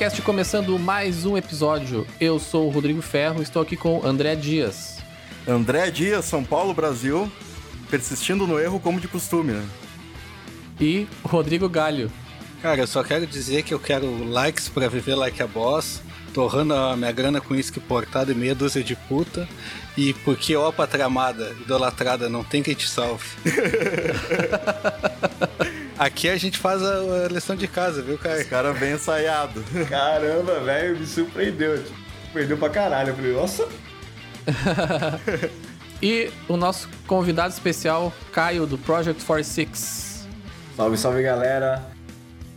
Detonado Cast começando mais um episódio. Eu sou o Rodrigo Ferro, estou aqui com André Dias. André Dias, São Paulo, Brasil, persistindo no erro como de costume, né? E Rodrigo Galho. Cara, eu só quero dizer que eu quero likes pra viver like a boss, torrando a minha grana com isque portado e meia dúzia de puta, e porque opa tramada, idolatrada, não tem quem te salve. Aqui a gente faz a, lição de casa, viu, cara? Esse cara bem ensaiado. Caramba, velho, me surpreendeu. Perdeu pra caralho. Eu falei, nossa. E o nosso convidado especial, Caio, do Project 46. Salve, salve, galera.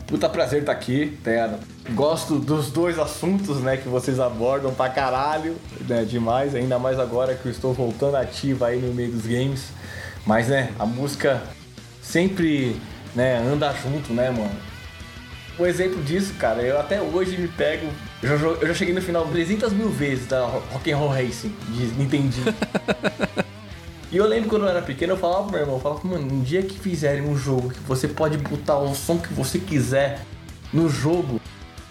Puta prazer estar aqui, tá ligado? Gosto dos dois assuntos, né, que vocês abordam pra caralho, né, demais. Ainda mais agora que eu estou voltando ativa aí no meio dos games. Mas, né, a música sempre, né, anda junto, né, mano? Um exemplo disso, cara, eu até hoje me pego. Eu já, eu já cheguei no final 300 mil vezes da Ro- Rock'n'Roll Racing, de Nintendinho. E eu lembro quando eu era pequeno, eu falava pro meu irmão, eu falava, mano, um dia que fizerem um jogo que você pode botar o som que você quiser no jogo,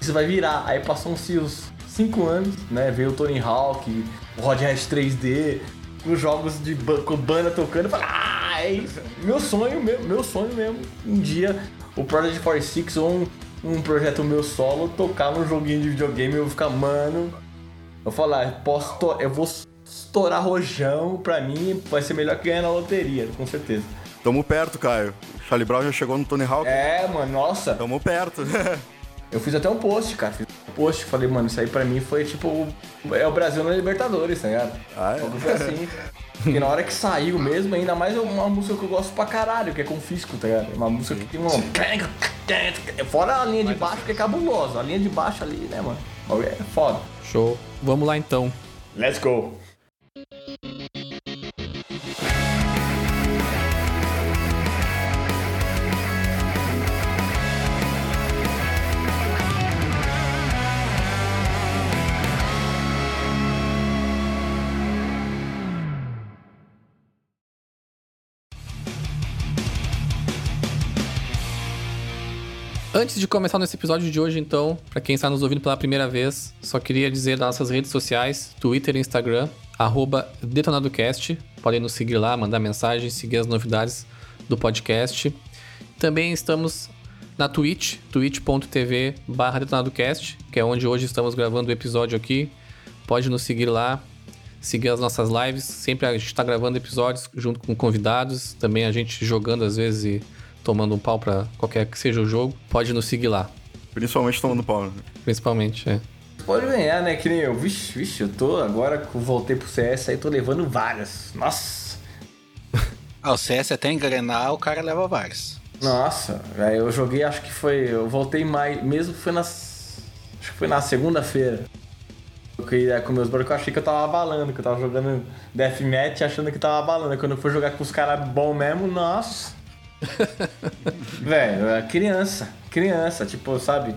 isso vai virar. Aí passou-se os 5 anos, né? Veio o Tony Hawk, o Rod Rash 3D, os jogos de com banda tocando, eu falei, ah, é isso. Meu sonho, meu, meu sonho mesmo, um dia o Project 46 ou um, um projeto meu solo tocar num joguinho de videogame e eu ficar, mano, eu falar, "Ah, posso eu vou estourar rojão, pra mim vai ser melhor que ganhar na loteria, com certeza. Tamo perto, Caio. Charlie Brown já chegou no Tony Hawk. É, mano, nossa. Tamo perto. Eu fiz até um post, cara. Fiz um post, falei, mano, isso aí pra mim foi tipo. É o Brasil na Libertadores, tá ligado? Ah, é? Algo assim. Porque na hora que saiu mesmo, ainda mais é uma música que eu gosto pra caralho, que é Confisco, tá ligado? É uma música que tem uma. Fora a linha de baixo, que é cabulosa. A linha de baixo ali, né, mano? É foda. Show. Vamos lá então. Let's go. Antes de começar nesse episódio de hoje, então, pra quem está nos ouvindo pela primeira vez, só queria dizer das nossas redes sociais, Twitter e Instagram, DetonadoCast. Podem nos seguir lá, mandar mensagem, seguir as novidades do podcast. Também estamos na Twitch, twitch.tv DetonadoCast, que é onde hoje estamos gravando o episódio aqui. Pode nos seguir lá, seguir as nossas lives. Sempre a gente está gravando episódios junto com convidados, também a gente jogando às vezes e tomando um pau pra qualquer que seja o jogo. Pode nos seguir lá, Principalmente tomando pau. né? principalmente. É. Pode ganhar, né? Que nem eu. Vixe, vixe, eu tô agora que voltei pro CS aí, tô levando várias. Nossa. Ah, o CS até engrenar, o cara leva vários. Nossa, velho, eu joguei, acho que foi. Eu voltei mais. Mesmo foi nas. Acho que foi na segunda-feira. Eu queria com meus brothers, que eu achei que eu tava abalando, que eu tava jogando Deathmatch achando que tava abalando. Quando eu fui jogar com os caras bom mesmo, nossa. velho, era criança, criança, tipo, sabe?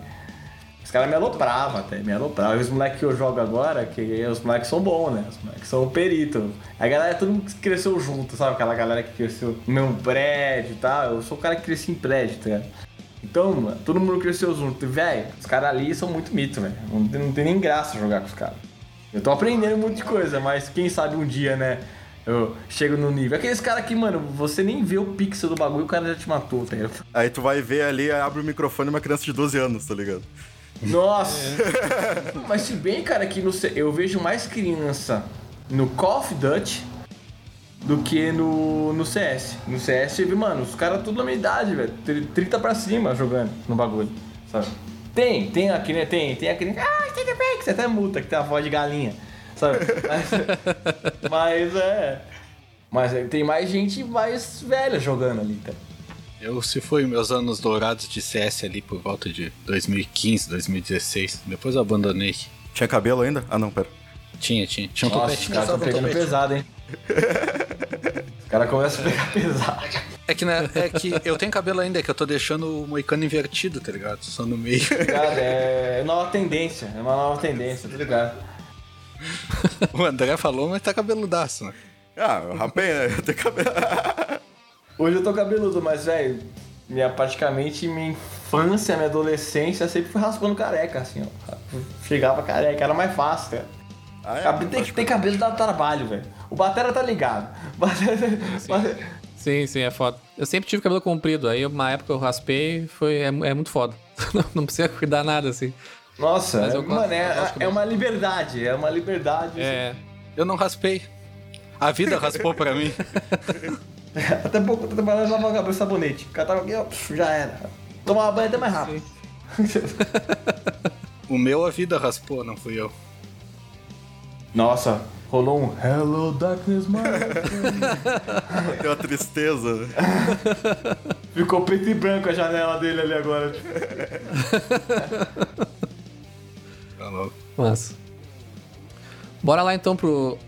Os caras me alopravam até, me alopravam. E os moleques que eu jogo agora, que os moleques são bons, né? Os moleques são perito. A galera, todo mundo cresceu junto, sabe? Aquela galera que cresceu no mesmo prédio e tal. Eu sou o cara que cresci em prédio, tá? Então, mano, todo mundo cresceu junto. Velho, os caras ali são muito mito, velho. Não, não tem nem graça jogar com os caras. Eu tô aprendendo muito de coisa, mas quem sabe um dia, né? Eu chego no nível. Aqueles caras que, mano, você nem vê o pixel do bagulho, o cara já te matou, tá ligado? Aí tu vai ver ali, abre o microfone uma criança de 12 anos, tá ligado? Nossa! Mas se bem, cara, que no, eu vejo mais criança no Call of Duty do que no, no CS. No CS, você vê, mano, os caras tudo na minha idade, velho. Tr- 30 pra cima jogando no bagulho, sabe? Tem, tem aqui, né? Tem, tem aquele. Ah, tudo bem, que você até multa, que tem a voz de galinha, sabe? Mas, mas é. Mas é, tem mais gente mais velha jogando ali, tá? Eu, se foi meus anos dourados de CS ali por volta de 2015, 2016. Depois eu abandonei. Tinha cabelo ainda? Ah, não, pera. Tinha, tinha. Tinha um Nossa, topete. os caras Só estão um pegando topete. pesado, hein? Os caras começam a pegar pesado. É que, né, é que eu tenho cabelo ainda, é que eu tô deixando o moicano invertido, tá ligado? Só no meio. Cara, é nova tendência. É uma nova tendência, tá ligado? o André falou, mas tá cabeludaço, né? Ah, eu rapei, né? Eu tenho cabelo. Hoje eu tô cabeludo, mas, velho, minha praticamente minha infância, minha adolescência, sempre fui raspando careca, assim, ó. Chegava careca, era mais fácil, cara. Ah, é? Cabelo- tem ter cabelo dá trabalho, velho. O Batera tá ligado. Batera- Sim, sim, é foda. Eu sempre tive cabelo comprido, aí uma época eu raspei, foi, é, é muito foda. Não, não precisa cuidar nada, assim. Nossa, Mas eu mano, gosto- é, eu gosto é uma liberdade, é uma liberdade. É, Eu não raspei. A vida raspou pra mim. Até pouco eu lavava o cabelo com sabonete. Catava aqui, ó, já era. Tomava banho até mais rápido. O meu a vida raspou, não fui eu. Nossa, rolou um Hello Darkness, my. Deu uma tristeza. Ficou preto e branco a janela dele ali agora. Tá louco. Massa. Bora lá então pro,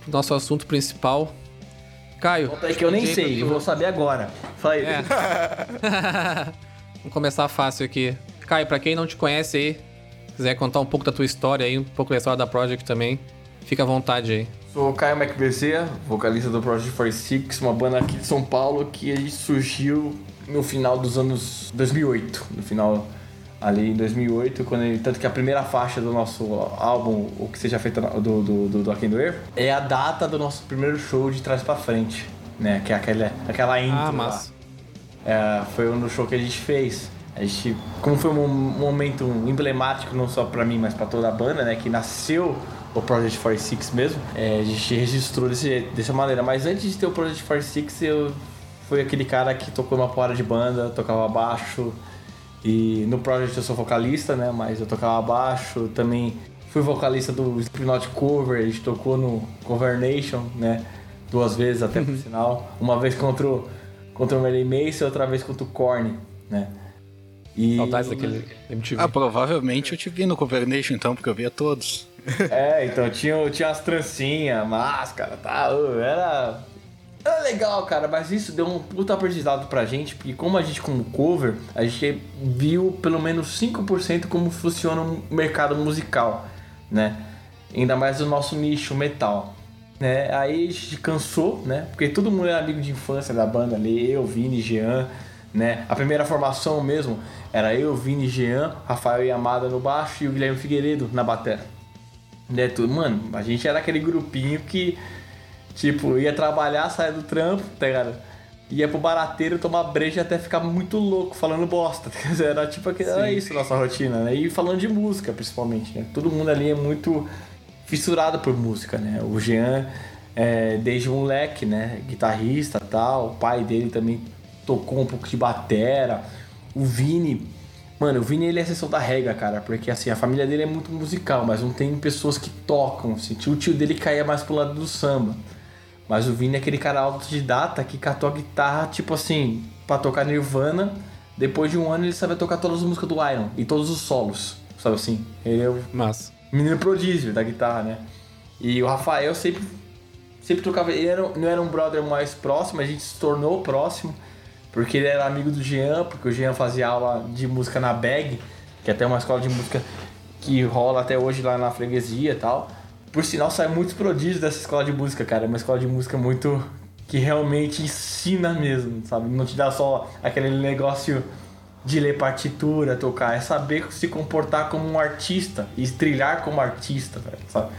pro nosso assunto principal. Caio. Conta aí que eu nem jeito sei, eu vou saber agora. Fala aí. É. Vamos começar fácil aqui. Caio, pra quem não te conhece aí, quiser contar um pouco da tua história aí, um pouco da história da Project também, fica à vontade aí. Sou o Caio MacBC, vocalista do Project 46, uma banda aqui de São Paulo que a gente surgiu no final dos anos 2008. No final ali em 2008, quando ele- tanto que a primeira faixa do nosso álbum, o que seja feito do, do, do, do Aquém do Erro, é a data do nosso primeiro show de trás pra frente, né? Que é aquela, aquela intro Ah, massa. É, foi um show que a gente fez. A gente, como foi um momento emblemático não só pra mim, mas pra toda a banda, né, que nasceu o Project 46 mesmo, é, a gente registrou desse, dessa maneira. Mas antes de ter o Project 46, eu fui aquele cara que tocou uma porra de banda, tocava baixo. E no Project eu sou vocalista, né, mas eu tocava baixo, também fui vocalista do Slipknot Cover, a gente tocou no Cover Nation, né, duas vezes até por sinal. Uma vez contra o, contra o Mary Mace e outra vez contra o Korn, né. E... Saudades daquele MTV. Ah, provavelmente eu te vi no Covernation então, porque eu via todos. É, então tinha, tinha as trancinhas, máscara, tá? Era. Era legal, cara, mas isso deu um puta aprendizado pra gente, porque como a gente como cover, a gente viu pelo menos 5% como funciona o mercado musical, né? Ainda mais o nosso nicho metal. Né? Aí a gente cansou, né? Porque todo mundo era amigo de infância da banda ali, eu, Vini, Jean, né? A primeira formação mesmo era eu, Vini, Jean, Rafael Yamada no baixo e o Guilherme Figueiredo na bateria. Né, tudo. Mano, a gente era aquele grupinho que, tipo, ia trabalhar, saia do trampo, tá ligado? Ia pro barateiro tomar breja até ficar muito louco, falando bosta. Dizer, Era tipo aquele, era isso nossa rotina, né? E falando de música, principalmente, né? Todo mundo ali é muito fissurado por música, né? O Jean, é, desde moleque, né? Guitarrista e tal. O pai dele também tocou um pouco de batera. O Vini, Mano, o Vini ele é a exceção da regra, cara, porque assim, a família dele é muito musical, mas não tem pessoas que tocam, assim. O tio dele caía mais pro lado do samba. Mas o Vini é aquele cara autodidata que catou a guitarra, tipo assim, pra tocar Nirvana. Depois de um ano ele sabia tocar todas as músicas do Iron e todos os solos, sabe assim? Ele é o Massa. menino prodígio da guitarra, né? E o Rafael sempre, sempre tocava. Ele era, não era um brother mais próximo, a gente se tornou próximo, porque ele era amigo do Jean, porque o Jean fazia aula de música na BEG, que é até uma escola de música que rola até hoje lá na freguesia e tal. Por sinal, sai muitos prodígios dessa escola de música, cara. É uma escola de música muito. que realmente ensina mesmo, sabe? Não te dá só aquele negócio de ler partitura, tocar, é saber se comportar como um artista e trilhar como artista, velho, sabe?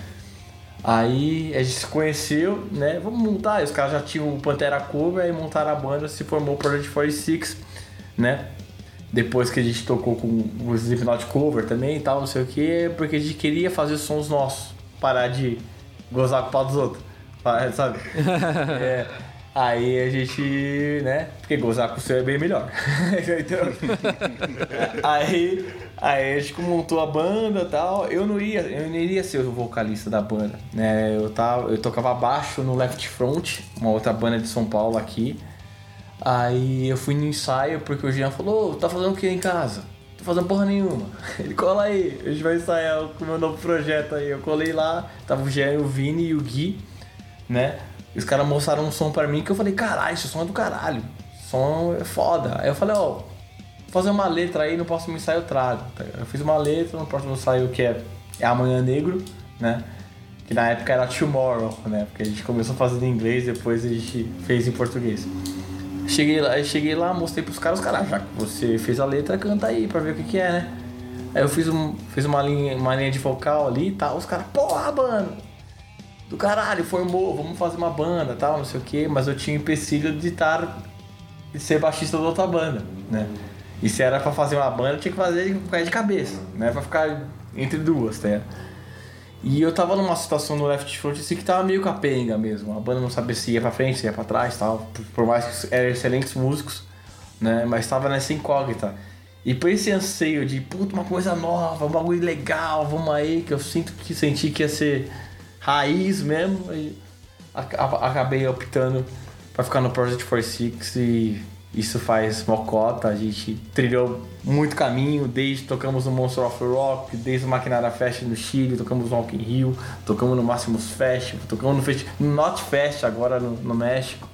Aí a gente se conheceu, né? Vamos montar. Os caras já tinham o Pantera Cover, aí montaram a banda, se formou o Project 46, né? Depois que a gente tocou com o Slipknot Cover também e tal, não sei o que, porque a gente queria fazer sons nossos, parar de gozar com o pau dos outros, sabe? É, aí a gente, né? Porque gozar com o seu é bem melhor. Aí, aí a gente montou a banda e tal. Eu não ia, eu não iria ser o vocalista da banda, né? Eu tava, eu tocava baixo no Left Front, uma outra banda de São Paulo aqui. Aí eu fui no ensaio porque o Jean falou, "Ô, tá fazendo o que em casa? Tô fazendo porra nenhuma. Ele cola aí, a gente vai ensaiar o meu novo projeto aí. Eu colei lá, tava o Jean, o Vini e o Gui, né? E os caras mostraram um som pra mim que eu falei, caralho, esse som é do caralho. Som é foda. Aí eu falei, ó, vou fazer uma letra aí, no próximo ensaio eu trago. tá? Eu fiz uma letra, no próximo ensaio que é, é Amanhã Negro, né? Que na época era Tomorrow, né? Porque a gente começou fazendo em inglês, depois a gente fez em português. Cheguei lá, cheguei lá, mostrei pros caras, os caras, já que você fez a letra, canta aí pra ver o que que é, né? Aí eu fiz, um, fiz uma, linha, uma linha de vocal ali e tal, os caras, porra, mano, do caralho, formou, vamos fazer uma banda tal, não sei o que, mas eu tinha empecilho de estar, de ser baixista da outra banda, né? E se era pra fazer uma banda, tinha que fazer de pé de cabeça, né? Pra ficar entre duas, tá? E eu tava numa situação no left front assim que tava meio capenga mesmo. A banda não sabia se ia pra frente, se ia pra trás tal. Por mais que eram excelentes músicos, né? Mas tava nessa incógnita. E por esse anseio de, puta, uma coisa nova, um bagulho legal, vamos aí, que eu sinto que senti que ia ser raiz mesmo, acabei optando pra ficar no Project 46 e isso faz mocota, a gente trilhou muito caminho, desde tocamos no Monster of Rock, desde o Maquinária Fest no Chile, tocamos no Rock in Rio, tocamos no Máximos Festival, tocamos no, Fest... no Not Fest agora no, no México.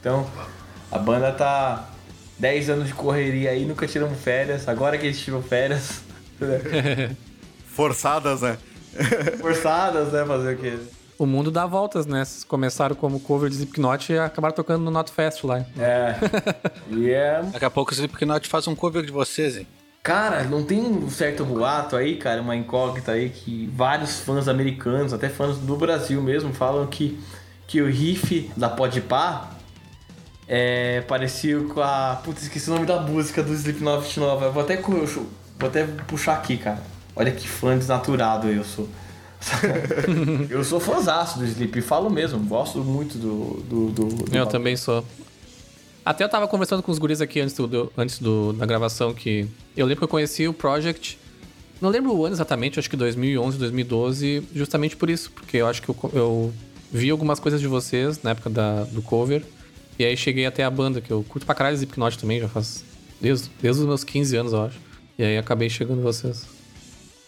Então, a banda tá 10 anos de correria aí, nunca tiramos férias, agora que eles tiram férias. Forçadas, né? Forçadas, né? Fazer o quê? O mundo dá voltas, né? Vocês começaram como cover de Slipknot e acabaram tocando no Not Fest lá. É. E é. Daqui a pouco o Slipknot faz um cover de vocês, hein? Cara, não tem um certo boato aí, cara, uma incógnita aí que vários fãs americanos, até fãs do Brasil mesmo, falam que, que o riff da Podpah é parecido com a. Putz, esqueci o nome da música do Slipknot nova. Vou até, vou até puxar aqui, cara. Olha que fã desnaturado eu sou. eu sou fãzaço do Sleep, falo mesmo, gosto muito do. do, do, do eu também sou. Até eu tava conversando com os guris aqui antes, do, antes do, da gravação que eu lembro que eu conheci o Project. Não lembro o ano exatamente, acho que 2011, 2012, justamente por isso, porque eu acho que eu, eu vi algumas coisas de vocês na época da, do cover. E aí cheguei até a banda, que eu curto pra caralho Slipknot também, já faz. Desde, desde os meus 15 anos, eu acho. E aí acabei chegando vocês.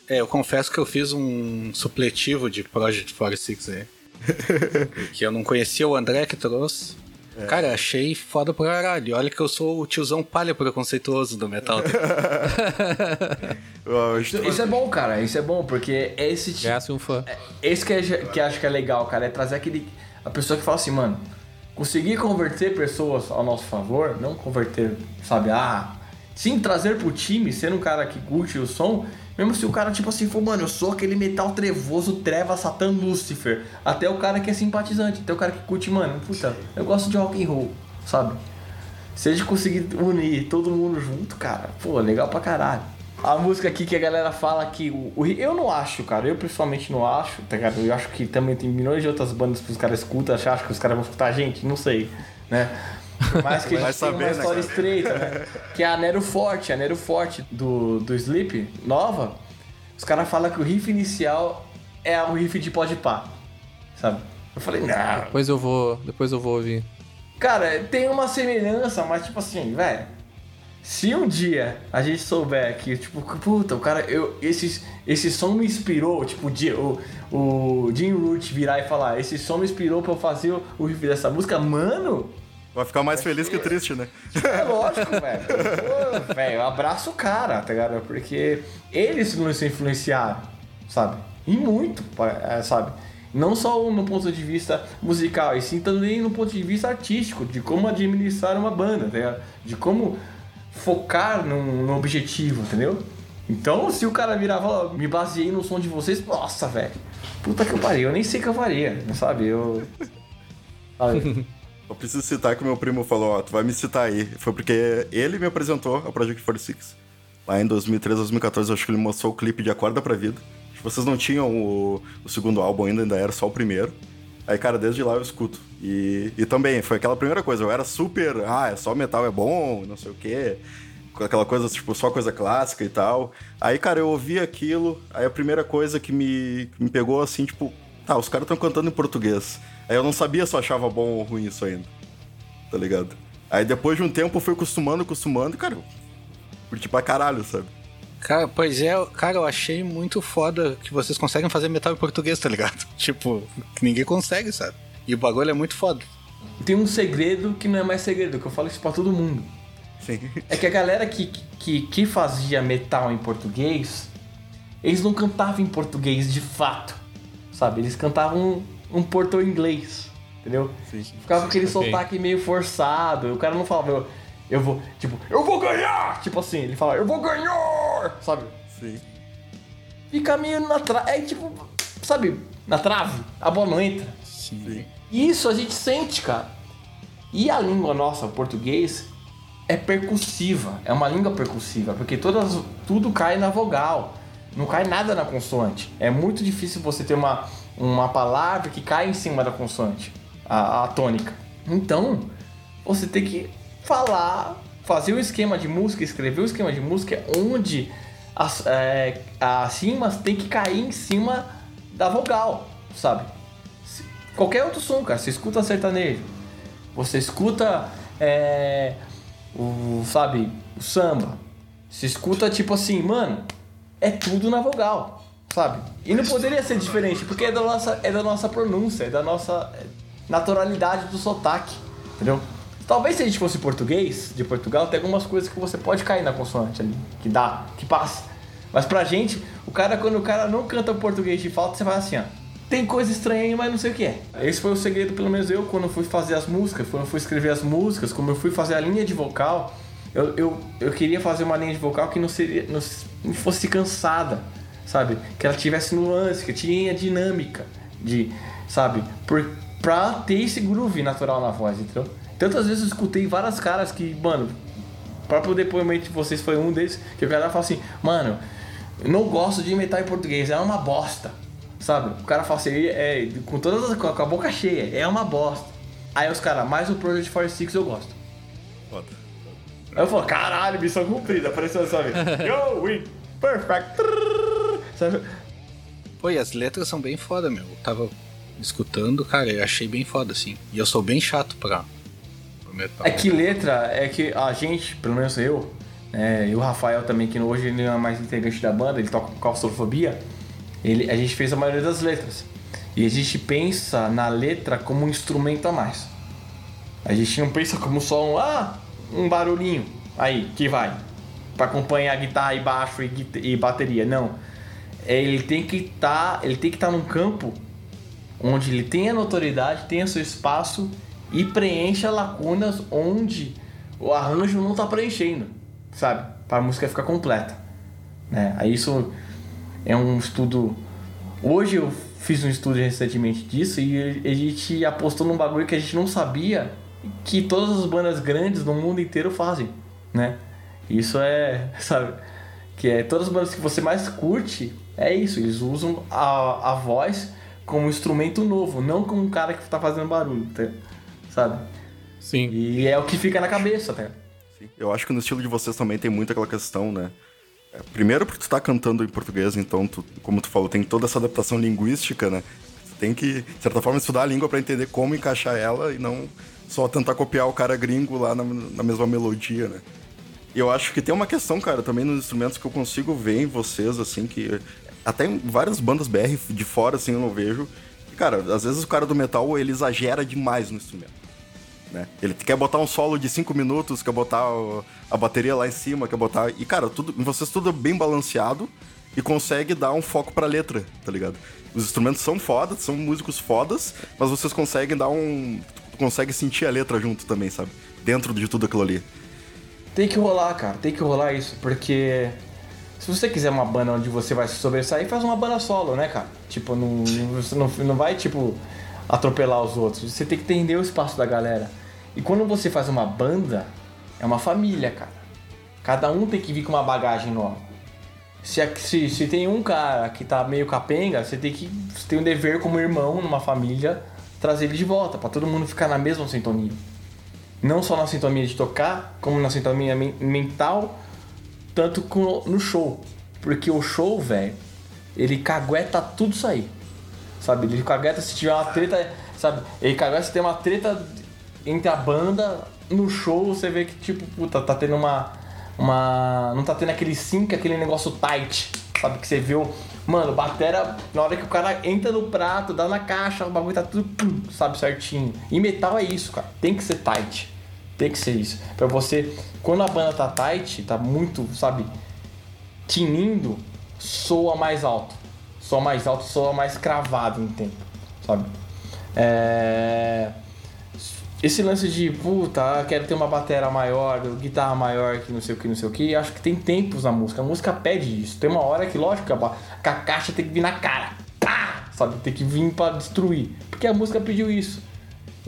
É, eu confesso que eu fiz um supletivo de Project 46 aí. que eu não conhecia o André que trouxe. É. Cara, achei foda pra caralho. Olha que eu sou o tiozão palha preconceituoso do metal. isso, isso, é bom, cara. Isso é bom, porque é esse tipo. É um fã. É, esse que, é, que acho que é legal, cara. É trazer aquele. A pessoa que fala assim, mano, conseguir converter pessoas ao nosso favor, não converter, sabe, ah. Sim, trazer pro time, sendo um cara que curte o som mesmo se o cara, tipo assim, for, mano, eu sou aquele metal trevoso, treva, satã, Lúcifer. Até o cara que é simpatizante, até o cara que curte, mano, puta, eu gosto de rock and roll, sabe? Se a gente conseguir unir todo mundo junto, cara, pô, legal pra caralho. A música aqui que a galera fala que o, o, eu não acho, cara. Eu pessoalmente não acho, tá ligado? Eu acho que também tem milhões de outras bandas que os caras escutam, acham que os caras vão escutar a gente, não sei, né? Mas que a gente tem uma né, história né, estreita, né? Que é a Nero Forte, a Nero Forte do, do Sleep, nova. Os caras falam que o riff inicial é o riff de pode pá, sabe? Eu falei, não. Depois eu vou, depois eu vou ouvir. Cara, tem uma semelhança, mas tipo assim, velho. Se um dia a gente souber que, tipo, puta, o cara, eu, esse, esse som me inspirou, tipo, o, o Jim Root virar e falar, esse som me inspirou pra eu fazer o, o riff dessa música, mano, Vai ficar mais feliz que triste, né? É lógico, velho. Velho, abraço o cara, tá ligado? Porque eles nos influenciaram, sabe? E muito, é, sabe? Não só no ponto de vista musical, e sim também no ponto de vista artístico, de como administrar uma banda, tá ligado? De como focar num, num objetivo, entendeu? Então, se o cara virar e falar, me baseei no som de vocês, nossa, velho. Puta que eu parei, eu nem sei que eu faria, sabe? Eu. Sabe? Eu preciso citar que meu primo falou, ó, tu vai me citar aí. Foi porque ele me apresentou a Project 46. Lá em 2013, 2014, acho que ele mostrou o clipe de Acorda Pra Vida. Vocês não tinham o, o segundo álbum ainda, ainda era só o primeiro. Aí, cara, desde lá eu escuto. E, e também, foi aquela primeira coisa, eu era super, ah, é só metal é bom, não sei o quê. Aquela coisa, tipo, só coisa clássica e tal. Aí, cara, eu ouvi aquilo, aí a primeira coisa que me, que me pegou, assim, tipo, tá, os caras estão cantando em português. Aí eu não sabia se eu achava bom ou ruim isso ainda. Tá ligado? Aí depois de um tempo eu fui acostumando, acostumando, e, cara, curti pra caralho, sabe? Cara, pois é, cara, eu achei muito foda que vocês conseguem fazer metal em português, tá ligado? Tipo, que ninguém consegue, sabe? E o bagulho é muito foda. Tem um segredo que não é mais segredo, que eu falo isso pra todo mundo. Sim. É que a galera que, que, que fazia metal em português, eles não cantavam em português de fato, sabe? Eles cantavam um porto inglês, entendeu? Sim. Ficava com aquele Ok. sotaque meio forçado. O cara não falava, eu, eu vou, tipo, eu vou ganhar! Tipo assim, ele fala, eu vou ganhar! Sabe? Sim. Fica meio na trave. É tipo, sabe, na trave. A bola não entra. Sim. E Isso a gente sente, cara. E a língua nossa, o português, é percussiva. É uma língua percussiva, porque todas, tudo cai na vogal. Não cai nada na consoante. É muito difícil você ter uma, uma palavra que cai em cima da consoante, a, a tônica. Então, você tem que falar, fazer o esquema de música, escrever o esquema de música onde as, é, as rimas tem que cair em cima da vogal, sabe? Se- Qualquer outro som, cara. Você escuta sertanejo, você escuta, é, o, sabe, o samba. Você escuta tipo assim, mano, é tudo na vogal, sabe? E não poderia ser diferente, porque é da nossa, é da nossa pronúncia, é da nossa é, naturalidade do sotaque, entendeu? Talvez se a gente fosse português, de Portugal, tem algumas coisas que você pode cair na consoante ali, que dá, que passa. Mas pra gente, o cara, quando o cara não canta português de falta, você vai assim, ó. Tem coisa estranha aí, mas não sei o que é. Esse foi o segredo, pelo menos eu, quando fui fazer as músicas, quando fui escrever as músicas, como eu fui fazer a linha de vocal, eu, eu, eu queria fazer uma linha de vocal que não, seria, não, não fosse cansada, sabe? Que ela tivesse nuance, que tinha dinâmica, de, sabe? Por, pra ter esse groove natural na voz, entendeu? Tantas vezes eu escutei várias caras que, mano, o próprio depoimento de vocês foi um deles, que o cara fala assim, mano, não gosto de metal em português, é uma bosta. Sabe? O cara fala assim, é, com todas as, com a boca cheia, é uma bosta. Aí os caras, mais o Project 46 eu gosto. Foda. Aí eu falo, caralho, missão cumprida, apareceu, sabe? Yo, win, perfect. Sabe? Pô, e as letras são bem foda, meu. Eu tava escutando, cara, eu achei bem foda, assim. E eu sou bem chato pra, metal. É que letra, é que a gente, pelo menos eu, né, e o Rafael também, que hoje ele não é mais integrante da banda, ele toca com claustrofobia, ele, a gente fez a maioria das letras. E a gente pensa na letra como um instrumento a mais. A gente não pensa como só um, ah, um barulhinho aí, que vai. Pra acompanhar guitarra e baixo e, e bateria. Não. É, Ele tem que estar. ele tem que estar num campo onde ele tenha notoriedade, tenha seu espaço e preencha lacunas onde o arranjo não tá preenchendo, sabe? Para a música ficar completa, né? Aí isso é um estudo. Hoje eu fiz um estudo recentemente disso e a gente apostou num bagulho que a gente não sabia que todas as bandas grandes no mundo inteiro fazem, né? Isso é, sabe? Que é todas as bandas que você mais curte, é isso, eles usam a, a voz como um instrumento novo, não como um cara que tá fazendo barulho, tá? sabe? Sim. E é o que fica na cabeça, tá? Sim. Eu acho que no estilo de vocês também tem muito aquela questão, né? É, Primeiro porque tu tá cantando em português, então, tu, como tu falou, tem toda essa adaptação linguística, né? Tu tem que, de certa forma, estudar a língua pra entender como encaixar ela e não só tentar copiar o cara gringo lá na, na mesma melodia, né? E eu acho que tem uma questão, cara, também nos instrumentos que eu consigo ver em vocês, assim, que até em várias bandas BR de fora, assim, eu não vejo. E, cara, às vezes o cara do metal, ele exagera demais no instrumento né? Ele quer botar um solo de 5 minutos, quer botar a bateria lá em cima, quer botar. E, cara, tudo, vocês tudo bem balanceado e consegue dar um foco pra letra, tá ligado? Os instrumentos são fodas, são músicos fodas, mas vocês conseguem dar um. Consegue sentir a letra junto também, sabe? Dentro de tudo aquilo ali. Tem que rolar, cara, tem que rolar isso, porque se você quiser uma banda onde você vai se sobressair, faz uma banda solo, né, cara? Tipo, não, você não, não vai, tipo, atropelar os outros. Você tem que entender o espaço da galera. E quando você faz uma banda, é uma família, cara. Cada um tem que vir com uma bagagem nova. Se, se, se tem um cara que tá meio capenga, você tem que. Você tem um dever como irmão numa família trazer ele de volta, pra todo mundo ficar na mesma sintonia. Não só na sintonia de tocar, como na sintonia men- mental, tanto com- no show. Porque o show, velho, ele cagueta tudo isso aí. Sabe? Ele cagueta se tiver uma treta, sabe? Ele cagueta se tem uma treta entre a banda, no show você vê que, tipo, puta, tá tendo uma. uma não tá tendo aquele sync, aquele negócio tight, sabe? Que você viu. Mano, batera, na hora que o cara entra no prato, dá na caixa, o bagulho tá tudo, sabe, certinho. E metal é isso, cara. Tem que ser tight. Tem que ser isso. Pra você, quando a banda tá tight, tá muito, sabe, tinindo, soa mais alto. Soa mais alto, soa mais cravado no tempo, sabe? É... esse lance de, puta, quero ter uma bateria maior, guitarra maior, que não sei o que, não sei o que, acho que tem tempos na música. A música pede isso. Tem uma hora que, lógico, que a caixa tem que vir na cara. Pá! Sabe? Tem que vir para destruir. Porque a música pediu isso.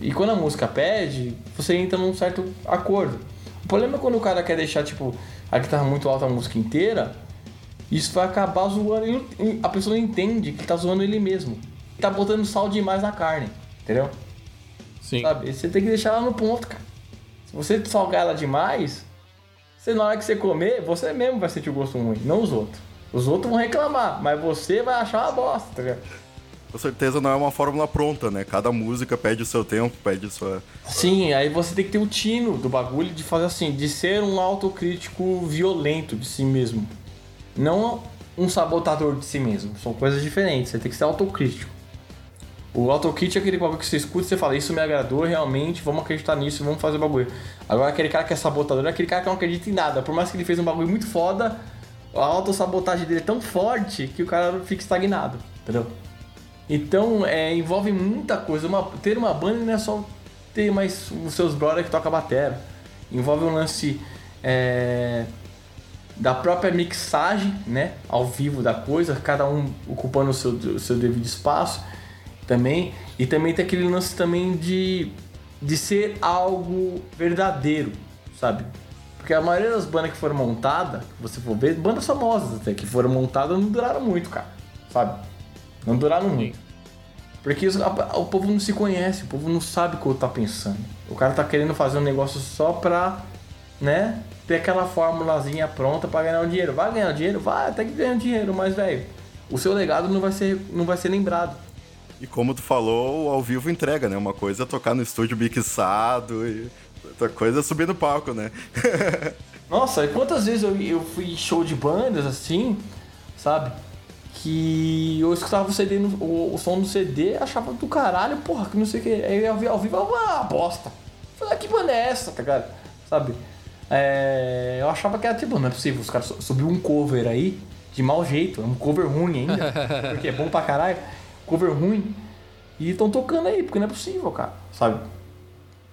E quando a música pede, você entra num certo acordo. O problema é quando o cara quer deixar, tipo, a guitarra muito alta a música inteira, isso vai acabar zoando. A pessoa não entende que tá zoando ele mesmo. Tá botando sal demais na carne, entendeu? Sim. Sabe? Você tem que deixar ela no ponto, cara. Se você salgar ela demais, você, na hora que você comer, você mesmo vai sentir o gosto ruim, não os outros. Os outros vão reclamar, mas você vai achar uma bosta, tá ligado? Com certeza não é uma fórmula pronta, né? Cada música pede o seu tempo, pede sua. Sim, aí você tem que ter o tino do bagulho de fazer assim, de ser um autocrítico violento de si mesmo. Não um sabotador de si mesmo. São coisas diferentes. Você tem que ser autocrítico. O autokit é aquele bagulho que você escuta e você fala, isso me agradou realmente, vamos acreditar nisso, vamos fazer o bagulho. Agora aquele cara que é sabotador é aquele cara que não acredita em nada. Por mais que ele fez um bagulho muito foda, a autossabotagem dele é tão forte que o cara fica estagnado, entendeu? Então é, envolve muita coisa. Uma, ter uma banda não é só ter mais os seus brothers que tocam batera. Envolve um lance é, da própria mixagem, né? Ao vivo da coisa, cada um ocupando o seu, o seu devido espaço também. E também tem aquele lance também de, de ser algo verdadeiro, sabe? Porque a maioria das bandas que foram montadas, você for ver, bandas famosas até, que foram montadas não duraram muito, cara. Sabe? Não duraram muito. Porque a, o povo não se conhece, o povo não sabe o que o tá pensando. O cara tá querendo fazer um negócio só pra, né, ter aquela formulazinha pronta para ganhar o dinheiro. Vai ganhar dinheiro? Vai, até que ganha dinheiro, mas, velho, o seu legado não vai ser, não vai ser lembrado. E como tu falou, ao vivo entrega, né? Uma coisa é tocar no estúdio mixado e outra coisa é subir no palco, né? Nossa, e quantas vezes eu, eu fui show de bandas assim, sabe? Que eu escutava o CD, no, o, o, som do CD, achava do caralho, porra, que não sei o que. Aí eu vi ao vivo, ah, bosta. Falei, ah, que banda é essa, tá ligado? Sabe? É, eu achava que era tipo, não é possível, os caras subiu um cover aí, de mau jeito, é um cover ruim ainda, porque é bom pra caralho cover ruim. E estão tocando aí, porque não é possível, cara, sabe?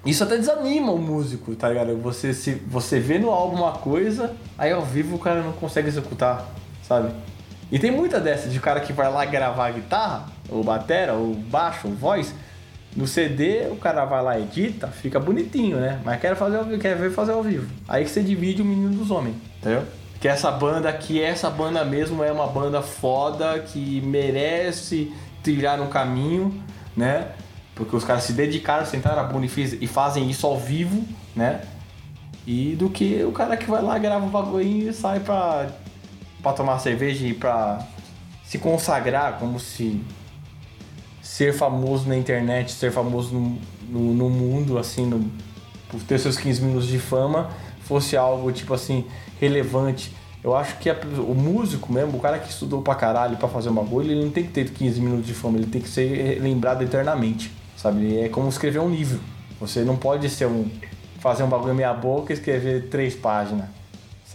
Isso até desanima o músico, tá ligado? Você, se, você vê no álbum uma coisa, aí ao vivo o cara não consegue executar, sabe? E tem muita dessa de cara que vai lá gravar guitarra, ou batera, ou baixo, ou voz. No CD o cara vai lá edita, fica bonitinho, né? Mas quer fazer quer ver fazer ao vivo. Aí que você divide o menino dos homens, entendeu? Que essa banda aqui, essa banda mesmo é uma banda foda que merece trilhar um caminho, né? Porque os caras se dedicaram, sentaram a bunda e fazem isso ao vivo, né? E do que o cara que vai lá, grava o bagulho e sai pra, pra tomar cerveja e pra se consagrar como se ser famoso na internet, ser famoso no, no, no mundo, assim, no, por ter seus 15 minutos de fama, fosse algo, tipo assim, relevante eu acho que a, o músico mesmo, o cara que estudou pra caralho pra fazer uma bagulho, ele não tem que ter 15 minutos de fama, ele tem que ser lembrado eternamente, sabe? É como escrever um livro. Você não pode ser um fazer um bagulho meia boca e escrever três páginas,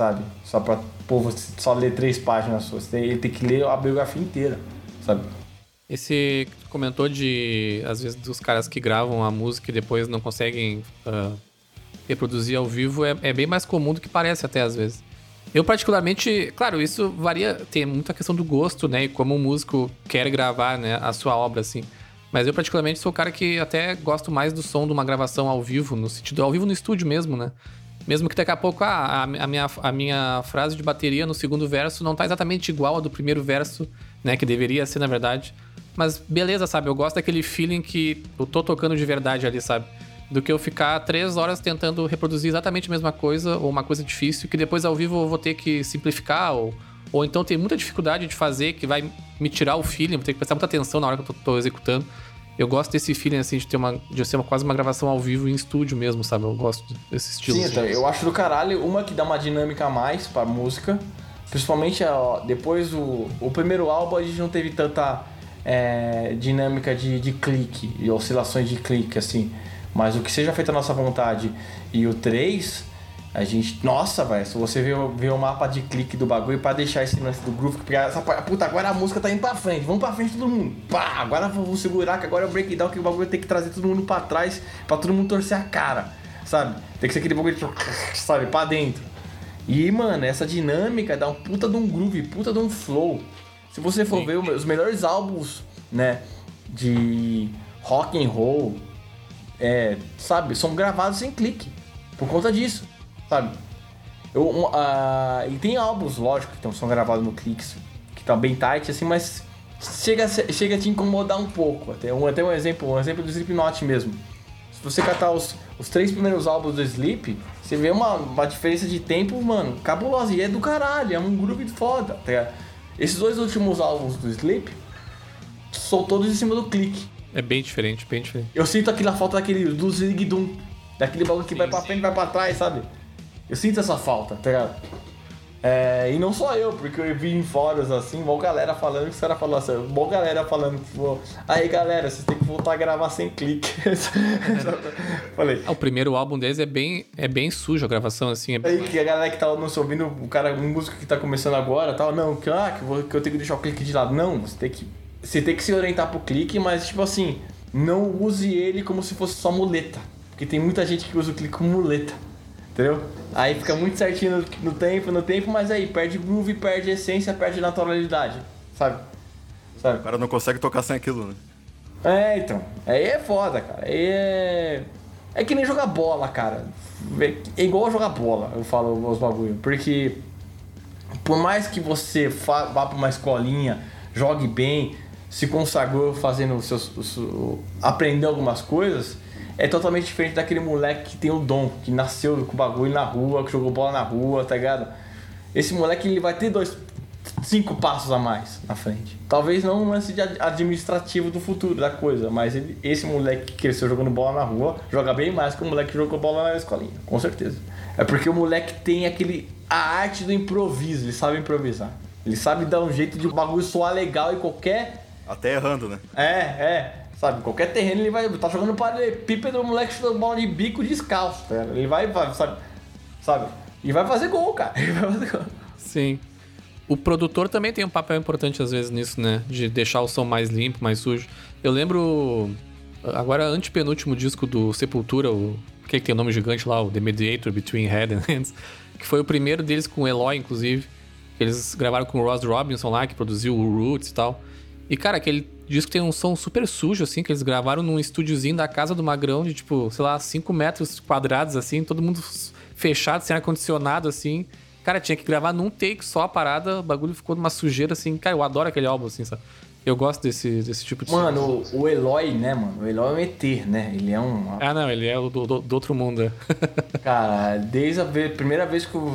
sabe? Só pra povo só ler três páginas suas. Ele tem que ler a biografia inteira, sabe? Esse comentou de, às vezes, dos caras que gravam a música e depois não conseguem uh, reproduzir ao vivo é, é bem mais comum do que parece até às vezes. Eu, particularmente, claro, isso varia, tem muita questão do gosto, né? E como o músico quer gravar, né, a sua obra, assim. Mas eu, particularmente, sou o cara que até gosto mais do som de uma gravação ao vivo, no sentido, ao vivo no estúdio mesmo, né? Mesmo que daqui a pouco ah, a, a, minha, a minha frase de bateria no segundo verso não tá exatamente igual a do primeiro verso, né? Que deveria ser, na verdade. Mas beleza, sabe? Eu gosto daquele feeling que eu tô tocando de verdade ali, sabe? do que eu ficar três horas tentando reproduzir exatamente a mesma coisa ou uma coisa difícil que depois ao vivo eu vou ter que simplificar ou, ou então ter muita dificuldade de fazer que vai me tirar o feeling, vou ter que prestar muita atenção na hora que eu tô, tô executando. Eu gosto desse feeling, assim, de ter uma. de ser uma, quase uma gravação ao vivo em estúdio mesmo, sabe? Eu gosto desse estilo. Sim, então, eu acho do caralho uma que dá uma dinâmica a mais pra música. Principalmente ó, depois o, o primeiro álbum a gente não teve tanta é, dinâmica de, de clique e oscilações de clique, assim. Mas o que seja feito a nossa vontade e o 3, A gente. Nossa, velho, se você ver, o- ver o mapa de clique do bagulho pra deixar esse lance do groove, porque essa puta, agora a música tá indo pra frente, vamos pra frente todo mundo. Pá, agora vou segurar, que agora é o breakdown, que o bagulho tem que trazer todo mundo pra trás, pra todo mundo torcer a cara, sabe? Tem que ser aquele bagulho, tipo, sabe, pra dentro. E, mano, essa dinâmica dá um puta de um groove, puta de um flow. Se você for Sim. ver os melhores álbuns, né, de rock and roll, é, sabe, são gravados sem clique. Por conta disso, sabe? Eu, um, e tem álbuns, lógico, que são gravados no cliques, que tá bem tight, assim, mas chega a, ser- chega a te incomodar um pouco. Até um, até um exemplo, um exemplo do Slipknot mesmo. Se você catar os, os três primeiros álbuns do Sleep, você vê uma, uma diferença de tempo, mano, cabulosa. E é do caralho, é um groove foda, tá? Esses dois últimos álbuns do Sleep são todos em cima do clique. É bem diferente, bem diferente. Eu sinto aquela falta daquele do Zig Doom. Daquele bagulho que vai pra frente e vai pra trás, sabe? Eu sinto essa falta, tá ligado? É, e não só eu, porque eu vi em fóruns assim, mó galera falando que os caras falaram assim, mó galera falando, aí galera, vocês têm que voltar a gravar sem clique. Falei. Ah, o primeiro álbum deles é bem, é bem sujo a gravação, assim. É... Aí que a galera que tava nos ouvindo, o cara, um músico que tá começando agora, tal, não, que, ah, que, eu vou- que eu tenho que deixar o clique de lado. Não, você tem que. Você tem que se orientar pro clique, mas tipo assim, não use ele como se fosse só muleta. Porque tem muita gente que usa o clique como muleta. Entendeu? Aí fica muito certinho no, no tempo, no tempo, mas aí perde groove, perde essência, perde naturalidade. Sabe? Sabe? O cara não consegue tocar sem aquilo, né? É, então. Aí é foda, cara. Aí é. É que nem jogar bola, cara. É igual jogar bola, eu falo os bagulho. Porque por mais que você fa- vá pra uma escolinha, jogue bem, se consagrou fazendo os seus. os- aprendendo algumas coisas, é totalmente diferente daquele moleque que tem o dom, que nasceu com o bagulho na rua, que jogou bola na rua, tá ligado? Esse moleque ele vai ter dois, cinco passos a mais na frente. Talvez não um lance de administrativo do futuro da coisa, mas ele- esse moleque que cresceu jogando bola na rua joga bem mais que o moleque que jogou bola na escolinha, com certeza. É porque o moleque tem aquele a arte do improviso, ele sabe improvisar. Ele sabe dar um jeito de o bagulho soar legal em qualquer Até errando, né? é, é. Sabe, qualquer terreno ele vai. Tá jogando paralelepípedo, o moleque chuta bola de bico descalço, tá? Ele vai, sabe? Sabe? E vai fazer gol, cara. Ele vai fazer gol. Sim. O produtor também tem um papel importante às vezes nisso, né? De deixar o som mais limpo, mais sujo. Eu lembro. Agora, antepenúltimo disco do Sepultura, o. Que, que tem o nome gigante lá, o The Mediator Between Head and Hands. Que foi o primeiro deles com o Eloy, inclusive. Eles gravaram com o Ross Robinson lá, que produziu o Roots e tal. E, cara, aquele disco tem um som super sujo, assim, que eles gravaram num estúdiozinho da casa do Magrão, de tipo, sei lá, 5 metros quadrados, assim, todo mundo fechado, sem ar-condicionado, assim. Cara, tinha que gravar num take só a parada, o bagulho ficou numa sujeira, assim. Cara, eu adoro aquele álbum, assim, sabe? Eu gosto desse, desse tipo de. Mano, o, o Eloy, né, mano? O Eloy é um ET, né? Ele é um. Ah, não, ele é do, do- do outro mundo. Cara, desde a primeira vez que eu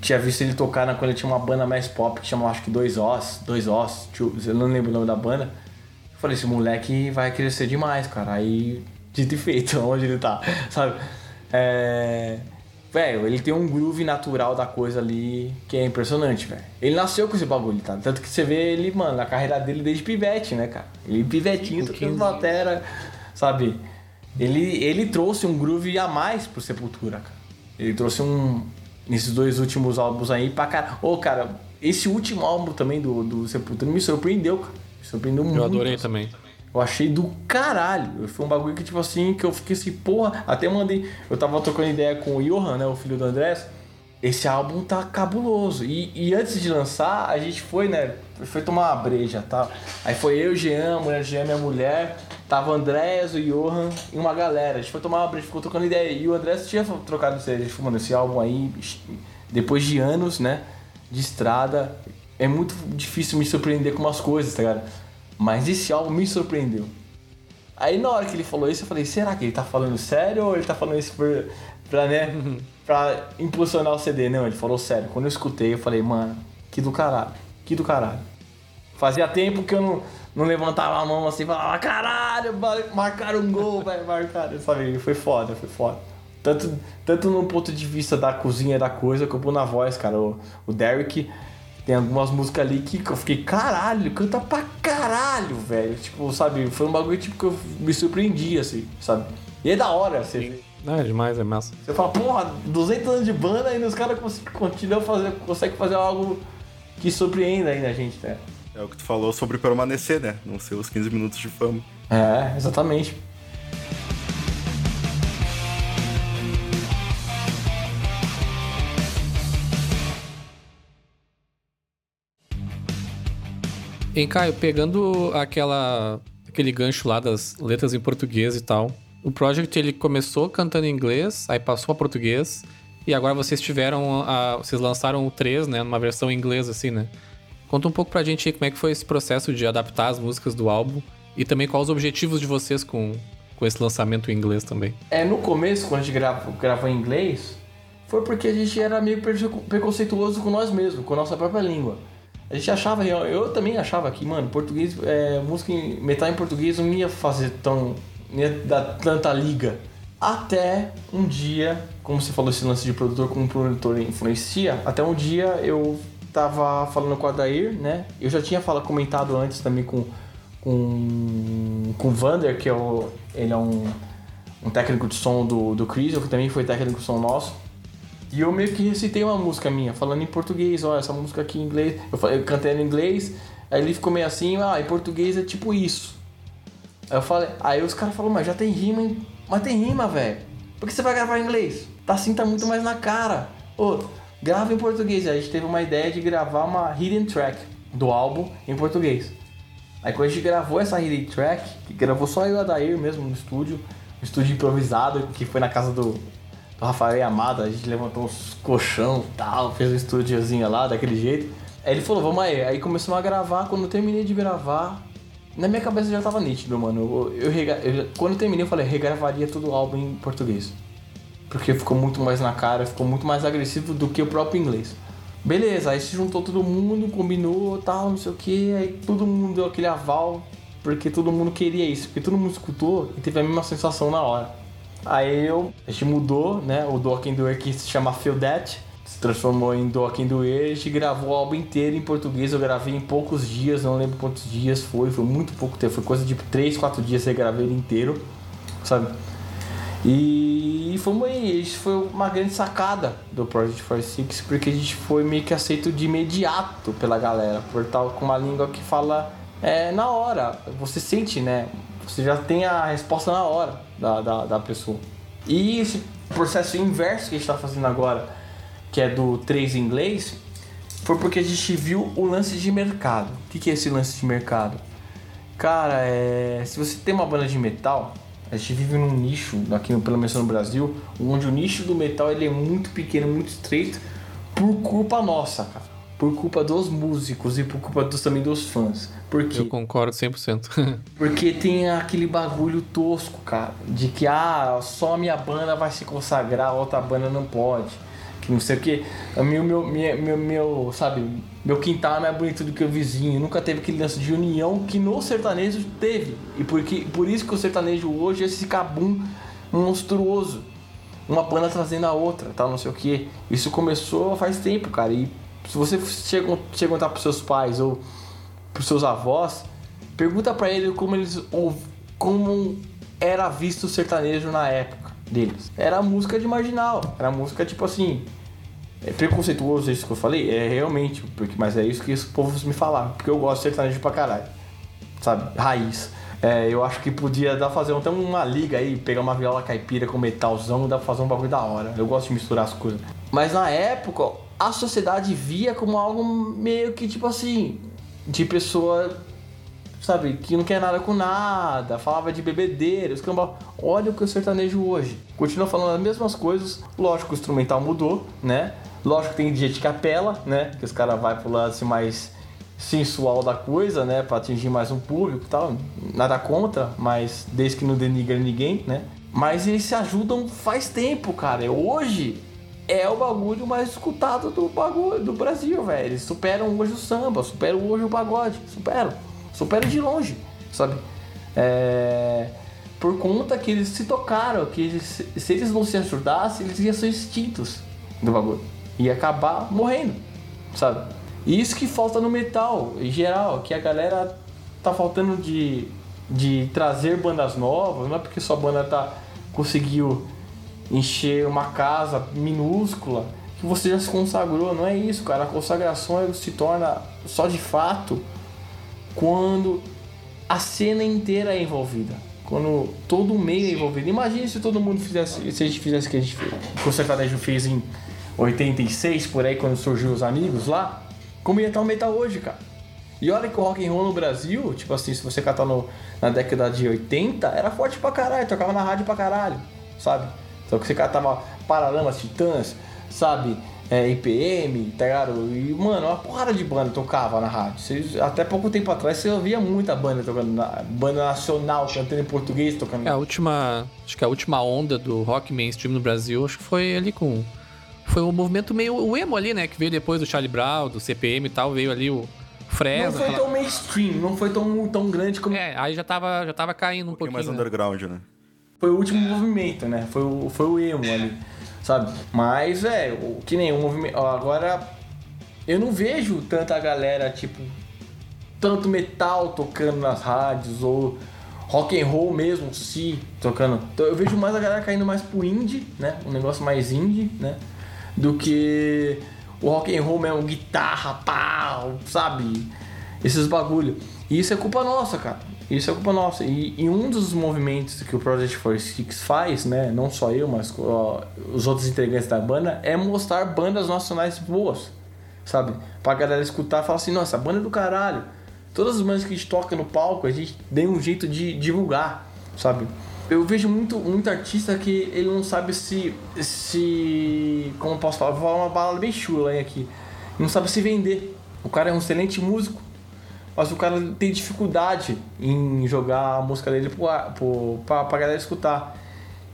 tinha visto ele tocar na, quando ele tinha uma banda mais pop que chamava acho que Dois Os, Dois Os, eu não lembro o nome da banda. Eu falei, esse moleque vai crescer demais, cara. Aí, dito e feito, onde ele tá, sabe? É. Velho, ele tem um groove natural da coisa ali que é impressionante, velho. Ele nasceu com esse bagulho, tá? Tanto que você vê ele, mano, na carreira dele desde pivete, né, cara? Ele pivetinho, tocando batera, sabe? Ele, ele trouxe um groove a mais pro Sepultura, cara. Ele trouxe um. Nesses dois últimos álbuns aí pra cara. Ô, cara, esse último álbum também do, do Sepultura me surpreendeu, cara. Me surpreendeu muito. Eu adorei também. Eu achei do caralho. Foi um bagulho que, tipo assim, que eu fiquei assim, porra. Até mandei. Eu tava trocando ideia com o Johan, né? O filho do Andrés. Esse álbum tá cabuloso. E, e antes de lançar, a gente foi, né? Foi tomar uma breja tal. Aí foi eu, Jean, a mulher Jean, minha mulher. Tava o Andrés, o Johan e uma galera. A gente foi tomar uma breja, ficou trocando ideia. E o Andrés tinha trocado isso aí. A gente falou, mano, esse álbum aí, depois de anos, né? De estrada, é muito difícil me surpreender com umas coisas, tá ligado? Mas esse álbum me surpreendeu. Aí na hora que ele falou isso, eu falei, será que ele tá falando sério ou ele tá falando isso por, pra, né, pra impulsionar o CD? Não, ele falou sério. Quando eu escutei, eu falei, mano, que do caralho, que do caralho. Fazia tempo que eu não, não levantava a mão assim e falava, caralho, mar- marcaram um gol, velho, marcaram, sabe? Foi foda, foi foda. Tanto, tanto no ponto de vista da cozinha da coisa, como na voz, cara. O, o Derek tem algumas músicas ali que eu fiquei, caralho, canta pra caralho, velho. Tipo, sabe, foi um bagulho tipo que eu me surpreendi, assim, sabe? E é da hora, você. Ah, é demais, é massa. Você fala, porra, 200 anos de banda e os caras cons- continuam fazer, conseguem fazer algo que surpreenda ainda a gente, né? É o que tu falou sobre permanecer, né? Não ser os 15 minutos de fama. É, exatamente. Hein, Caio, pegando aquela, aquele gancho lá das letras em português e tal, o Project ele começou cantando em inglês, aí passou a português, e agora vocês tiveram, a, vocês lançaram o 3, né, numa versão em inglês assim, né? Conta um pouco pra gente aí como é que foi esse processo de adaptar as músicas do álbum e também quais os objetivos de vocês com, com esse lançamento em inglês também. É, no começo, quando a gente gravou, gravou em inglês, foi porque a gente era meio preconceituoso com nós mesmos, com a nossa própria língua. A gente achava, eu, eu também achava que, mano, português, é, música em, metal em português não ia fazer tão. não ia dar tanta liga. Até um dia, como você falou, esse lance de produtor como produtor influencia, até um dia eu tava falando com o Adair, né? Eu já tinha fala, comentado antes também com, com, com o Vander, que é o, ele é um, um técnico de som do, do Chris, que também foi técnico de som nosso. E eu meio que recitei uma música minha, falando em português, olha, essa música aqui em inglês. Eu, falei, eu cantei ela em inglês, aí ele ficou meio assim, ah, em português é tipo isso. Aí eu falei, aí os caras falaram, mas já tem rima, hein? mas tem rima, velho. Por que você vai gravar em inglês? Tá assim, tá muito mais na cara. Ô, grava em português. Aí a gente teve uma ideia de gravar uma hidden track do álbum em português. Aí quando a gente gravou essa hidden track, que gravou só eu e o Adair mesmo no estúdio, um estúdio improvisado, que foi na casa do, do Rafael Amado, a gente levantou uns colchão tal, fez um estúdiozinho lá, daquele jeito. Aí ele falou, vamos aí. Aí começamos a gravar, quando eu terminei de gravar, na minha cabeça já tava nítido, mano. Eu, eu, eu- quando eu terminei, eu falei, regravaria todo o álbum em português. Porque ficou muito mais na cara, ficou muito mais agressivo do que o próprio inglês. Beleza, aí se juntou todo mundo, combinou, tal, não sei o que, aí todo mundo deu aquele aval, porque todo mundo queria isso, porque todo mundo escutou e teve a mesma sensação na hora. Aí eu, a gente mudou, né, o Do Do que se chama Feel That, se transformou em Do Do a gente gravou o álbum inteiro em português, eu gravei em poucos dias, não lembro quantos dias foi, foi muito pouco tempo, foi coisa de 3, 4 dias eu gravei ele inteiro, sabe? E foi, uma, isso foi uma grande sacada do Project 46, porque a gente foi meio que aceito de imediato pela galera, por estar com uma língua que fala é, na hora. Você sente, né? Você já tem a resposta na hora da, da, da pessoa. E esse processo inverso que a gente está fazendo agora, que é do 3 em inglês, foi porque a gente viu o lance de mercado. O que, que é esse lance de mercado? Cara, é... se você tem uma banda de metal, a gente vive num nicho, aqui pelo menos no Brasil, onde o nicho do metal ele é muito pequeno, muito estreito, por culpa nossa, cara. Por culpa dos músicos e por culpa dos, também dos fãs. Por quê? Eu concordo 100%. Porque tem aquele bagulho tosco, cara, de que ah, só a minha banda vai se consagrar, a outra banda não pode. Que não sei o que. Meu, meu, meu, meu, sabe, meu quintal é mais bonito do que o vizinho. Nunca teve aquele lance de união que no sertanejo teve. E porque, por isso que o sertanejo hoje é esse cabum monstruoso. Uma banda trazendo a outra, tal, não sei o que. Isso começou faz tempo, cara. E se você chega, chega contar pros seus pais ou pros seus avós, pergunta pra ele como eles como era visto o sertanejo na época deles. Era música de marginal, era música tipo assim, é preconceituoso isso que eu falei, é realmente, porque mas é isso que os povos me falaram, porque eu gosto de sertanejo pra caralho. Sabe? Raiz. É, eu acho que podia dar fazer até uma liga aí, pegar uma viola caipira com metalzão, dá pra fazer um bagulho da hora. Eu gosto de misturar as coisas. Mas na época, a sociedade via como algo meio que tipo assim, de pessoa sabe, que não quer nada com nada, falava de bebedeira, escambau. Olha o que é o sertanejo hoje. Continua falando as mesmas coisas, lógico, o instrumental mudou, né? Lógico que tem gente que apela, né? Que os caras vai pro assim mais sensual da coisa, né? Pra atingir mais um público e tal. Nada contra, mas desde que não denigra ninguém, né? Mas eles se ajudam faz tempo, cara. Hoje é o bagulho mais escutado do bagulho do Brasil, velho. Eles superam hoje o samba, superam hoje o pagode, superam. Superam de longe, sabe? É... Por conta que eles se tocaram, que eles- se eles não se ajudassem, eles iam ser extintos do bagulho. Ia acabar morrendo, sabe? E isso que falta no metal, em geral, que a galera tá faltando de, de trazer bandas novas, não é porque sua banda tá conseguiu encher uma casa minúscula que você já se consagrou. Não é isso, cara. A consagração se torna só de fato quando a cena inteira é envolvida. Quando todo o meio é envolvido. Imagine se todo mundo fizesse, se a gente fizesse o que a gente fez. Que o sertanejo fez em 86, por aí, quando surgiu os amigos lá. Como ia estar o metal hoje, cara. E olha que o rock and roll no Brasil, tipo assim, se você catar no, na década de 80, era forte pra caralho, tocava na rádio pra caralho, sabe? Então que você catava Paralamas, Titãs, sabe? É, IPM, tá ligado? E, mano, uma porrada de banda tocava na rádio. Você, até pouco tempo atrás você ouvia muita banda tocando, na, banda nacional cantando em português, tocando. É, a última. Acho que a última onda do rock mainstream no Brasil, acho que foi ali com. Foi o um movimento meio. O emo ali, né? Que veio depois do Charlie Brown, do CPM e tal, veio ali o. Fresno. Não foi tão mainstream, não foi tão, tão grande como. É, aí já tava, já tava caindo um, um pouquinho. mais né? underground, né? Foi o último movimento, né? Foi o, foi o emo ali sabe? Mas, é, o, que nem o movimento. Agora, eu não vejo tanta galera, tipo, tanto metal tocando nas rádios, ou rock and roll mesmo, si, tocando. Então eu vejo mais a galera caindo mais pro indie, né? Um negócio mais indie, né? Do que o rock and roll mesmo, guitarra, pau, sabe? Esses bagulho. E isso é culpa nossa, cara. Isso é culpa nossa. E, e, um dos movimentos que o Project 46 faz, né, não só eu, mas ó, os outros integrantes da banda, é mostrar bandas nacionais boas, sabe? Pra galera escutar e falar assim: nossa, banda é do caralho. Todas as bandas que a gente toca no palco, a gente tem um jeito de divulgar, sabe? Eu vejo muito, muito artista que ele não sabe se. se como posso falar? Vou falar uma palavra bem chula aí aqui. Não sabe se vender. O cara é um excelente músico, mas o cara tem dificuldade em jogar a música dele pro, pro, pra, pra galera escutar.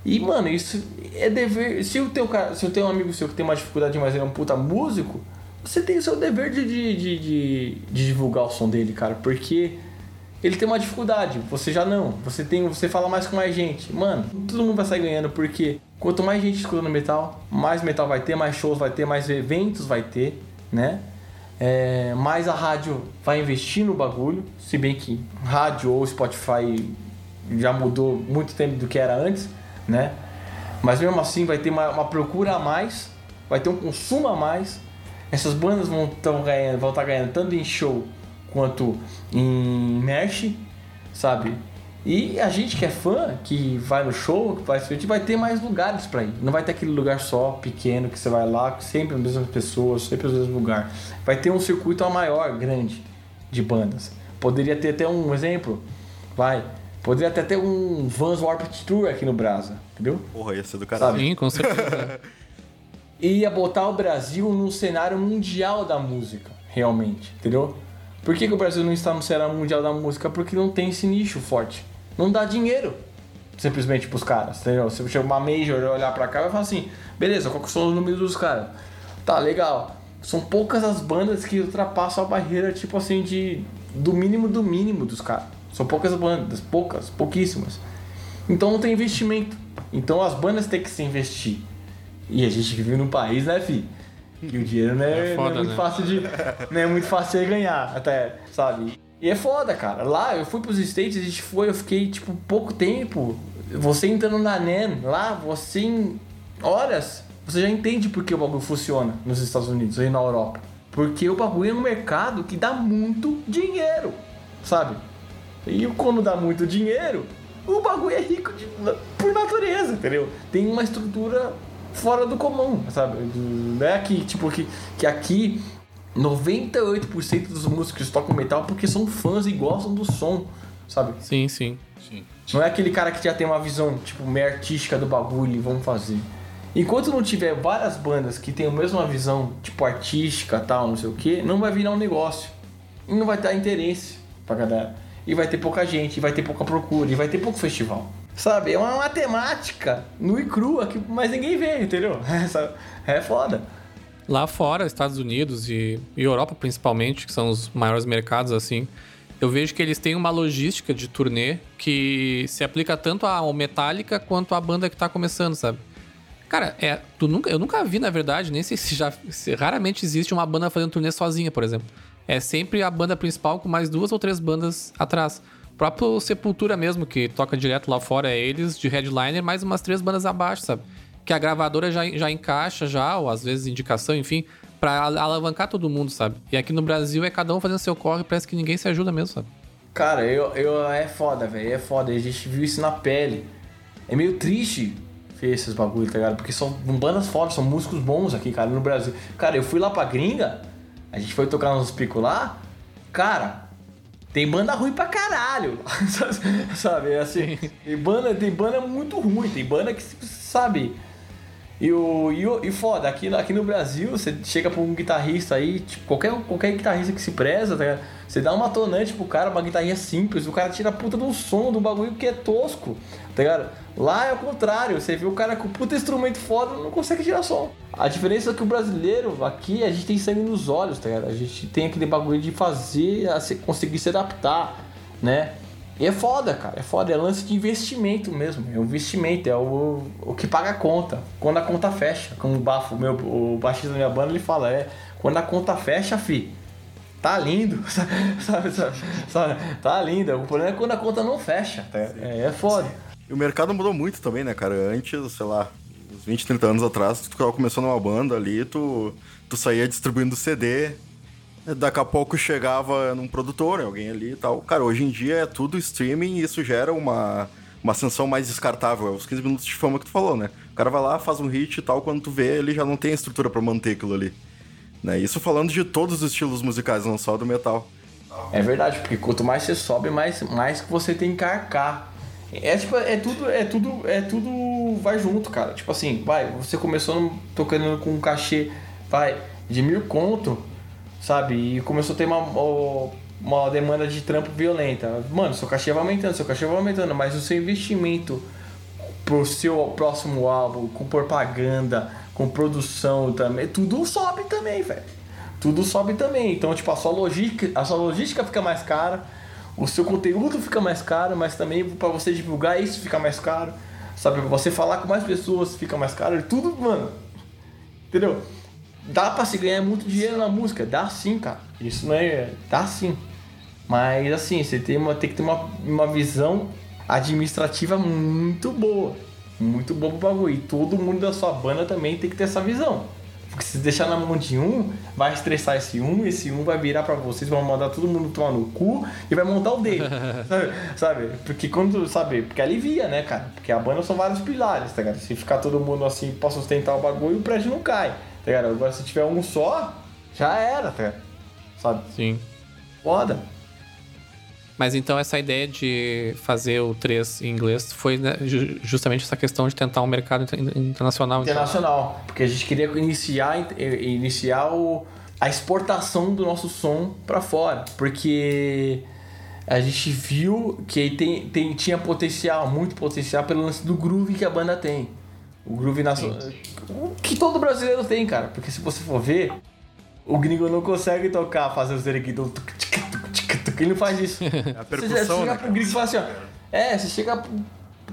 E, mano, isso é dever. Se o teu cara, se eu tenho um amigo seu que tem uma dificuldade, mas ele é um puta músico, você tem o seu dever de, de, de, de, de divulgar o som dele, cara. Porque ele tem uma dificuldade, você já não. Você tem, você fala mais com mais gente. Mano, todo mundo vai sair ganhando, porque quanto mais gente escutando metal, mais metal vai ter, mais shows vai ter, mais eventos vai ter, né? É, mais a rádio vai investir no bagulho, se bem que rádio ou Spotify já mudou muito tempo do que era antes, né? Mas mesmo assim vai ter uma, uma procura a mais, vai ter um consumo a mais. Essas bandas vão estar ganhando, vão estar ganhando tanto em show quanto em merch, sabe? E a gente que é fã, que vai no show, que vai assistir, vai ter mais lugares para ir. Não vai ter aquele lugar só, pequeno, que você vai lá, sempre as mesmas pessoas, sempre os mesmos lugares. Vai ter um circuito maior, grande, de bandas. Poderia ter até um exemplo, vai, poderia até ter um Vans Warped Tour aqui no Brasa, entendeu? Porra, ia ser do caralho. Sim, com certeza. ia botar o Brasil num cenário mundial da música, realmente, entendeu? Por que, que o Brasil não está no cenário mundial da música? Porque não tem esse nicho forte não dá dinheiro simplesmente pros caras, entendeu? Se chega uma major e olhar pra cá e falar assim, beleza, qual que são os números dos caras? Tá, legal. São poucas as bandas que ultrapassam a barreira, tipo assim, de do mínimo do mínimo dos caras. São poucas bandas, poucas, pouquíssimas. Então não tem investimento. Então as bandas têm que se investir. E a gente vive num país, né, fi? Que o dinheiro não é, é, foda, não é muito né? fácil de. Não é muito fácil de ganhar, até, sabe? E é foda, cara. Lá eu fui pros States, a gente foi, eu fiquei tipo pouco tempo. Você entrando na NEN, lá, você em horas, você já entende por que o bagulho funciona nos Estados Unidos e na Europa. Porque o bagulho é um mercado que dá muito dinheiro, sabe? E quando dá muito dinheiro, o bagulho é rico de, por natureza, entendeu? Tem uma estrutura fora do comum, sabe? Não é aqui, tipo, que, que aqui 98% dos músicos tocam metal porque são fãs e gostam do som, sabe? Sim, sim. sim. Não é aquele cara que já tem uma visão, tipo, meio artística do bagulho e vamos fazer. Enquanto não tiver várias bandas que tenham a mesma visão, tipo, artística tal, não sei o que, não vai virar um negócio. E não vai dar interesse pra galera. E vai ter pouca gente, e vai ter pouca procura, e vai ter pouco festival. Sabe? É uma matemática no e crua que mais ninguém vê, entendeu? É foda. Lá fora, Estados Unidos e, e Europa principalmente, que são os maiores mercados assim, eu vejo que eles têm uma logística de turnê que se aplica tanto ao Metallica quanto à banda que tá começando, sabe? Cara, é, tu nunca, eu nunca vi, na verdade, nem sei se já. Se raramente existe uma banda fazendo turnê sozinha, por exemplo. É sempre a banda principal com mais duas ou três bandas atrás. O próprio Sepultura mesmo, que toca direto lá fora, é eles, de headliner, mais umas três bandas abaixo, sabe? Que a gravadora já, já encaixa já, ou às vezes indicação, enfim, pra al- alavancar todo mundo, sabe? E aqui no Brasil é cada um fazendo seu corre, parece que ninguém se ajuda mesmo, sabe? Cara, eu, eu é foda, velho. É foda. A gente viu isso na pele. É meio triste ver esses bagulho, tá ligado? Porque são bandas fodas, são músicos bons aqui, cara, no Brasil. Cara, eu fui lá pra gringa, a gente foi tocar nos picos lá, cara. Tem banda ruim pra caralho. sabe? É assim. Tem banda, tem banda muito ruim, tem banda que, sabe? E o, e e foda, aqui, aqui no Brasil, você chega pra um guitarrista aí, tipo, qualquer, qualquer guitarrista que se preza, tá? Você dá uma tonante pro cara, uma guitarrinha simples, o cara tira a puta do som do bagulho que é tosco, tá ligado? Lá é o contrário, você vê o cara com puta instrumento foda não consegue tirar som. A diferença é que o brasileiro, aqui, a gente tem sangue nos olhos, tá ligado? A gente tem aquele bagulho de fazer, conseguir se adaptar, né? E é foda, cara. É foda. É lance de investimento mesmo. É um investimento. É o, o que paga a conta. Quando a conta fecha. Como o Bafo, meu, o baixista da minha banda, ele fala: é. Quando a conta fecha, fi. Tá lindo. sabe, sabe, sabe? Tá lindo. O problema é quando a conta não fecha. É, é foda. E o mercado mudou muito também, né, cara? Antes, sei lá, uns 20, 30 anos atrás, tu começou numa banda ali, tu, tu saía distribuindo CD, daqui a pouco chegava num produtor, alguém ali e tal. Cara, hoje em dia é tudo streaming e isso gera uma, uma ascensão mais descartável. É os 15 minutos de fama que tu falou, né? O cara vai lá, faz um hit e tal, quando tu vê, ele já não tem a estrutura pra manter aquilo ali. Né? Isso falando de todos os estilos musicais, não só do metal. É verdade, porque quanto mais você sobe, mais, mais que você tem que arcar. É tipo, é tudo, é tudo, é tudo vai junto, cara. Tipo assim, vai, você começou tocando com um cachê, vai, de mil conto, sabe? E começou a ter uma, uma demanda de trampo violenta. Mano, seu cachê vai aumentando, seu cachê vai aumentando, mas o seu investimento pro seu próximo álbum, com propaganda, com produção também, tudo sobe também, velho. Tudo sobe também. Então, tipo, a sua logística, a sua logística fica mais cara, o seu conteúdo fica mais caro, mas também para você divulgar isso fica mais caro. Sabe, pra você falar com mais pessoas fica mais caro, tudo, mano. Entendeu? Dá pra se ganhar muito dinheiro na música, dá sim, cara. Isso não é. Dá sim. Mas assim, você tem, uma, tem que ter uma, uma visão administrativa muito boa. Muito boa pro bagulho. E todo mundo da sua banda também tem que ter essa visão. Porque se deixar na mão de um, vai estressar esse um, esse um vai virar pra vocês, vão mandar todo mundo tomar no cu e vai montar o dele. sabe? sabe? Porque quando, sabe? Porque alivia, né, cara? Porque a banda são vários pilares, tá ligado? Se ficar todo mundo assim pra sustentar o bagulho, o prédio não cai, tá ligado? Agora se tiver um só, já era, tá ligado? Sabe? Sim. Foda. Mas então essa ideia de fazer o 3 em inglês foi né, ju- justamente essa questão de tentar um mercado inter- internacional. então. Internacional. Porque a gente queria iniciar, eh, iniciar o, a exportação do nosso som pra fora. Porque a gente viu que tem, tem, tinha potencial, muito potencial pelo lance do groove que a banda tem. O groove nacional. Que todo brasileiro tem, cara. Porque se você for ver, o gringo não consegue tocar, fazer os tuc. Ele não faz isso. É a Você, chega né? pro gringo e fala assim, ó. É, você chega pro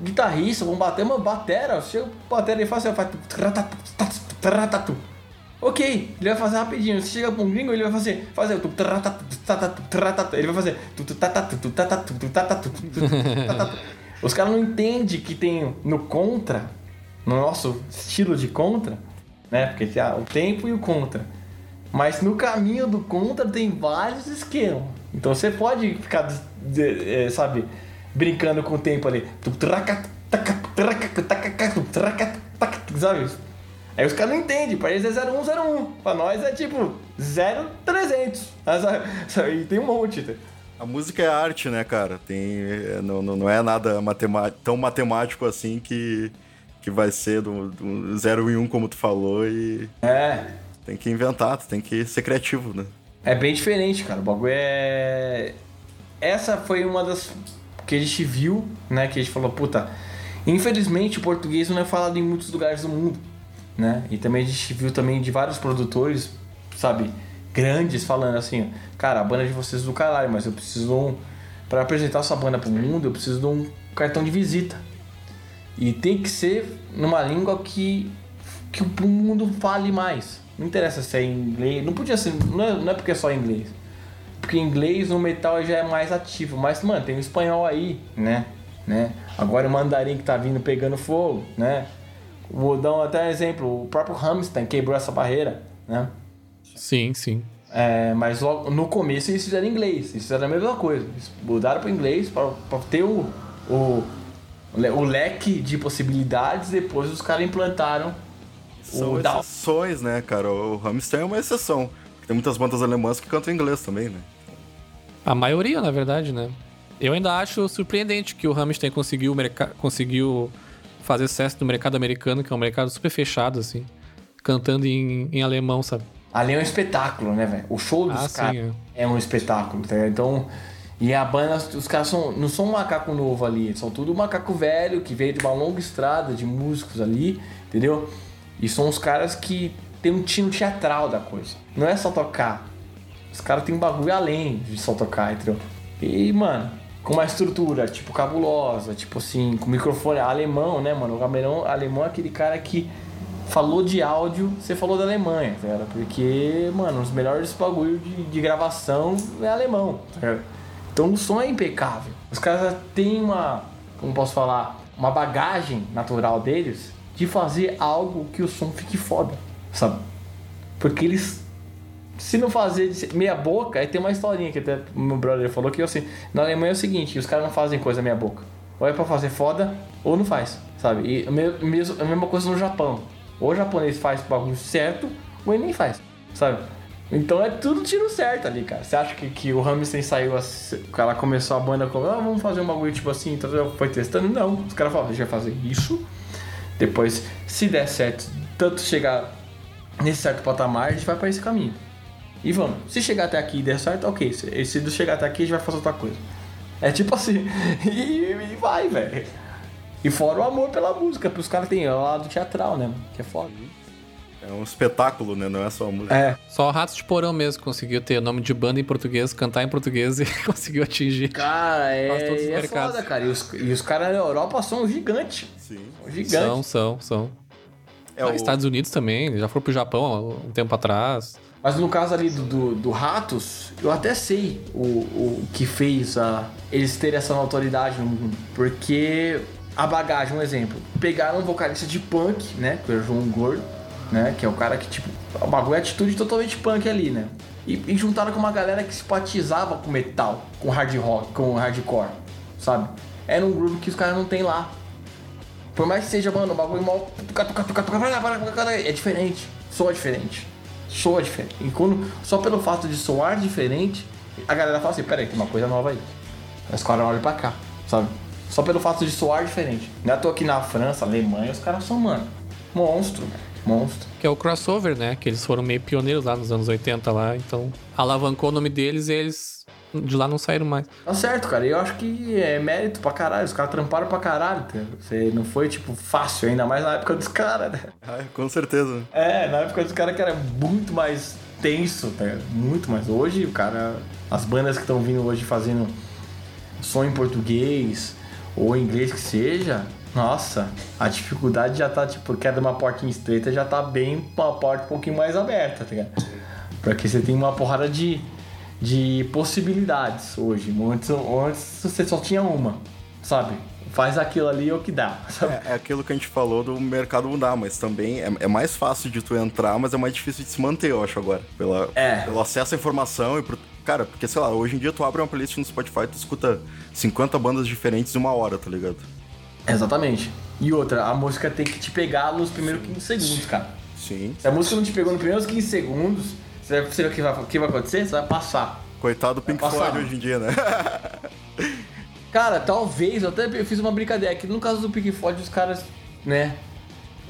guitarrista, vamos bater uma batera, você chega pro batera e fala assim, ó, faz. Ok, ele vai fazer rapidinho. Você chega pra um gringo, ele vai fazer. Fazer. Ele vai fazer. Os caras não entendem que tem no contra, no nosso estilo de contra, né? Porque tem ah, o tempo e o contra. Mas no caminho do contra tem vários esquemas. Então você pode ficar, é, sabe, brincando com o tempo ali. Sabe? Aí os caras não entendem. Pra eles é 0101. Pra nós é tipo 0300. Sabe? Sabe? E tem um monte. tá? A música é arte, né, cara? Tem, é, não, não não é nada matema- tão matemático assim que, que vai ser do, do 0 e 1, como tu falou, e É. tem que inventar, tu tem que ser criativo, né? É bem diferente, cara. O bagulho é. Essa foi uma das que a gente viu, né? Que a gente falou, puta. Infelizmente o português não é falado em muitos lugares do mundo, né? E também a gente viu também de vários produtores, sabe, grandes falando assim, cara, a banda de vocês é do caralho, mas eu preciso um. Pra apresentar essa banda pro mundo, eu preciso de um cartão de visita. E tem que ser numa língua que, que o mundo fale mais. Não interessa se é em inglês. Não podia ser. Não é, não é porque é só em inglês. Porque em inglês no metal já é mais ativo. Mas, mano, tem o espanhol aí, né? né? Agora o mandarim que tá vindo pegando fogo, né? Vou dar até um exemplo. O próprio Hamilton quebrou essa barreira, né? Sim, sim. É, mas logo, no começo eles fizeram inglês, eles fizeram a mesma coisa. Eles mudaram para inglês para ter o, o, o leque de possibilidades. Depois os caras implantaram São o down. exceções, né, cara? O Hamster é uma exceção. Tem muitas bandas alemãs que cantam inglês também, né? A maioria, na verdade, né? Eu ainda acho surpreendente que o Rammstein conseguiu, conseguiu fazer sucesso no mercado americano, que é um mercado super fechado, assim. Cantando em, em alemão, sabe? Ali é um espetáculo, né, velho? O show dos Ah, caras é. um espetáculo, tá ligado? Então, e a banda, os caras são, não são um macaco novo ali, são tudo macaco velho que veio de uma longa estrada de músicos ali, entendeu? E são os caras que tem um tino teatral da coisa. Não é só tocar. Os caras têm um bagulho além de só tocar, entendeu? E, mano, com uma estrutura, tipo, cabulosa, tipo assim, com microfone alemão, né, mano? O alemão, alemão é aquele cara que falou de áudio, você falou da Alemanha, tá? Porque, mano, os melhores bagulho de, de gravação é alemão, tá ligado? Então o som é impecável. Os caras têm uma, como posso falar, uma bagagem natural deles de fazer algo que o som fique foda, sabe? Porque eles se não fazer meia boca, aí tem uma historinha que até meu brother falou que assim, na Alemanha é o seguinte, os caras não fazem coisa meia boca. Ou é pra fazer foda, ou não faz, sabe? E a mesma coisa no Japão. Ou o japonês faz o bagulho certo, ou ele nem faz, sabe? Então é tudo tiro certo ali, cara. Você acha que, que o Hamilton saiu, cara começou a banda com, ah, vamos fazer um bagulho tipo assim, então foi testando? Não, os caras falaram, gente vai fazer isso, depois, se der certo, tanto chegar nesse certo patamar, a gente vai pra esse caminho. E vamos. Se chegar até aqui e der certo, ok. Se, se chegar até aqui, a gente vai fazer outra coisa. É tipo assim. E, vai, velho. E fora o amor pela música, porque os caras têm lado teatral, né? Que é foda. É um espetáculo, né? Não é só a música. É. Só o Ratos de Porão mesmo conseguiu ter o nome de banda em português, cantar em português e conseguiu atingir. Cara, Faz todos os é, é mercados. foda, cara. E os, e os caras na Europa são gigantes. Sim. Gigantes. São, são, são. É Ah, o... Estados Unidos também, já foram pro Japão há um tempo atrás. Mas no caso ali do, do, do Ratos, eu até sei o, o que fez a, eles terem essa notoriedade no mundo. Porque a bagagem, um exemplo, pegaram um vocalista de punk, né? Que é o João Gordo, né? Que é o cara que, tipo, o bagulho é atitude totalmente punk ali, né? E, e juntaram com uma galera que simpatizava com metal, com hard rock, com hardcore, sabe? Era um grupo que os caras não tem lá. Por mais que seja, mano, o bagulho mal. É diferente. Soa diferente. Soa diferente. E quando, só pelo fato de soar diferente, a galera fala assim: peraí, tem uma coisa nova aí. Os caras olham pra cá, sabe? Só pelo fato de soar diferente. À toa aqui na França, Alemanha, os caras são, mano, monstro, velho. Monstro. Que é o crossover, né? Que eles foram meio pioneiros lá nos anos 80 lá, então alavancou o nome deles e eles de lá não saíram mais. Tá certo, cara. E eu acho que é mérito pra caralho. Os caras tramparam pra caralho. tá? Você não foi, tipo, fácil, ainda mais na época dos caras, né? Ah, com certeza. É, na época dos caras que era muito mais tenso, tá? Muito mais. Hoje, o cara. As bandas que estão vindo hoje fazendo som em português ou em inglês que seja, nossa, a dificuldade já tá, tipo, que é de uma portinha estreita, já tá bem uma porta um pouquinho mais aberta, tá ligado? Porque você tem uma porrada de, de possibilidades hoje. Antes, antes você só tinha uma, sabe? Faz aquilo ali é o que dá, sabe? É, é aquilo que a gente falou do mercado mudar, mas também é, é mais fácil de tu entrar, mas é mais difícil de se manter, eu acho, agora. Pela, É. Pelo acesso à informação e pro... Cara, porque, sei lá, hoje em dia tu abre uma playlist no Spotify e tu escuta 50 bandas diferentes em uma hora, tá ligado? Exatamente. E outra, a música tem que te pegar nos primeiros 15 segundos, cara. Sim. Se a música não te pegou nos primeiros 15 segundos, você vai, o que vai, o que vai acontecer? Você vai passar. Coitado do Pink. Floyd hoje em dia, né? Cara, talvez, eu até eu fiz uma brincadeira aqui. No caso do Pink Floyd, os caras, né?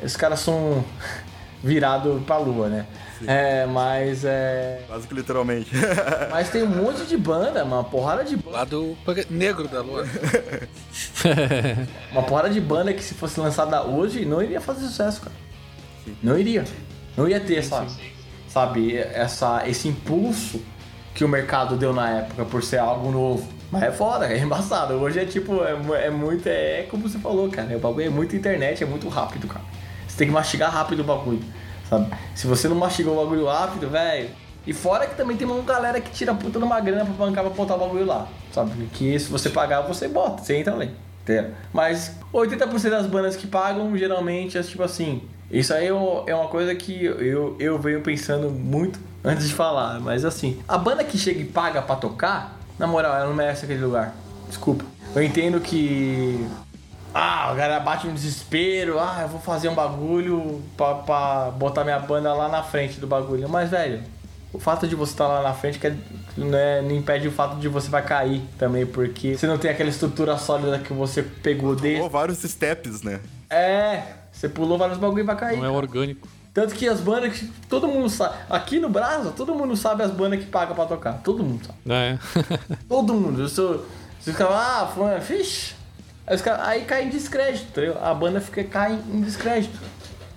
Os caras são virados pra lua, né? É, mas é. Quase que literalmente. Mas tem um monte de banda, uma porrada de banda. Lado negro da lua. Uma porrada de banda que se fosse lançada hoje não iria fazer sucesso, cara. Não iria. Não ia ter essa, sabe, essa, esse impulso que o mercado deu na época por ser algo novo. Mas é foda, é embaçado. Hoje é tipo, é, é muito, é como você falou, cara. O bagulho é muito internet, é muito rápido, cara. Você tem que mastigar rápido o bagulho, sabe? Se você não mastigou o bagulho rápido, velho. E fora que também tem uma galera que tira puta de uma grana pra bancar pra botar o bagulho lá, sabe? Que se você pagar, você bota, você entra ali. Mas 80% das bandas que pagam, geralmente, é tipo assim. Isso aí é uma coisa que eu, eu venho pensando muito antes de falar. Mas assim, a banda que chega e paga pra tocar, na moral, ela não merece aquele lugar. Desculpa. Eu entendo que. Ah, o cara bate um desespero. Ah, eu vou fazer um bagulho pra, pra botar minha banda lá na frente do bagulho. Mas, velho, o fato de você estar lá na frente que né, não impede o fato de você vai cair também, porque você não tem aquela estrutura sólida que você pegou desde. Pulou vários steps, né? É, você pulou vários bagulho e vai cair. Não é orgânico. Tanto que as bandas que todo mundo sabe. Aqui no Brasil, todo mundo sabe as bandas que pagam pra tocar. Todo mundo sabe. É. todo mundo. Eu sou. Você fica lá, ah, fulano, fixe. Aí, caras, aí cai em descrédito, entendeu? A banda fica, cai em descrédito.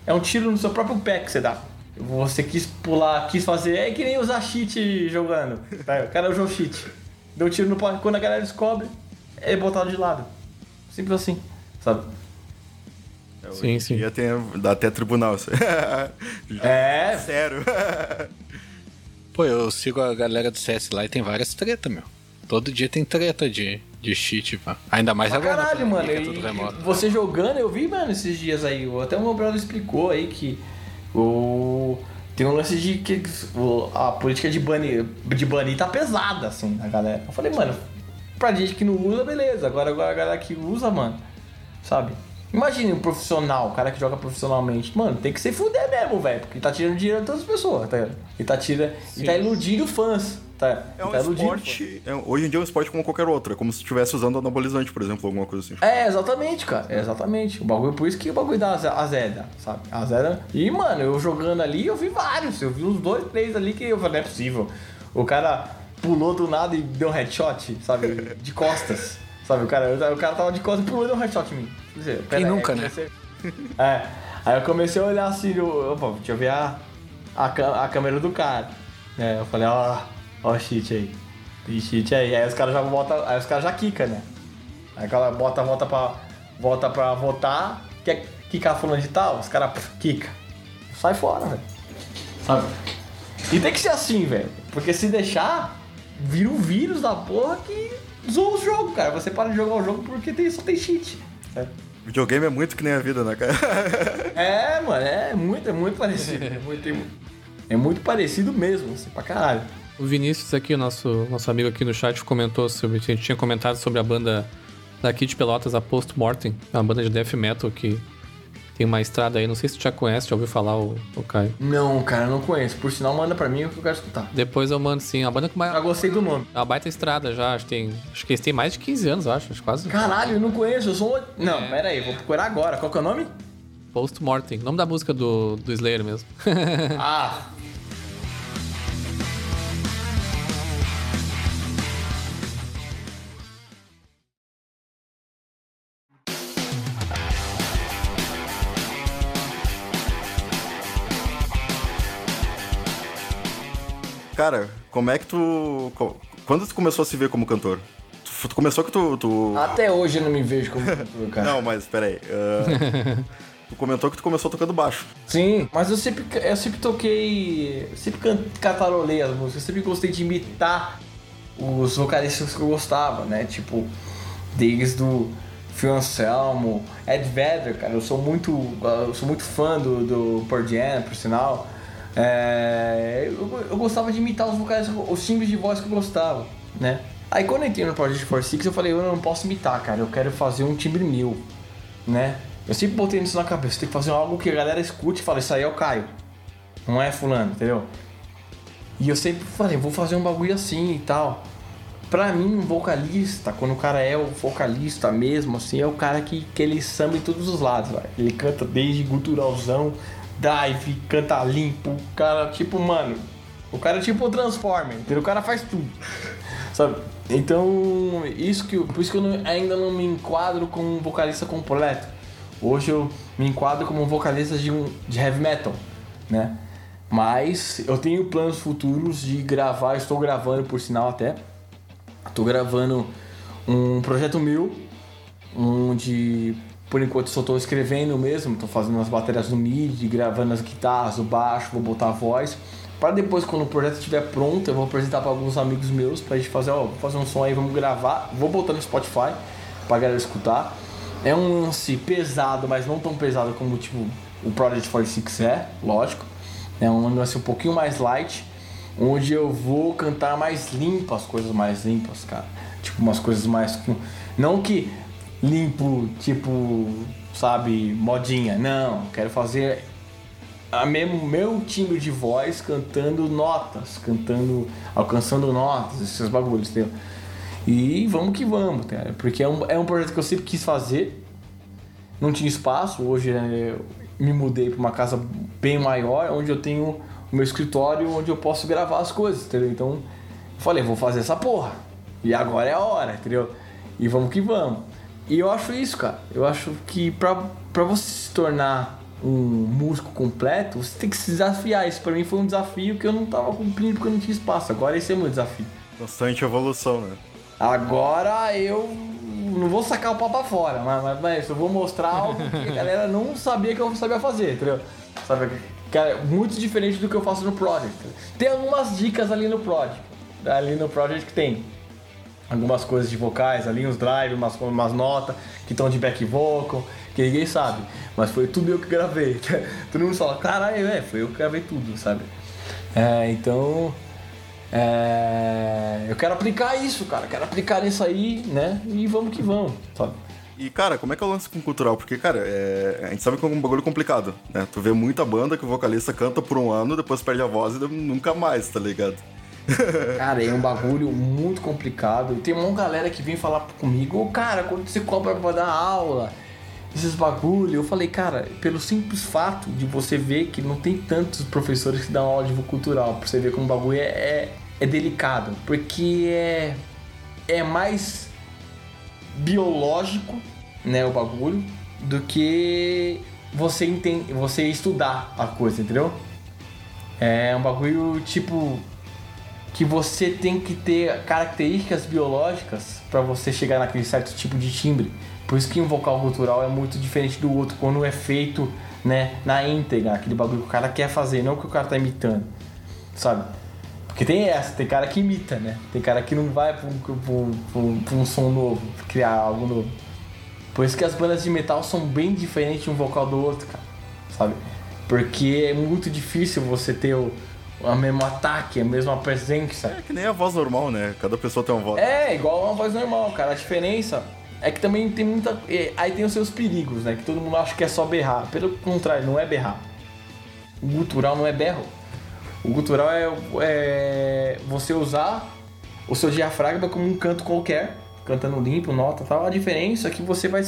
É um tiro no seu próprio pé que você dá. Você quis pular, quis fazer. É que nem usar cheat jogando. Tá? O cara usou cheat. Deu um tiro no pé. Quando a galera descobre, é botado de lado. Simples assim, sabe? Sim, sim. Ia ter, dá até tribunal. é. Sério. Pô, eu sigo a galera do CS lá e tem várias tretas, meu. Todo dia tem treta de, de cheat, pá. Ainda mais pra agora. Caralho, mano. É e, você jogando, eu vi, mano, esses dias aí. Até o meu brother explicou aí que o. Tem um lance de que a política de banir, de banir tá pesada, assim, na galera. Eu falei, mano, pra gente que não usa, beleza. Agora, agora a galera que usa, mano, sabe? Imagine um profissional, o cara que joga profissionalmente. Mano, tem que se fuder mesmo, velho. Porque tá tirando dinheiro de todas as pessoas, tá ligado? E tá, tira, e tá iludindo fãs. Tá, é um tá esporte. É, hoje em dia é um esporte como qualquer outro. É como se estivesse usando anabolizante, por exemplo, alguma coisa assim. É, exatamente, cara. É exatamente. O bagulho, por isso que o bagulho da Azeda, sabe? A Azeda. E, mano, eu jogando ali, eu vi vários. Eu vi uns dois, três ali que eu falei, não é possível. O cara pulou do nada e deu um headshot, sabe? De costas. Sabe, o cara, o cara tava de costas e pulou e deu um headshot em mim. Dizer, Quem nunca, né? É. Aí eu comecei a olhar assim, eu, opa, deixa eu ver a, a, a câmera do cara. É, eu falei, ó, ó o cheat aí. Tem cheat aí. Aí os caras já botam, aí os caras já quica, né? Aí ela bota, volta pra, volta pra votar, quer quicar fulano de tal, os caras quica. Sai fora, velho. Sabe? E tem que ser assim, velho. Porque se deixar, vira um vírus da porra que zoa o jogo, cara. Você para de jogar o jogo porque tem, só tem cheat. É. Videogame é muito que nem a vida, né, cara? é, mano, é muito, é muito parecido. É muito, é muito parecido mesmo, assim, pra caralho. O Vinícius aqui, nosso, nosso amigo aqui no chat, comentou sobre. A gente tinha comentado sobre a banda daqui de Pelotas, a Post Mortem, uma banda de death metal que tem uma estrada aí, não sei se tu já conhece, já ouviu falar o, o Caio. Não, cara, não conheço. Por sinal, manda pra mim o que eu quero escutar. Depois eu mando sim. A banda com mais. Já gostei do nome. É uma baita estrada já, acho que tem. Acho que eles têm mais de 15 anos, acho. acho quase. Caralho, eu não conheço, eu sou. Não, é... pera aí, vou procurar agora. Qual que é o nome? Post Mortem. Nome da música do, do Slayer mesmo. ah, Cara, como é que tu. Quando tu começou a se ver como cantor? Tu, tu começou que tu, tu, Até hoje eu não me vejo como cantor, cara. não, mas peraí. Uh, tu comentou que tu começou tocando baixo. Sim, mas eu sempre, eu sempre toquei. Sempre catarolei as músicas, eu sempre gostei de imitar os vocalistas que eu gostava, né? Tipo, desde o Phil Anselmo, Ed Vedder, cara. Eu sou muito, eu sou muito fã do, do Pearl Jam, por sinal. É, eu, eu, gostava de imitar os vocais, os timbres de voz que eu gostava, né? Aí quando eu entrei no Project 46, eu falei, eu não posso imitar, cara, eu quero fazer um timbre meu, né? Eu sempre botei isso na cabeça, tem que fazer algo que a galera escute e fale, isso aí é o Caio, não é fulano, entendeu? E eu sempre falei, vou fazer um bagulho assim e tal. Pra mim, um vocalista, quando o cara é o vocalista mesmo, assim, é o cara que, que ele samba em todos os lados, velho. Ele canta desde guturalzão dive, canta limpo. O cara, tipo, mano, o cara é tipo o Transformer, entendeu? O cara faz tudo. Sabe? Então, isso que, por isso que eu não, ainda não me enquadro como um vocalista completo. Hoje eu me enquadro como um vocalista de, um, de heavy metal, né? Mas eu tenho planos futuros de gravar, estou gravando por sinal até. Estou gravando um projeto meu, onde por enquanto só tô escrevendo mesmo, tô fazendo as baterias no MIDI, gravando as guitarras, o baixo, vou botar a voz. Para depois, quando o projeto estiver pronto, eu vou apresentar para alguns amigos meus pra gente fazer, ó, fazer um som aí, vamos gravar, vou botar no Spotify, pra galera escutar. É um lance pesado, mas não tão pesado como tipo o Project 46 é, lógico. É um lance um pouquinho mais light, onde eu vou cantar mais limpo, as coisas mais limpas, cara. Tipo, umas coisas mais. Não que limpo, tipo, sabe, modinha. Não, quero fazer a mesmo meu timbre de voz cantando notas, cantando, alcançando notas, esses bagulhos, entendeu? E vamos que vamos, cara, porque é um, é um projeto que eu sempre quis fazer, não tinha espaço, hoje é, me mudei para uma casa bem maior, onde eu tenho o meu escritório, onde eu posso gravar as coisas, entendeu? Então, eu falei, vou fazer essa porra, e agora é a hora, entendeu? E vamos que vamos. E eu acho isso, cara, eu acho que pra, pra você se tornar um músico completo, você tem que se desafiar. Isso para mim foi um desafio que eu não tava cumprindo porque eu não tinha espaço. Agora esse é o meu desafio. Constante evolução, né? Agora eu não vou sacar o pau pra fora, mas, mas, mas eu vou mostrar algo que a galera não sabia que eu sabia fazer, entendeu? Sabe? Cara, muito diferente do que eu faço no Project. Tem algumas dicas ali no Project. Ali no Project que tem algumas coisas de vocais ali, uns drives, umas, umas notas que estão de back vocal que ninguém sabe. Mas foi tudo eu que gravei. Todo mundo fala, caralho, é, foi eu que gravei tudo, sabe? É, então. É, eu quero aplicar isso, cara. Quero aplicar isso aí, né? E vamos que vamos, sabe? E, cara, como é que é o lance com cultural? Porque, cara, é... a gente sabe que é um bagulho complicado, né? Tu vê muita banda que o vocalista canta por um ano, depois perde a voz e nunca mais, tá ligado? cara, é um bagulho muito complicado. Tem uma galera que vem falar comigo, ô, cara, quando você cobra pra dar aula, esses bagulho. Eu falei, cara, pelo simples fato de você ver que não tem tantos professores que dão aula de cultural, pra você ver como o bagulho é, é, é delicado. Porque é, é mais biológico, né, o bagulho, do que você entende, você estudar a coisa, entendeu? É um bagulho tipo que você tem que ter características biológicas para você chegar naquele certo tipo de timbre. Por isso que um vocal cultural é muito diferente do outro quando é feito né, na íntegra, aquele bagulho que o cara quer fazer, não que o cara tá imitando, sabe? Porque tem essa, tem cara que imita, né? Tem cara que não vai pra um, pra um, pra um som novo, criar algo novo. Por isso que as bandas de metal são bem diferentes um vocal do outro, cara, sabe? Porque é muito difícil você ter o, o mesmo ataque, a mesma presença. É que nem a voz normal, né? Cada pessoa tem uma voz. É, igual uma voz normal, cara. A diferença é que também tem muita. Aí tem os seus perigos, né? Que todo mundo acha que é só berrar. Pelo contrário, não é berrar. O gutural não é berro. O gutural é, é você usar o seu diafragma como um canto qualquer, cantando limpo, nota tal. A diferença é que você vai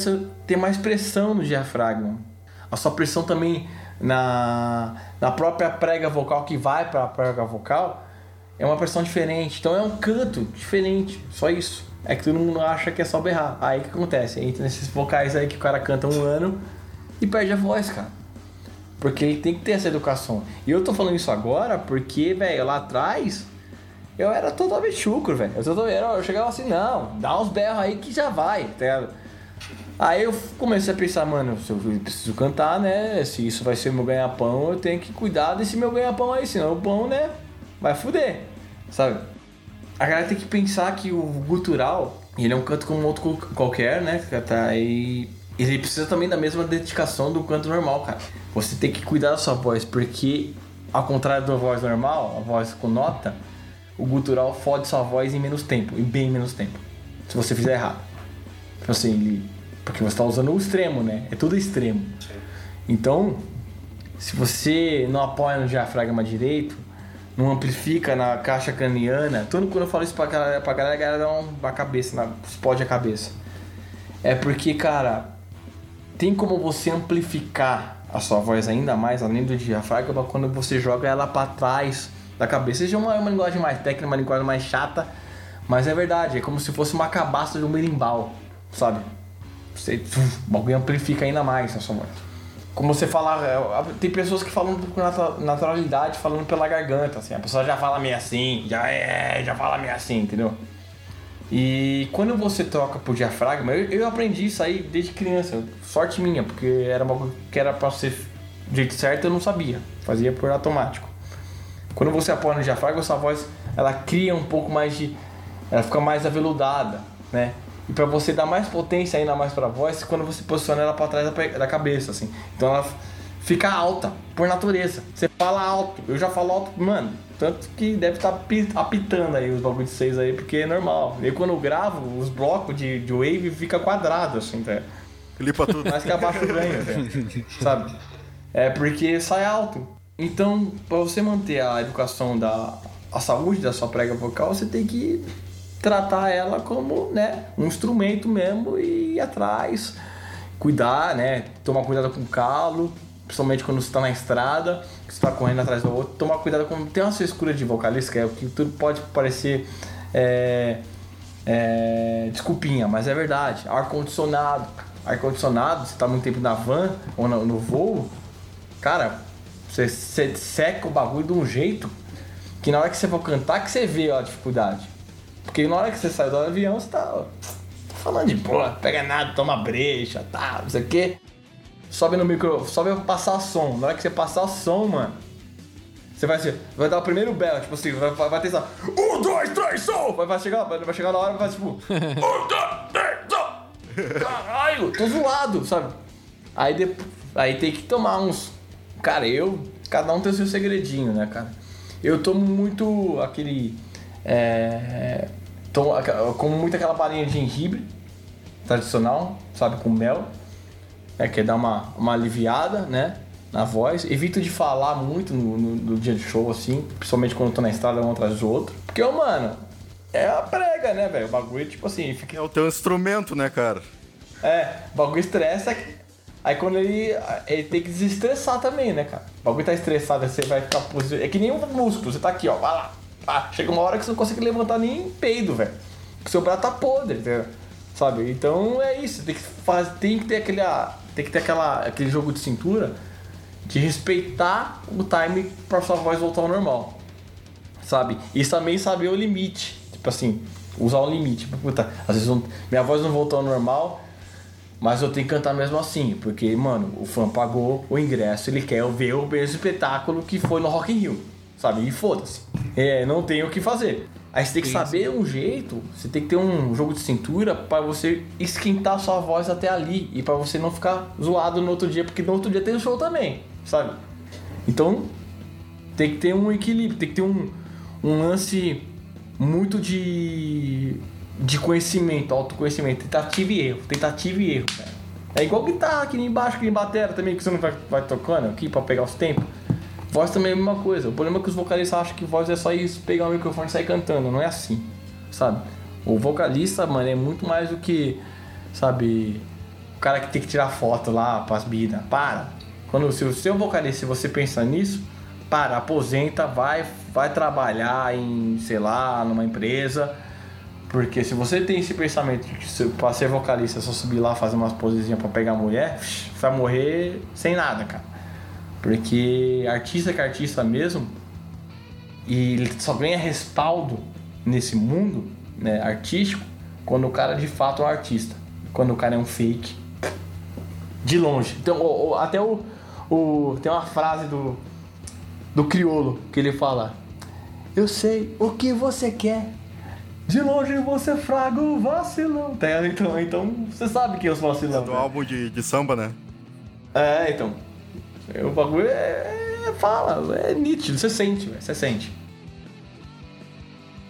ter mais pressão no diafragma. A sua pressão também na, na própria prega vocal que vai para a prega vocal é uma pressão diferente. Então é um canto diferente, só isso. É que todo mundo acha que é só berrar. Aí que acontece? Entra nesses vocais aí que o cara canta um ano e perde a voz, cara. Porque ele tem que ter essa educação. E eu tô falando isso agora porque, velho, lá atrás eu era totalmente chucro, velho. Eu, eu chegava assim, não, dá uns berros aí que já vai, tá Aí eu comecei a pensar, mano, se eu preciso cantar, né? Se isso vai ser meu ganha-pão, eu tenho que cuidar desse meu ganha-pão aí, senão o pão, né, vai fuder, sabe? a galera tem que pensar que o gutural, ele é um canto como outro qualquer, né? Tá, e ele precisa também da mesma dedicação do canto normal, cara. Você tem que cuidar da sua voz, porque ao contrário da voz normal, a voz com nota, o gutural fode sua voz em menos tempo, em bem menos tempo. Se você fizer errado. Tipo assim, ele, porque você está usando o extremo, né? É tudo extremo. Então, se você não apoia no diafragma direito, não amplifica na caixa craniana. Tudo quando eu falo isso pra galera, pra galera, a galera dá uma cabeça, na, explode a cabeça. É porque, cara, tem como você amplificar a sua voz ainda mais, além do diafragma, quando você joga ela para trás da cabeça. Seja uma, uma linguagem mais técnica, uma linguagem mais chata, mas é verdade, é como se fosse uma cabaça de um berimbau, sabe? Você, o bagulho amplifica ainda mais a sua voz como você fala, é, tem pessoas que falam com naturalidade, falando pela garganta, assim. A pessoa já fala meio assim, já é, já fala meio assim, entendeu? E quando você troca pro diafragma, eu, eu aprendi isso aí desde criança. Sorte minha, porque era uma que era pra ser do jeito certo, eu não sabia. Fazia por automático. Quando você apoia no diafragma, sua voz, ela cria um pouco mais de... Ela fica mais aveludada, né? E pra você dar mais potência ainda mais pra voz, quando você posiciona ela pra trás da, cabeça, assim. Então ela fica alta, por natureza. Você fala alto, eu já falo alto, mano. Tanto que deve estar apitando aí os bagulhos de seis aí, porque é normal. Eu quando eu gravo, os blocos de, de wave fica quadrado, assim, tá? Clipa tudo. mais que abaixo ganha, velho. Sabe? É porque sai alto. Então, pra você manter a educação da a saúde da sua prega vocal, você tem que tratar ela como, né, um instrumento mesmo e ir atrás, cuidar, né, tomar cuidado com o calo, principalmente quando você tá na estrada, que você tá correndo atrás do outro, tomar cuidado com tem uma frescura de vocalista, que é o que tudo pode parecer é, é, desculpinha, mas é verdade. Ar-condicionado. Ar-condicionado, você tá muito tempo na van ou no, no voo, cara, você, você seca o bagulho de um jeito que na hora que você for cantar que você vê ó, a dificuldade. Porque na hora que você sai do avião, você tá, ó, tá falando de boa, pega nada, toma brecha, tá, não sei o quê. Sobe no micro, sobe pra passar som. Na hora que você passar som, mano, você vai ser, vai dar o primeiro belo, tipo assim, vai, vai, vai ter só. Um, dois, três, som! Vai, vai, chegar, vai, vai chegar na hora e vai tipo. Um, dois, três, som! Caralho, tô zoado, sabe? Aí, depois, aí tem que tomar uns. Cara, eu. Cada um tem o seu segredinho, né, cara? Eu tomo muito aquele. É. Tomo, eu como muito aquela balinha de gengibre tradicional, sabe, com mel. É, que dá uma, uma aliviada, né? Na voz. Evito de falar muito no, no- no dia de show, assim. Principalmente quando eu tô na estrada um atrás do outro. Porque, ô, mano, é a prega, né, velho? O bagulho, tipo assim, fica É o teu instrumento, né, cara? é, o bagulho estressa. Aí quando ele. Ele tem que desestressar também, né, cara? O bagulho tá estressado, aí você vai ficar. É que nem um músculo, você tá aqui, ó, vai lá. Ah, chega uma hora que você não consegue levantar nem peido, velho. Seu braço tá podre, entendeu? Sabe? Então é isso, tem que, tem que ter aquele. ah, Tem que ter aquela, aquele jogo de cintura de respeitar o time pra sua voz voltar ao normal. Sabe? E também saber o limite. Tipo assim, usar o limite. Tipo, Puta, às vezes não- minha voz não voltou ao normal, mas eu tenho que cantar mesmo assim. Porque, mano, o fã pagou o ingresso, ele quer ver o mesmo espetáculo que foi no Rock in Rio. Sabe? E foda-se. É, não tem o que fazer. Aí você tem que saber um jeito, você tem que ter um jogo de cintura pra você esquentar a sua voz até ali e pra você não ficar zoado no outro dia, porque no outro dia tem o show também, sabe? Então, tem que ter um equilíbrio, tem que ter um, um lance muito de, de conhecimento, autoconhecimento, tentativa e erro, tentativa e erro, cara. É igual guitarra aqui embaixo, aqui em batera também, que você não vai, vai tocando aqui pra pegar os tempos. Voz também é a mesma coisa. O problema é que os vocalistas acham que voz é só isso, pegar o microfone e sair cantando. Não é assim, sabe? O vocalista, mano, é muito mais do que, sabe, o cara que tem que tirar foto lá pras minas. Para. Quando se o seu vocalista, se você pensa nisso, para, aposenta, vai, vai trabalhar em, sei lá, numa empresa. Porque se você tem esse pensamento de que pra ser vocalista é só subir lá fazer umas posezinhas pra pegar mulher, vai morrer sem nada, cara. Porque artista que é artista mesmo, e ele só ganha respaldo nesse mundo né, artístico quando o cara de fato é um artista. Quando o cara é um fake. De longe. Então, o- o- até o, o. Tem uma frase do. Do criolo que ele fala. Eu sei o que você quer. De longe você fraga o vacilão. Tá, Então, então você sabe que é os vacilão. Do né? álbum de, de samba, né? É, então. O bagulho é. é- Fala, é nítido, você sente, velho. Você sente.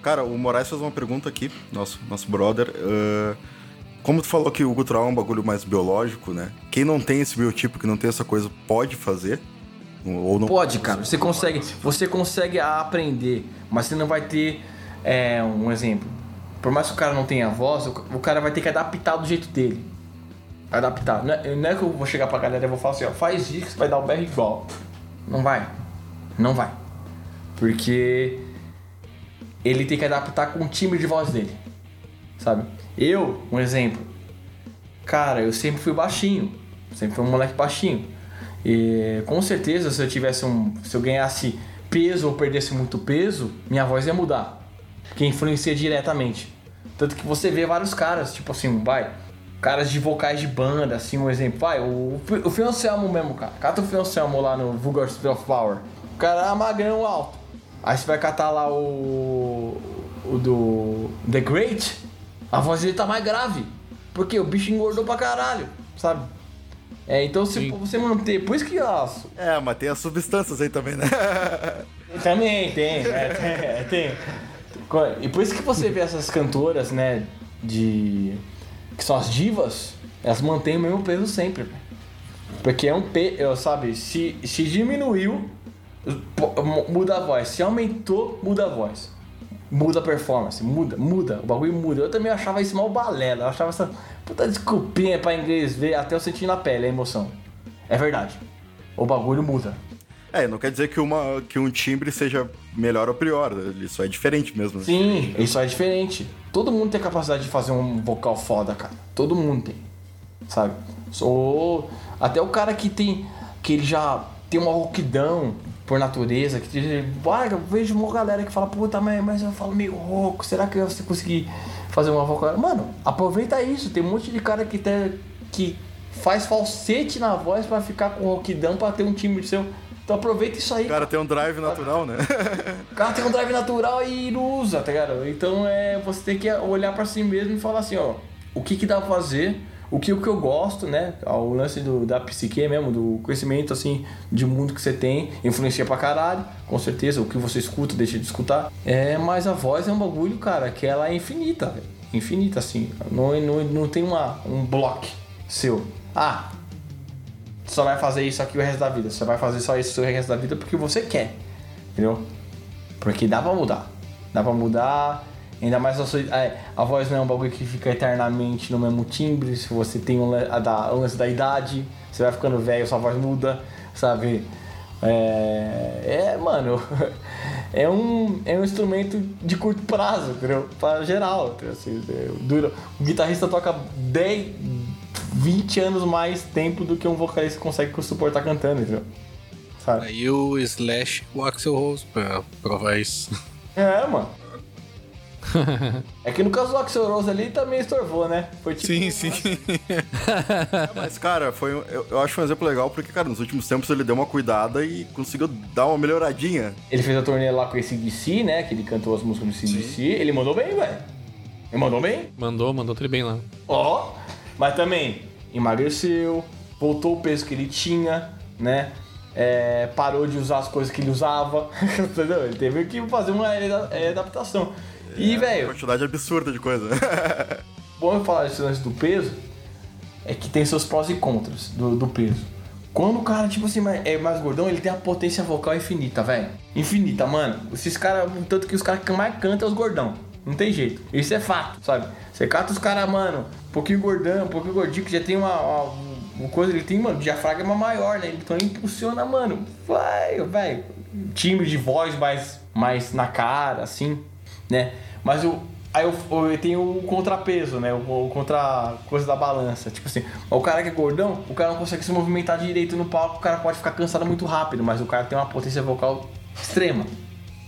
Cara, o Moraes fez uma pergunta aqui, nosso, nosso brother. ah, como tu falou que o gutural é um bagulho mais biológico, né? Quem não tem esse biotipo, que não tem essa coisa, pode fazer? Ou não Pode, cara. Você consegue, você consegue aprender, mas você não vai ter é, um exemplo. Por mais que o cara não tenha voz, o o cara vai ter que adaptar do jeito dele. Adaptar. Não é, não é que eu vou chegar pra galera e vou falar assim, ó, faz isso vai dar o BR igual. Não vai. Não vai. Porque ele tem que adaptar com o timbre de voz dele. Sabe? Eu, um exemplo. Cara, eu sempre fui baixinho. Sempre fui um moleque baixinho. E com certeza, se eu tivesse um. Se eu ganhasse peso ou perdesse muito peso, minha voz ia mudar. Que influencia diretamente. Tanto que você vê vários caras, tipo assim, vai. Caras de vocais de banda, assim, um exemplo. Vai, o, o mesmo, cara. Cata o Phil Anselmo lá no Vulgar Spirit of Power. O cara é magrão alto. Aí você vai catar lá o. O do. The Great. A voz dele tá mais grave. Porque o bicho engordou pra caralho, sabe? É, então se Sim. você manter. Por isso que ó, É, mas tem as substâncias aí também, né? Também tem, né? Tem, tem. E por isso que você vê essas cantoras, né? De. Que são as divas, elas mantêm o mesmo peso sempre. Porque é um peso, sabe? Se, se diminuiu, muda a voz. Se aumentou, muda a voz. Muda a performance, muda, muda. O bagulho muda. Eu também achava isso mal balela. Eu achava essa puta desculpinha pra inglês ver, até eu sentir na pele a emoção. É verdade. O bagulho muda. É, não quer dizer que, uma, que um timbre seja melhor ou pior. Ele só é diferente mesmo. Sim, isso é diferente. Todo mundo tem a capacidade de fazer um vocal foda, cara. Todo mundo tem. Sabe? Sou. Até o cara que tem. que ele já tem uma rouquidão por natureza. Que vai, eu vejo uma galera que fala, puta, mas, eu falo meio rouco. Será que você conseguir fazer uma vocal? Mano, aproveita isso. Tem um monte de cara que tem. que faz falsete na voz pra ficar com rouquidão pra ter um timbre seu. Então aproveita isso aí. O cara tem um drive natural, né? O cara tem um drive natural e não usa, tá ligado? Então é, você tem que olhar pra si mesmo e falar assim, ó, o que que dá pra fazer, o que, o que eu gosto, né? O lance do, da psique mesmo, do conhecimento, assim, de mundo que você tem, influencia pra caralho, com certeza, o que você escuta, deixa de escutar. É, mas a voz é um bagulho, cara, que ela é infinita, velho. Infinita, assim. Não, não, não tem uma, um bloco seu. Ah, só vai fazer isso aqui o resto da vida. Você vai fazer só isso o resto da vida porque você quer. Entendeu? Porque dá pra mudar. Dá pra mudar. Ainda mais a, sua, é, a voz não é um bagulho que fica eternamente no mesmo timbre. Se você tem um, a da, o lance da idade, você vai ficando velho, sua voz muda, sabe? É, é mano, é um, é um instrumento de curto prazo, entendeu? Pra geral. entendeu? Assim, é, dura, o guitarrista toca 10, 20 anos mais tempo do que um vocalista consegue suportar cantando, entendeu? Sabe? Aí o Slash e o Axel Rose pra provar isso. É, mano. É que no caso do Axel Rose ali também estorvou, né? Foi tipo. Sim, sim. Mas, cara, foi um- eu, eu acho um exemplo legal porque, cara, nos últimos tempos ele deu uma cuidada e conseguiu dar uma melhoradinha. Ele fez a turnê lá com esse DC, né? Que ele cantou as músicas do CDC. Ele mandou bem, velho. Ele mandou bem. Mandou, mandou tudo bem lá. Ó. Mas também emagreceu, voltou o peso que ele tinha, né? É, parou de usar as coisas que ele usava. Entendeu? Ele teve que fazer uma ada- é, adaptação. E, velho, quantidade absurda de coisa. bom eu falar desse lance do peso é que tem seus prós e contras do, do peso. Quando o cara, tipo assim, é mais gordão, ele tem a potência vocal infinita, velho. Infinita, mano. Esses caras, tanto que os caras que mais cantam é os gordão. Não tem jeito. Isso é fato, sabe? Você cata os caras, mano, um pouquinho gordão, um pouquinho gordinho, que já tem uma, uma, uma coisa, ele tem, mano, diafragma maior, né? Então ele impulsiona, mano. Vai, velho. Timbre de voz mais, mais na cara, assim, né? Mas o, Aí eu, eu tenho o contrapeso, né? O, o contra coisa da balança. Tipo assim, o cara que é gordão, o cara não consegue se movimentar direito no palco, o cara pode ficar cansado muito rápido, mas o cara tem uma potência vocal extrema,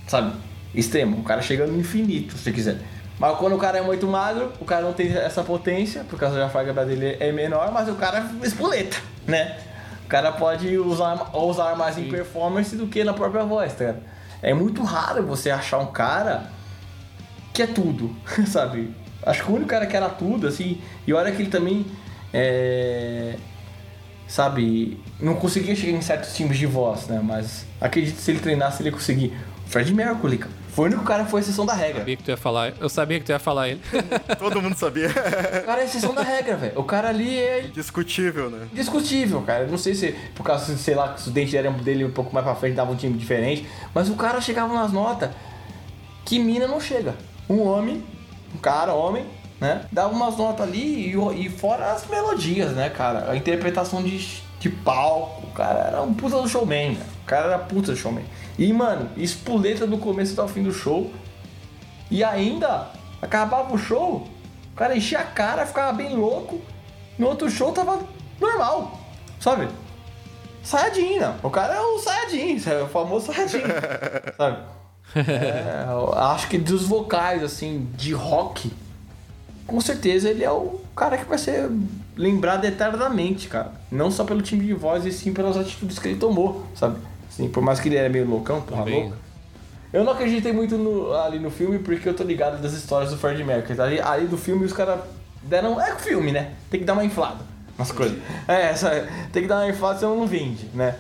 sabe? Extrema. O cara chega no infinito, se quiser. Mas quando o cara é muito magro, o cara não tem essa potência, por causa da farga dele é menor, mas o cara espoleta, né? O cara pode usar, usar mais em performance do que na própria voz, tá ligado? É muito raro você achar um cara que é tudo, sabe? Acho que o único cara que era tudo, assim, e olha que ele também, é, sabe, não conseguia chegar em certos timbres de voz, né? Mas acredito que se ele treinasse, ele ia conseguir. Fred Mercury, cara, foi o único cara que foi exceção da regra. sabia que tu ia falar. Eu sabia que tu ia falar ele. Todo mundo sabia. O cara é exceção da regra, velho. O cara ali é Discutível, né? discutível, cara. Eu Não sei se por causa, sei lá, que os dentes eram dele um pouco mais pra frente, dava um time diferente. Mas o cara chegava nas notas que mina não chega. Um homem, um cara, homem, né? Dava umas notas ali e, e fora as melodias, né, cara? A interpretação de, de palco. O cara era um puta do showman, né? O cara era puta do showman. E, mano, espoleta do começo até o fim do show. E ainda, acabava o show, o cara enchia a cara, ficava bem louco. No outro show tava normal, sabe? Sayajin, né? O cara é o Sayajin, é o famoso Sayajin, sabe? É, acho que dos vocais, assim, de rock, com certeza ele é o cara que vai ser lembrado eternamente, cara. Não só pelo time de voz, e sim pelas atitudes que ele tomou, sabe? Assim, por mais que ele era meio loucão, porra Também. louca. Eu não acreditei muito no- ali no filme porque eu tô ligado das histórias do Fred Mercury. Ali, ali do filme os caras deram. É filme, né? Tem que dar uma inflada nas coisas. É, tem que dar uma inflada senão não vende, né?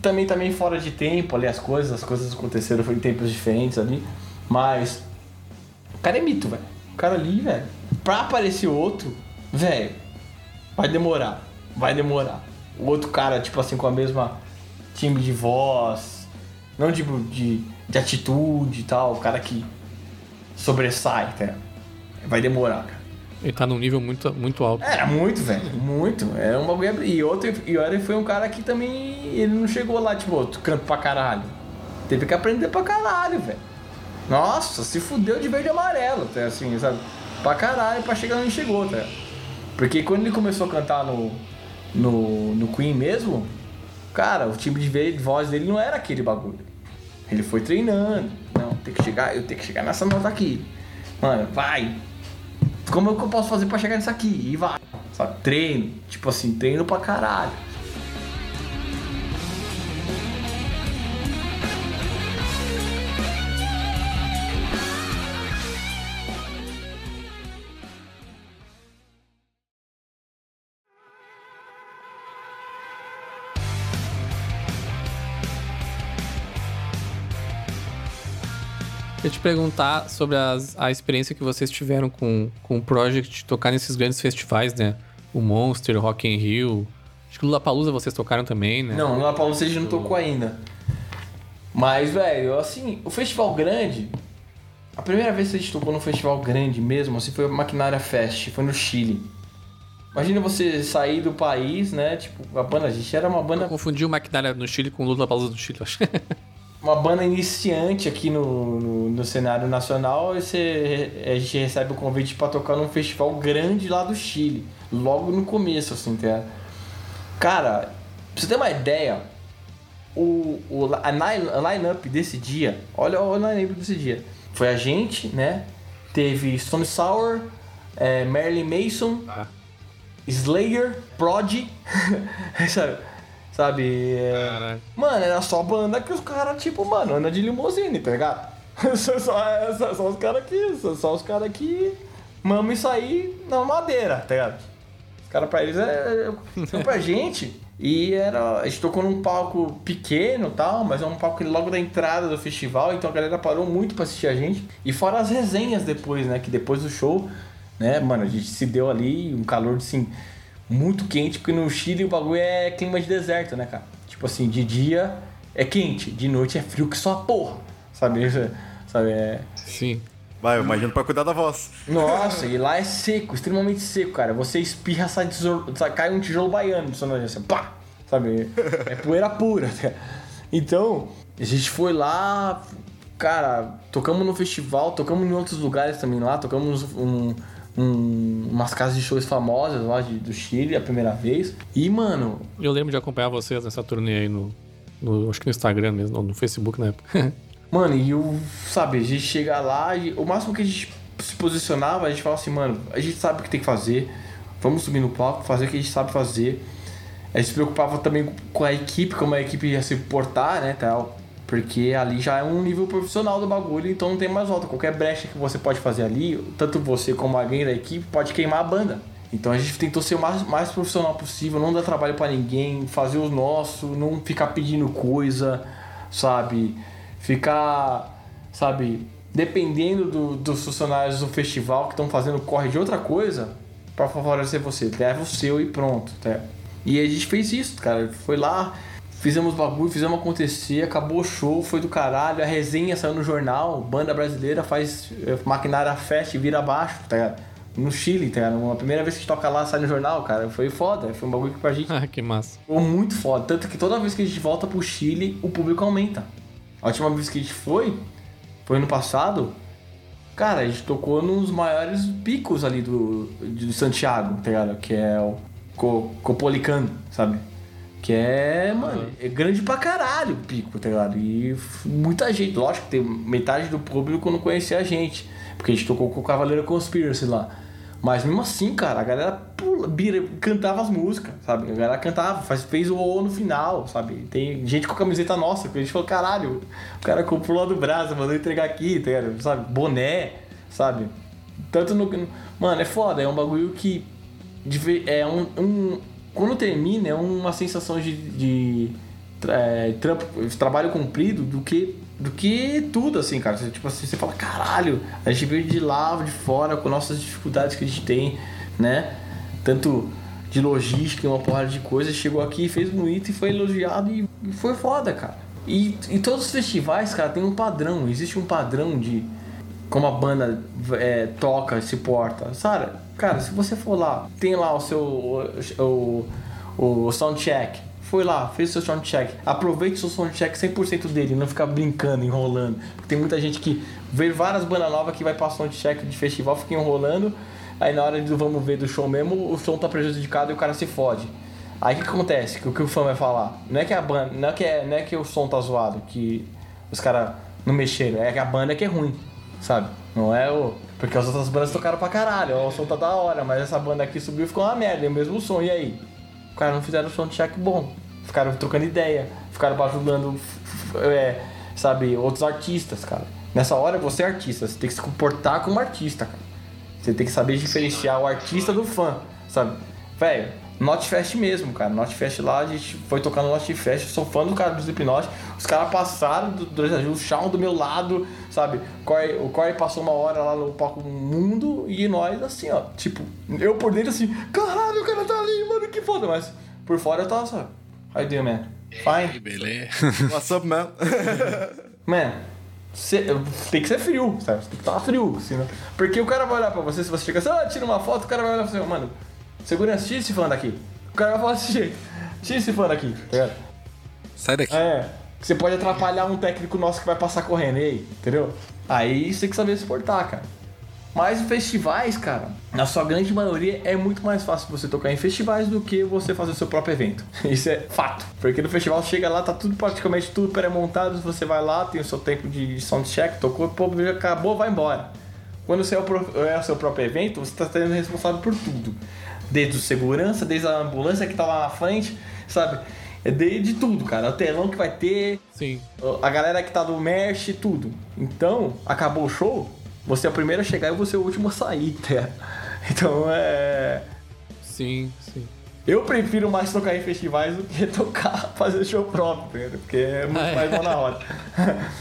Também também fora de tempo ali as coisas, as coisas aconteceram em tempos diferentes ali. Mas. O cara é mito, velho. O cara ali, velho. Pra aparecer outro, velho, vai demorar. Vai demorar. O outro cara, tipo assim, com a mesma time de voz, não tipo de, de atitude e tal, o cara que sobressai, tá? Vai demorar, cara. Ele tá num nível muito, muito alto. Era muito, velho. Muito. Era um bagulho. E outro, e ele foi um cara que também. Ele não chegou lá, tipo, outro canto pra caralho. Teve que aprender pra caralho, velho. Nossa, se fudeu de verde e amarelo, tá? Assim, sabe? Pra caralho, pra chegar onde chegou, tá? Porque quando ele começou a cantar no, no, no Queen mesmo, cara, o time de voz dele não era aquele bagulho. Ele foi treinando. Não, tem que chegar, eu tenho que chegar nessa nota aqui. Mano, vai, como é que eu posso fazer pra chegar nisso aqui? E vai. Treino. Tipo assim, treino pra caralho. Eu te perguntar sobre as- a experiência que vocês tiveram com, com o Project de tocar nesses grandes festivais, né? O Monster, o Rock in Rio. Acho que o Lollapalooza vocês tocaram também, né? Não, lá Paulo Seja não tocou ainda. Mas, velho, assim, o festival grande. A primeira vez que a gente tocou num festival grande mesmo, assim, foi o Maquinária Fest, foi no Chile. Imagina você sair do país, né? Tipo, a banda, a gente era uma Eu banda confundi o Maquinária no Chile com o Lollapalooza do Chile, eu acho. uma banda iniciante aqui no, no, no cenário nacional, e você, a gente recebe o convite para tocar num festival grande lá do Chile, logo no começo, assim, tá? Cara, pra você ter uma ideia, o, o, a line- a line-up desse dia, olha o line-up desse dia, foi a gente, né? Teve Stone Sour, é, Marilyn Mason, Ah. Slayer, Prod, sabe? Sabe? é. Mano, era só banda que os caras, tipo, mano, anda de limusine, tá ligado? só, só, só- os caras que. Só, só os caras que mamam isso aí na madeira, tá ligado? Os caras pra eles é. é pra gente. E era. A gente tocou num palco pequeno e tal, mas é um palco logo da entrada do festival, então a galera parou muito pra assistir a gente. E fora as resenhas depois, né? Que depois do show, né, mano, a gente se deu ali um calor assim muito quente, porque no Chile o bagulho é clima de deserto, né, cara? Tipo assim, de dia é quente, de noite é frio que só a porra. Sabe? Sabe? É... Sim. Vai, eu imagino pra cuidar da voz. Nossa, e lá é seco, extremamente seco, cara. Você espirra, sai, tijolo, sai cai um tijolo baiano do seu nariz, assim, pá! Sabe? É poeira pura. Então, a gente foi lá, cara, tocamos no festival, tocamos em outros lugares também lá, tocamos um, um- umas casas de shows famosas lá de- do Chile a primeira vez. E, mano, Eu lembro de acompanhar vocês nessa turnê aí no, no- Acho que no Instagram mesmo, ou no Facebook na época. Mano, e o. Sabe, a gente chega lá e o máximo que a gente se posicionava, a gente fala assim, mano, a gente sabe o que tem que fazer, vamos subir no palco, fazer o que a gente sabe fazer. A gente se preocupava também com a equipe, como a equipe ia se portar, né, tal. Porque ali já é um nível profissional do bagulho, então não tem mais volta. Qualquer brecha que você pode fazer ali, tanto você como alguém da equipe, pode queimar a banda. Então a gente tentou ser o mais, mais profissional possível, não dar trabalho pra ninguém, fazer o nosso, não ficar pedindo coisa, sabe? Ficar, sabe, dependendo do- dos funcionários do festival que estão fazendo corre de outra coisa pra favorecer você. Leva o seu e pronto, tá? E a gente fez isso, cara. Foi lá, fizemos bagulho, fizemos acontecer, acabou o show, foi do caralho, a resenha saiu no jornal, banda brasileira faz eh, maquinária fest e vira abaixo, tá ligado? No Chile, tá ligado? A primeira vez que a gente toca lá, sai no jornal, cara, foi foda, foi um bagulho que pra gente ah, que massa. Ficou muito foda. Tanto que toda vez que a gente volta pro Chile, o público aumenta. A última vez que a gente foi, foi ano passado, cara, a gente tocou nos maiores picos ali do, de Santiago, tá ligado? Que é o Co, Copolicano, sabe? Que é, mano, é grande pra caralho o pico, tá ligado? E muita gente, lógico que tem metade do público não conhecia a gente. Porque a gente tocou com o Cavaleiro Conspiracy lá. Mas mesmo assim, cara, a galera pula, bira, cantava as músicas, sabe? A galera cantava, faz, fez o O no final, sabe? Tem gente com camiseta nossa, que a gente falou, caralho, o cara comprou lá do braço, mandou entregar aqui, tá ligado? sabe? Boné, sabe? Tanto no. Mano, é foda, é um bagulho que. É um. um- quando termina, é uma sensação de. de é, trampo, trabalho cumprido do que. Do que tudo, assim, cara. Você, tipo assim, você fala, caralho, a gente veio de lá, de fora, com nossas dificuldades que a gente tem, né? Tanto de logística uma porrada de coisas, chegou aqui, fez bonito e foi elogiado e, e foi foda, cara. E, e todos os festivais, cara, tem um padrão, existe um padrão de como a banda é, toca, se porta. Sara, cara, se você for lá, tem lá o seu o, o, soundcheck. Foi lá, fez o seu soundcheck. Aproveite o seu soundcheck 100% dele, não ficar brincando, enrolando. Porque tem muita gente que vê várias bandas novas que vai passar soundcheck de festival, fica enrolando. Aí na hora do vamos ver do show mesmo, o som tá prejudicado e o cara se fode. Aí o que acontece? O que o fã vai falar? Não é que a banda, não é que, é, não é que o som tá zoado, que os caras não mexeram, é que a banda que é ruim, sabe? Não é o. Porque as outras bandas tocaram pra caralho, o som tá da hora, mas essa banda aqui subiu e ficou uma merda, é o mesmo som, e aí? Os caras não fizeram som de check bom, ficaram trocando ideia, ficaram f- é, sabe, outros artistas, cara. Nessa hora você é artista, você tem que se comportar como artista, cara. Você tem que saber diferenciar o artista do fã, sabe? Velho, Notfest mesmo, cara. Notfest lá, a gente foi tocar no Notfest, sou fã do cara do Slipknot. Os caras passaram do, do, o Shawn do meu lado, sabe? Corey- o Corey passou uma hora lá no palco mundo e nós assim, ó. Tipo, eu por dentro assim, caralho, o cara tá ali, mano, que foda. Mas por fora eu tava só, how you doing, man? Fine. Beleza. What's up, man? Man, cê- tem que ser frio, sabe? Tem que estar frio, senão... Porque o cara vai olhar pra você, se você chega assim, ah, tira uma foto, o cara vai olhar pra você, mano, segurança, tira esse fã daqui. O cara vai falar desse jeito, tira esse fã daqui, tá ligado? Sai daqui. É, você pode atrapalhar um técnico nosso que vai passar correndo, aí, entendeu? Aí você tem que saber se portar, cara. Mas em festivais, cara, na sua grande maioria é muito mais fácil você tocar em festivais do que você fazer o seu próprio evento. Isso é fato. Porque no festival chega lá, tá tudo praticamente tudo pré-montado, você vai lá, tem o seu tempo de soundcheck, tocou, pô, acabou, vai embora. Quando você é o, pro- é o seu próprio evento, você tá sendo responsável por tudo. Desde o segurança, desde a ambulância que tá lá na frente, sabe? É de, de tudo, cara. O telão que vai ter, Sim. a galera que tá do merch, tudo. Então, acabou o show, você é o primeiro a chegar e você é o último a sair, tá? Então é. Sim, sim. Eu prefiro mais tocar em festivais do que tocar, fazer show próprio, entendeu? Porque é muito é. mais mão na roda.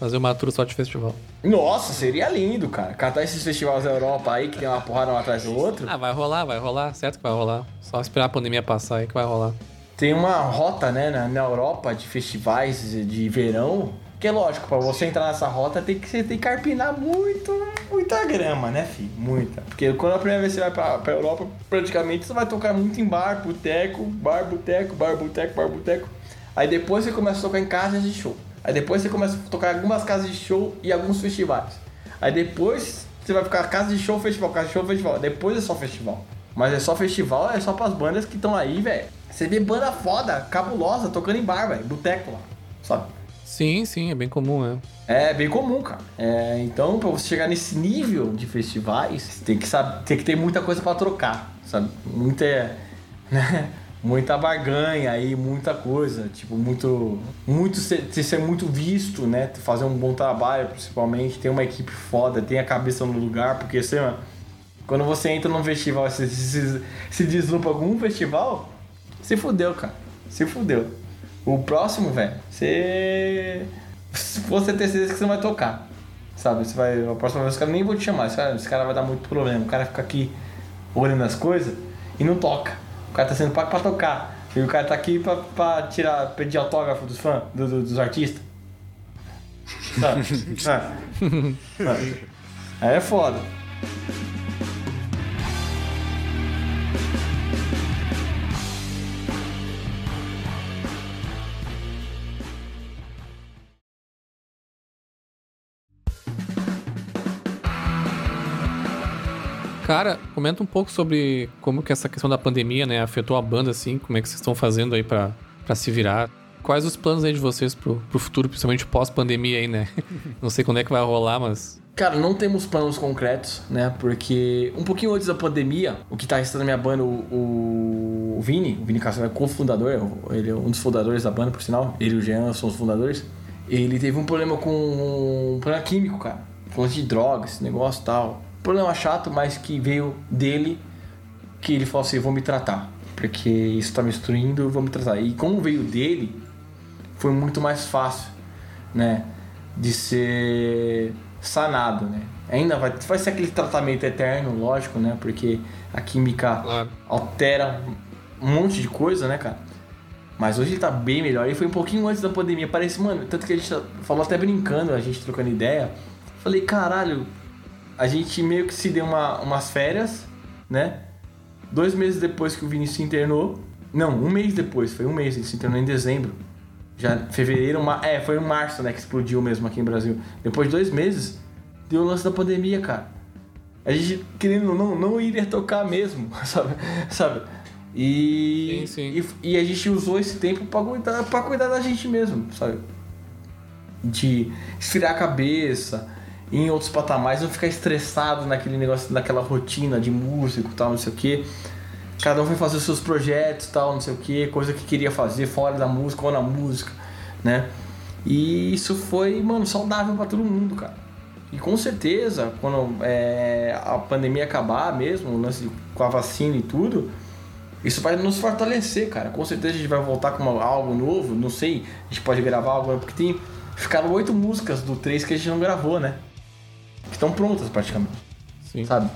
Fazer uma tour só de festival. Nossa, seria lindo, cara. Catar esses festivais da Europa aí que tem uma porrada um atrás do outro. Ah, vai rolar, vai rolar. Certo que vai rolar. Só esperar a pandemia passar aí que vai rolar. Tem uma rota, né, na, na Europa de festivais de verão. Que é lógico, pra você entrar nessa rota tem que, você tem que carpinar muito, muita grama, né, filho? Muita. Porque quando a primeira vez você vai pra, pra Europa, praticamente você vai tocar muito em bar, boteco, bar, boteco, bar, boteco, bar, boteco. Aí depois você começa a tocar em casas de show. Aí depois você começa a tocar em algumas casas de show e alguns festivais. Aí depois você vai ficar casa de show, festival, casa de show, festival. Depois é só festival. Mas é só festival, é só pras bandas que estão aí, velho. Você vê banda foda, cabulosa, tocando em bar, velho. Boteco lá, sabe? Sim, sim, é bem comum, é. É bem comum, cara. É, então, pra você chegar nesse nível de festivais, você tem que, saber, tem que ter muita coisa pra trocar, sabe? Muita, né? Muita barganha aí, muita coisa. Tipo, muito. Muito ser, ser muito visto, né? Fazer um bom trabalho, principalmente. Ter uma equipe foda, ter a cabeça no lugar, porque assim, quando você entra num festival, se, se, se deslupa algum festival, se fudeu, cara. Se fudeu. O próximo, velho, você. Você tem certeza que você não vai tocar. Sabe? Você vai. A próxima vez os caras nem vão te chamar. Esse cara, esse cara vai dar muito problema. O cara fica aqui olhando as coisas e não toca. O cara tá sendo pago pra tocar. E o cara tá aqui pra, pra tirar, pedir autógrafo dos fãs, do- do- dos artistas. Sabe? Ah. Ah. Aí é foda. Cara, comenta um pouco sobre como que essa questão da pandemia, né, afetou a banda, assim, como é que vocês estão fazendo aí pra se virar. quais os planos aí de vocês pro, pro futuro, principalmente pós-pandemia aí, né? Não sei quando é que vai rolar, mas. Cara, não temos planos concretos, né? Porque um pouquinho antes da pandemia, o que tá restando minha banda, o, o Vini, o Vini Castro é co-fundador, ele é um dos fundadores da banda, por sinal. Ele e o Jean são os fundadores. Ele teve um problema com um problema químico, cara. Falando de drogas, esse negócio e tal. Problema chato, mas que veio dele, que ele falou assim, vou me tratar. Porque isso tá me destruindo, eu vou me tratar. E como veio dele, foi muito mais fácil, né? De ser sanado, né? Ainda vai, vai ser aquele tratamento eterno, lógico, né? Porque a química Claro. altera um monte de coisa, né, cara? Mas hoje ele tá bem melhor. E foi um pouquinho antes da pandemia. Parece, mano, tanto que a gente falou até brincando, a gente trocando ideia. Falei, caralho, a gente meio que se deu uma, umas férias, né? Dois meses depois que o Vinícius se internou. Não, um mês depois, foi um mês, ele se internou em dezembro. Já fevereiro, ma- é, foi em março, né, que explodiu mesmo aqui em Brasil. Depois de dois meses, deu o lance da pandemia, cara. A gente, querendo ou não, não iria tocar mesmo, sabe? sabe? E, Sim, sim. e, e a gente usou esse tempo pra cuidar, pra cuidar da gente mesmo, sabe? De esfriar a cabeça, em outros patamares, não ficar estressado naquele negócio, naquela rotina de músico tal, não sei o quê. Cada um foi fazer os seus projetos tal, não sei o que, coisa que queria fazer fora da música ou na música, né? E isso foi, mano, saudável pra todo mundo, cara. E com certeza, quando é, a pandemia acabar mesmo, o lance com a vacina e tudo, isso vai nos fortalecer, cara. Com certeza a gente vai voltar com uma- algo novo, não sei, a gente pode gravar algo, porque tem. Ficaram oito músicas do 3 que a gente não gravou, né? Que estão prontas praticamente Sim. sabe?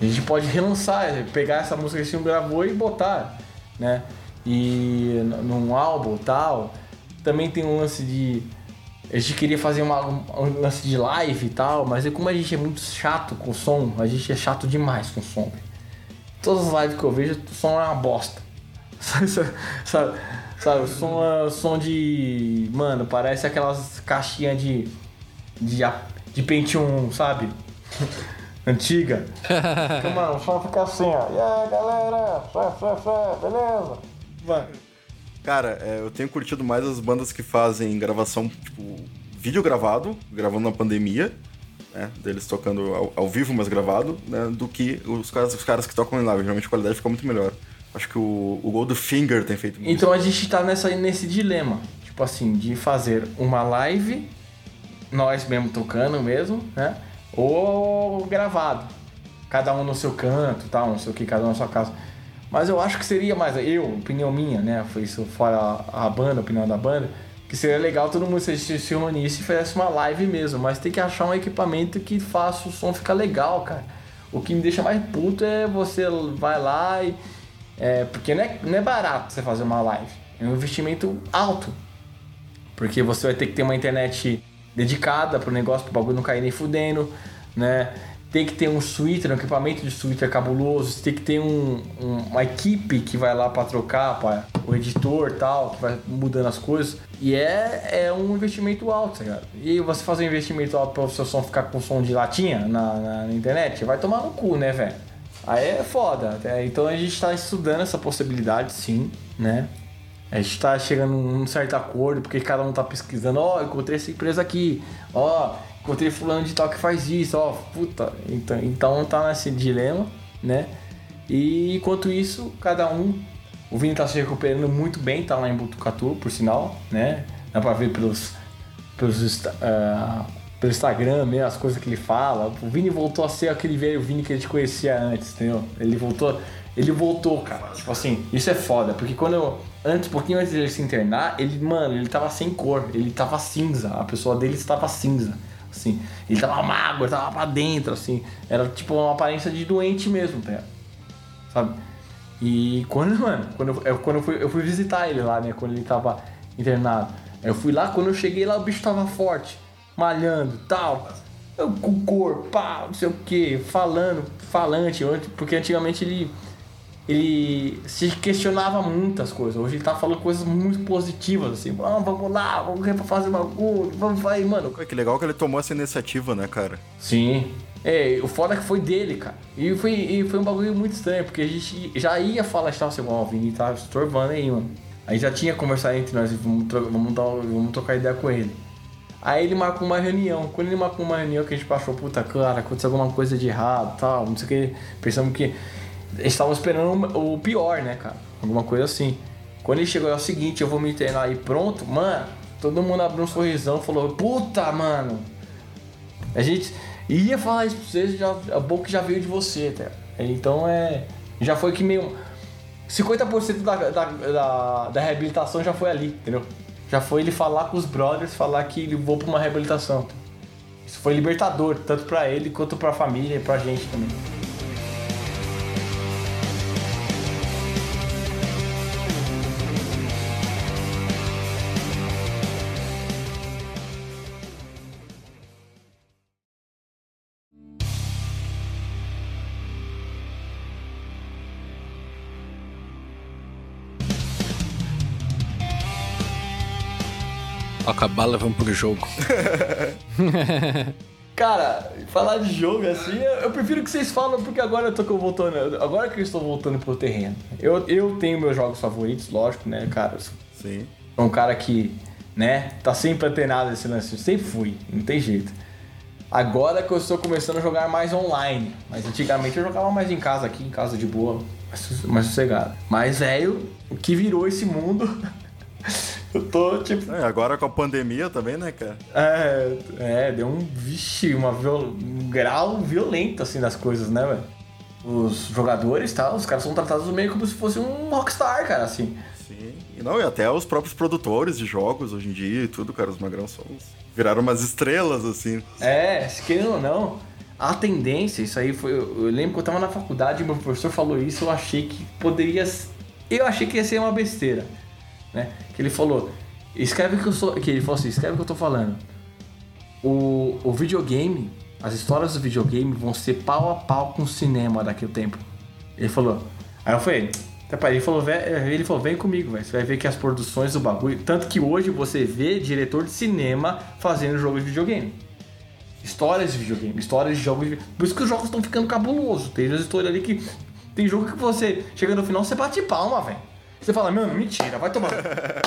A gente pode relançar, pegar essa música que a gente não gravou e botar, né? E num álbum tal. Também tem um lance de. A gente queria fazer uma, um, lance de live e tal, mas é como a gente é muito chato com som, a gente é chato demais com som. velho. Todas as lives que eu vejo, o som é uma bosta. sabe? Sabe? O som é o som de. Mano, parece aquelas caixinhas de. de, de Pentium, sabe? Antiga. Então, mano, só fica assim, ó. E aí, galera? Fé, fé, fé, beleza? Vai. Cara, é, eu tenho curtido mais as bandas que fazem gravação, tipo, vídeo gravado, gravando na pandemia, né? Deles tocando ao, ao vivo, mas gravado, né? Do que os caras, os caras que tocam em live. Geralmente a qualidade fica muito melhor. Acho que o, o Goldfinger tem feito muito. Então a gente tá nessa, nesse dilema, tipo assim, de fazer uma live, nós mesmo tocando mesmo, né? Ou gravado. Cada um no seu canto, tal, não sei o que, cada um na sua casa. Mas eu acho que seria mais, eu, opinião minha, né? Foi isso fora a, banda, opinião da banda, que seria legal todo mundo se, se, se unisse e fizesse uma live mesmo. Mas tem que achar um equipamento que faça o som ficar legal, cara. O que me deixa mais puto é você vai lá e. É, porque não é, não é barato você fazer uma live. É um investimento alto. Porque você vai ter que ter uma internet dedicada pro negócio, pro bagulho não cair nem fudendo, né? Tem que ter um switcher, um equipamento de switcher cabuloso, tem que ter um, um- uma equipe que vai lá pra trocar, pra, o editor tal, que vai mudando as coisas. E é, é um investimento alto, tá ligado? E você fazer um investimento alto para o seu som ficar com som de latinha na, na, na internet, vai tomar no cu, né, velho? Aí é foda. Então a gente tá estudando essa possibilidade, sim, né? A gente tá chegando num certo acordo, porque cada um tá pesquisando, ó, encontrei essa empresa aqui, ó, encontrei fulano de tal que faz isso, ó, puta. Então, então tá nesse dilema, né? E enquanto isso, cada um. O Vini tá se recuperando muito bem, tá lá em Butucatu, por sinal, né? Dá pra ver pelos. pelos ah, pelo Instagram mesmo, as coisas que ele fala. O Vini voltou a ser aquele velho Vini que a gente conhecia antes, entendeu? Ele voltou. Ele voltou, cara. Tipo assim, isso é foda, porque quando eu. Antes, um pouquinho antes dele se internar, ele, mano, ele tava sem cor, ele tava cinza, a pessoa dele estava cinza. Assim, ele tava magro, ele tava pra dentro, assim. Era tipo uma aparência de doente mesmo, tá sabe? E quando, mano, quando eu, eu- quando eu fui, eu fui visitar ele lá, né? Quando ele tava internado. Eu fui lá, quando eu cheguei lá, o bicho tava forte, malhando tal. Eu, com cor, pá, não sei o que, falando, falante, porque antigamente ele. Ele se questionava muitas coisas. Hoje ele tá falando coisas muito positivas, assim. Ah, vamos lá, vamos fazer bagulho, vamos vai, mano. Que legal que ele tomou essa iniciativa, né, cara? Sim. É, o foda é que foi dele, cara. E foi, e foi um bagulho muito estranho, porque a gente já ia falar, estava assim, ó, o Vini tá estorvando aí, mano. Aí já tinha conversado entre nós, vamos, tro vamos, dar, vamos trocar ideia com ele. Aí ele marcou uma reunião. Quando ele marcou uma reunião que a gente achou, puta, cara, aconteceu alguma coisa de errado tal, não sei o que. Pensamos que. Eles estavam esperando o pior, né, cara? Alguma coisa assim. Quando ele chegou, é o seguinte, eu vou me treinar aí pronto, mano. Todo mundo abriu um sorrisão falou, puta, mano. A gente ia falar isso pra vocês, já, bom que já veio de você, tá? Então é. Já foi que meio. 50% da, da, da, da reabilitação já foi ali, entendeu? Já foi ele falar com os brothers, falar que ele vou pra uma reabilitação. Isso foi libertador, tanto pra ele quanto pra família e pra gente também. Bala, vamos pro jogo. Cara, falar de jogo assim, eu prefiro que vocês falam, porque agora eu tô voltando. Agora que eu estou voltando pro terreno. Eu, eu tenho meus jogos favoritos, lógico, né, cara? Sim. Sou um cara que, né, tá sempre antenado nesse lance. Eu sempre fui, não tem jeito. Agora que eu estou começando a jogar mais online. Mas antigamente eu jogava mais em casa, aqui em casa de boa, mais, mais sossegado. Mas, velho, o que virou esse mundo. Eu tô, tipo. É, agora com a pandemia também, né, cara? É, é deu um. Vixe, uma viol, um grau violento, assim, das coisas, né, velho? Os jogadores tá, os caras são tratados meio como se fosse um rockstar, cara, assim. Sim. E não, e até os próprios produtores de jogos hoje em dia e tudo, cara, os magrão são. Viraram umas estrelas, assim. É, se querendo ou não, a tendência, isso aí foi. Eu lembro que eu tava na faculdade e meu professor falou isso, eu achei que poderia. Eu achei que ia ser uma besteira né? Que ele falou, escreve que eu sou, que ele falou assim, escreve o que eu tô falando. O, o videogame, as histórias do videogame vão ser pau a pau com o cinema daqui a tempo. Ele falou. Aí eu falei, ele falou, ele falou, vem comigo, velho. Você vai ver que as produções do bagulho. Tanto que hoje você vê diretor de cinema fazendo jogo de videogame. Histórias de videogame, histórias de jogos de Por isso que os jogos estão ficando cabulosos. Tem as histórias ali que. Tem jogo que você chega no final, você bate palma, velho. Você fala, mano, mentira, vai tomar.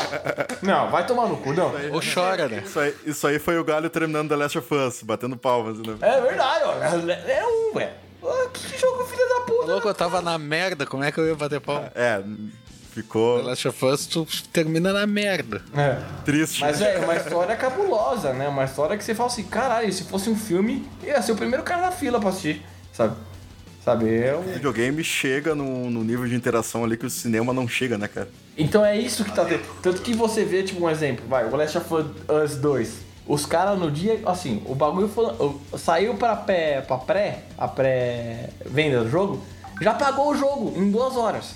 não, vai tomar no cu, não. Ou chora, né? Isso aí, isso aí foi o Galho terminando The Last of Us, batendo palmas, né? É verdade, ó. É um, velho. Que jogo filho da puta. Louco, eu tava na merda, como é que eu ia bater palma? É, ficou. The Last of Us, tu termina na merda. É. Triste. Mas é uma história cabulosa, né? Uma história que você fala assim, caralho, se fosse um filme, ia ser o primeiro cara na fila pra assistir, sabe? Sabe? É um... O videogame chega no, no, nível de interação ali que o cinema não chega, né, cara? Então é isso que tá tendo. Tanto que você vê, tipo, um exemplo, vai, o Last of Us 2. Os caras no dia, assim, o bagulho foi, saiu pra, pré, pra pré, a pré-venda do jogo, já pagou o jogo em duas horas.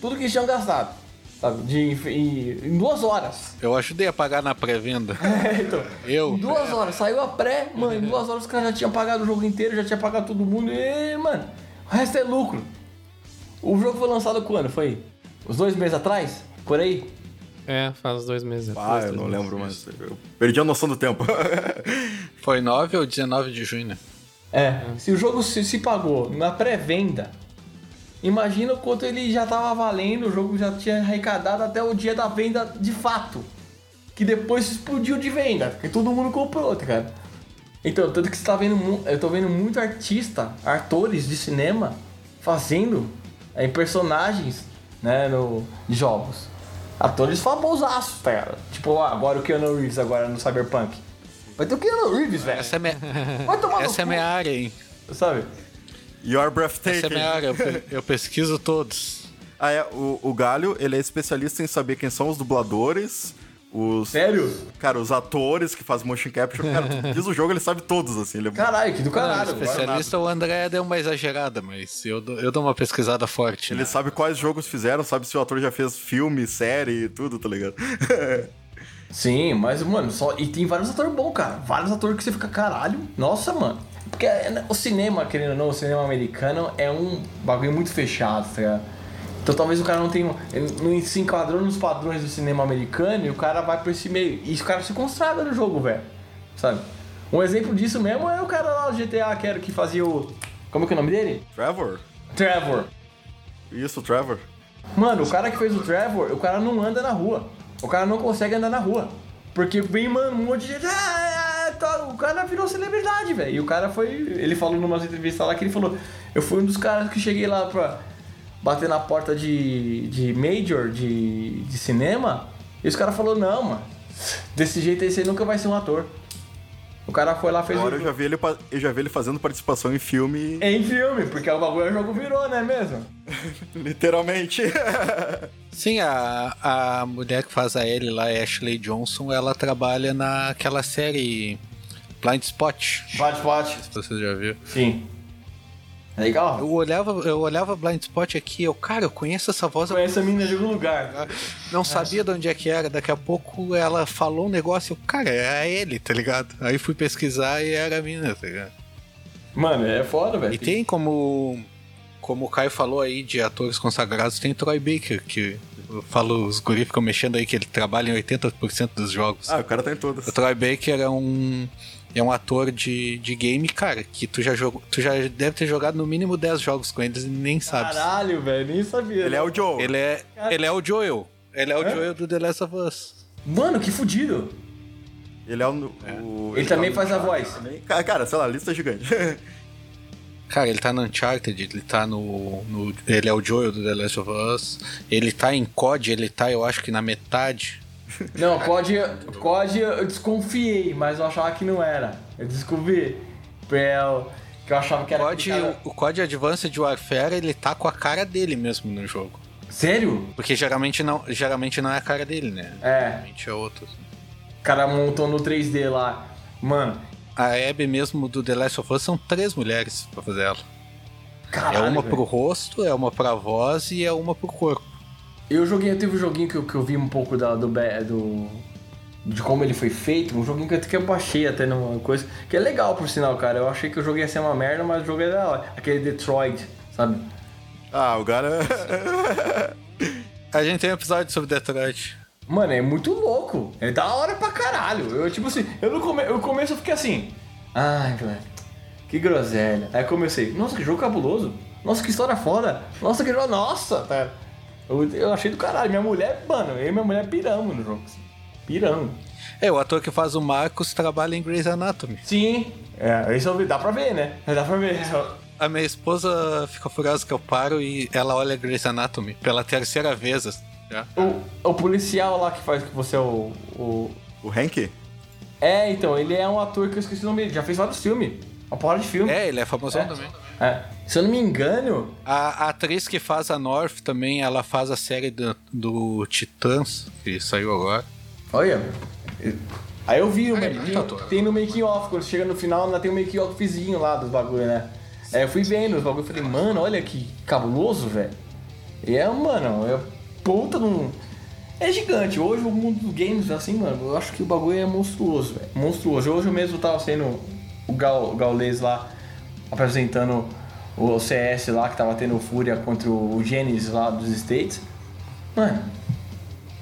Tudo que tinham gastado. Sabe? De, em, em duas horas. Eu ajudei a pagar na pré-venda. É, então. Eu. Em duas horas. Saiu a pré, mano. Em duas horas os caras já tinham pagado o jogo inteiro, já tinha pagado todo mundo. E, mano, o resto é lucro. O jogo foi lançado quando? Foi uns dois meses atrás? Por aí? É, faz dois meses. Ah, eu não lembro mais. Eu perdi a noção do tempo. foi 9 ou 19 de junho, né? É. Se o jogo se, se pagou na pré-venda, imagina o quanto ele já tava valendo, o jogo já tinha arrecadado até o dia da venda de fato. Que depois explodiu de venda, porque todo mundo comprou, tá, cara. Então, tanto que você tá vendo, eu tô vendo muito artista, atores de cinema fazendo é, personagens, né, no, de jogos. Atores famosaços, tá, cara? Tipo, agora o Keanu Reeves agora no Cyberpunk. Vai ter o Keanu Reeves, velho. Essa é minha, Essa é minha área, hein? Sabe? You're breathtaking. Essa é minha área, eu, eu pesquiso todos. Ah, é, o, o Galho, ele é especialista em saber quem são os dubladores, os. Sério? Cara, os atores que fazem motion capture, cara, diz o jogo, ele sabe todos, assim. Ele... é Caralho, que do caralho. Não, especialista, o André deu uma exagerada, mas eu, eu dou uma pesquisada forte. Ele né? sabe quais jogos fizeram, sabe se o ator já fez filme, série e tudo, tá ligado? Sim, mas, mano, só. E tem vários atores bons, cara. Vários atores que você fica, caralho. Nossa, mano. Porque é, o cinema, querendo ou não, o cinema americano é um bagulho muito fechado, tá ligado? Então talvez o cara não tenha. não se enquadrou nos padrões do cinema americano e o cara vai pra esse meio. E o cara se consagra no jogo, velho. Sabe? Um exemplo disso mesmo é o cara lá do GTA que era que fazia o. Como é que é o nome dele? Trevor? Trevor. Isso, Trevor. Mano, o cara que fez o Trevor, o cara não anda na rua. O cara não consegue andar na rua. Porque vem, mano, um monte de gente. Ah, ah, tá, o cara virou celebridade, velho. E o cara foi. Ele falou numa entrevista lá que ele falou: Eu fui um dos caras que cheguei lá pra bater na porta de, de Major, de, de cinema. E os caras falaram: Não, mano, desse jeito aí você nunca vai ser um ator. O cara foi lá fez Agora um... eu já, vi ele, eu já vi ele fazendo participação em filme, Em filme, porque o bagulho o jogo virou, né mesmo? literalmente. Sim, a, a mulher que faz a Ellie lá, Ashley Johnson, ela trabalha naquela série Blind Spot. Bate, bate. Se você já viu. Sim. É legal. Eu olhava, eu olhava Blind Spot aqui, eu, cara, eu conheço essa voz, eu Conheço a mina de algum lugar. não sabia de onde é que era. Daqui a pouco ela falou um negócio, eu, cara, é a ele, tá ligado? Aí fui pesquisar e era a mina, tá ligado? Mano, é foda, velho. E tem como, como o Caio falou aí de atores consagrados, tem Troy Baker, que eu falo, os guri ficam mexendo aí que ele trabalha em 80% dos jogos. ah, o cara tá em todas. O Troy Baker é um é um ator de, de game, cara, que tu já jogou, tu já deve ter jogado no mínimo 10 jogos com eles e nem sabe. Caralho, velho, nem sabia. Ele é o Joe. Ele é, ele é o Joel. Ele é o É? Joel do The Last of Us. Mano, que fudido. Ele é o. o- Ele também tá faz a voz. também. Cara, cara, sei lá, a lista é gigante. Cara, ele tá no Uncharted, ele tá no, no- Ele é o Joel do The Last of Us. Ele tá em COD, ele tá, eu acho que na metade. Não, COD, COD eu desconfiei, mas eu achava que não era. Eu descobri. Pel, que eu achava que era. COD, cara- O COD Advanced Warfare, ele tá com a cara dele mesmo no jogo. Sério? Porque geralmente não, geralmente não é a cara dele, né? É. Geralmente é outro. O cara montou no 3D lá. Mano, A Abby mesmo do The Last of Us são três mulheres pra fazer ela. caralho. é uma velho. pro rosto, é uma pra voz e é uma pro corpo. Eu joguei, teve um joguinho que eu, que eu vi um pouco da, do, do. De como ele foi feito, um joguinho que eu, que eu baixei até numa coisa. Que é legal por sinal, cara. Eu achei que o jogo ia ser uma merda, mas o jogo é da hora. Aquele Detroit, sabe? ah, o cara. A gente tem um episódio sobre Detroit. Mano, é muito louco. É da hora pra caralho. Eu, tipo assim, eu no come... eu começo eu fiquei assim. Ai, velho. Que groselha. Aí eu comecei. Nossa, que jogo cabuloso. Nossa, que história foda. Nossa, que jogo. Nossa, cara. Eu, eu achei do caralho. Minha mulher, mano, eu e minha mulher piramos no jogo. Assim. Piramos. É, o ator que faz o Marcos trabalha em Grey's Anatomy. Sim. É, isso dá pra ver, né? Dá pra ver. A minha esposa fica furiosa que eu paro e ela olha Grey's Anatomy pela terceira vez. Já. O, o policial lá que faz que você é o, o. o Hank? É, então, ele é um ator que eu esqueci o nome dele. Já fez vários filmes. Uma porra de filme. É, ele é famosão É. também. É. Se eu não me engano, A, a atriz que faz a North também, ela faz a série do, do Titãs, que saiu agora. Olha. Aí eu vi, o é muito tem, no making off, quando chega no final, ainda tem um making offzinho lá dos bagulho, né? Aí eu fui vendo os bagulho e falei, mano, olha que cabuloso, velho. E é, mano, é puta num. É gigante. Hoje o mundo dos games, assim, mano, eu acho que o bagulho é monstruoso, velho. Monstruoso. Hoje eu mesmo tava sendo o Gal, o Gaulês lá apresentando o CS lá, que tava tendo Fúria contra o Genesis lá dos States. Mano,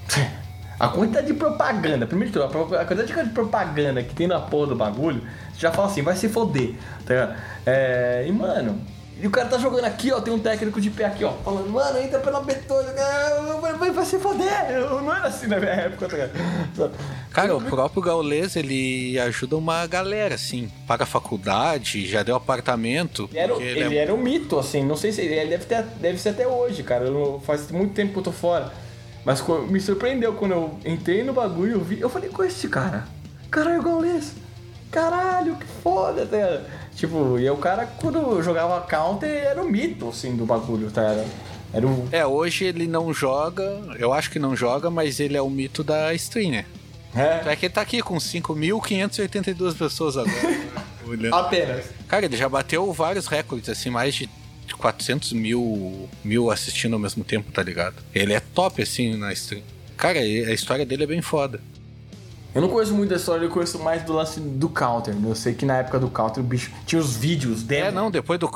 a quantidade de propaganda, primeiro de tudo, a quantidade de propaganda que tem na porra do bagulho, você já fala assim, vai se foder, tá ligado? É, e mano, e o cara tá jogando aqui, ó, tem um técnico de pé aqui, ó, falando, mano, entra pela B2, vai, se foder, eu não era assim na minha época, tá ligado? Cara, o próprio Gaules, ele ajuda uma galera, assim, paga faculdade, já deu apartamento. Ele era, porque ele é- era um mito, assim, não sei se ele deve, ter, deve ser até hoje, cara. Não- faz muito tempo que eu tô fora. Mas me surpreendeu quando eu entrei no bagulho, eu vi, eu falei, com esse cara? Caralho, Gaules! Caralho, que foda, tá ligado? Tipo, e o cara, quando jogava counter, era o mito, assim, do bagulho, tá? Era, era o. É, hoje ele não joga, eu acho que não joga, mas ele é o mito da stream, né? É, É que ele tá aqui com 5.582 pessoas agora. apenas. Cara, ele já bateu vários recordes, assim, mais de 400 mil, mil assistindo ao mesmo tempo, tá ligado? Ele é top, assim, na stream. Cara, a história dele é bem foda. Eu não conheço muito da história, eu conheço mais do lance do counter. né? Eu sei que na época do counter o bicho tinha os vídeos dele. É, não, depois do.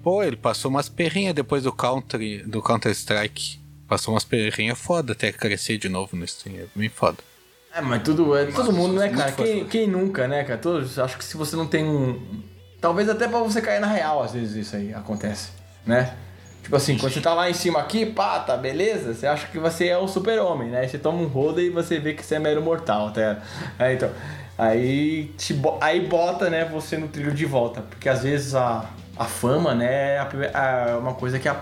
Pô, ele passou umas perrinhas depois do Counter, do Counter Strike. Passou umas perrinhas foda até crescer de novo no stream. É bem foda. É, mas tudo, é, todo mundo, né, muito cara? Quem, quem nunca, né, cara? Todos, acho que se você não tem um. Talvez até pra você cair na real, às vezes isso aí acontece, né? Tipo assim, quando você tá lá em cima aqui, pá, tá beleza? Você acha que você é o super-homem, né? Aí você toma um roda e você vê que você é mero mortal, tá? Aí, então, aí, te, aí bota, né, você no trilho de volta. Porque às vezes a, a fama, né, é é uma coisa que, a,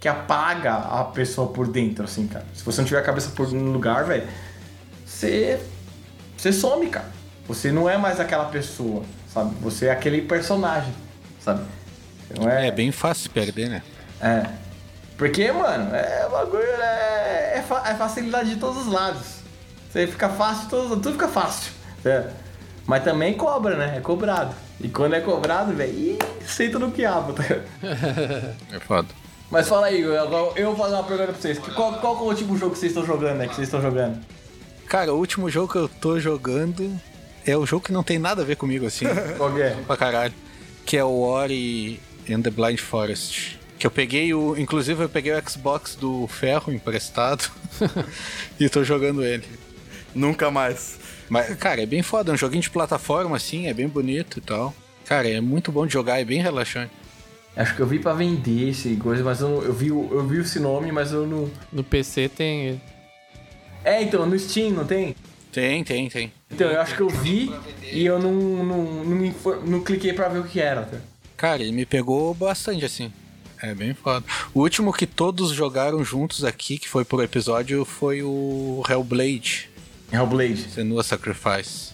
que apaga a pessoa por dentro, assim, cara. Se você não tiver a cabeça por no lugar, velho, você, você some, cara. Você não é mais aquela pessoa, sabe? Você é aquele personagem, sabe? Não É bem fácil perder, né? É. Porque, mano, é bagulho, é, é, fa- é facilidade de todos os lados. Você fica fácil, todos, tudo fica fácil. É. Mas também cobra, né? É cobrado. E quando é cobrado, velho, senta no quiabo, tá? É foda. Mas fala aí, eu, agora eu vou fazer uma pergunta pra vocês. Qual, qual é o último jogo que vocês estão jogando, né? Que vocês estão jogando? Cara, o último jogo que eu tô jogando é o jogo que não tem nada a ver comigo, assim. Qual que é? pra caralho. Que é o Ori and the Blind Forest. Que eu peguei o. Inclusive eu peguei o Xbox do Ferro emprestado. e tô jogando ele. Nunca mais. Mas, cara, é bem foda, é um joguinho de plataforma, assim, é bem bonito e tal. Cara, é muito bom de jogar, é bem relaxante. Acho que eu vi pra vender esse coisa, mas eu, não- eu, vi, o- eu vi esse nome, mas eu não... No PC tem. É, então, no Steam, não tem? Tem, tem, tem. Então, eu acho que eu vi e eu não, não, não, me não cliquei pra ver o que era. Tá? Cara, ele me pegou bastante, assim. É bem foda. O último que todos jogaram juntos aqui, que foi por episódio, foi o Hellblade. Hellblade. Senua Sacrifice.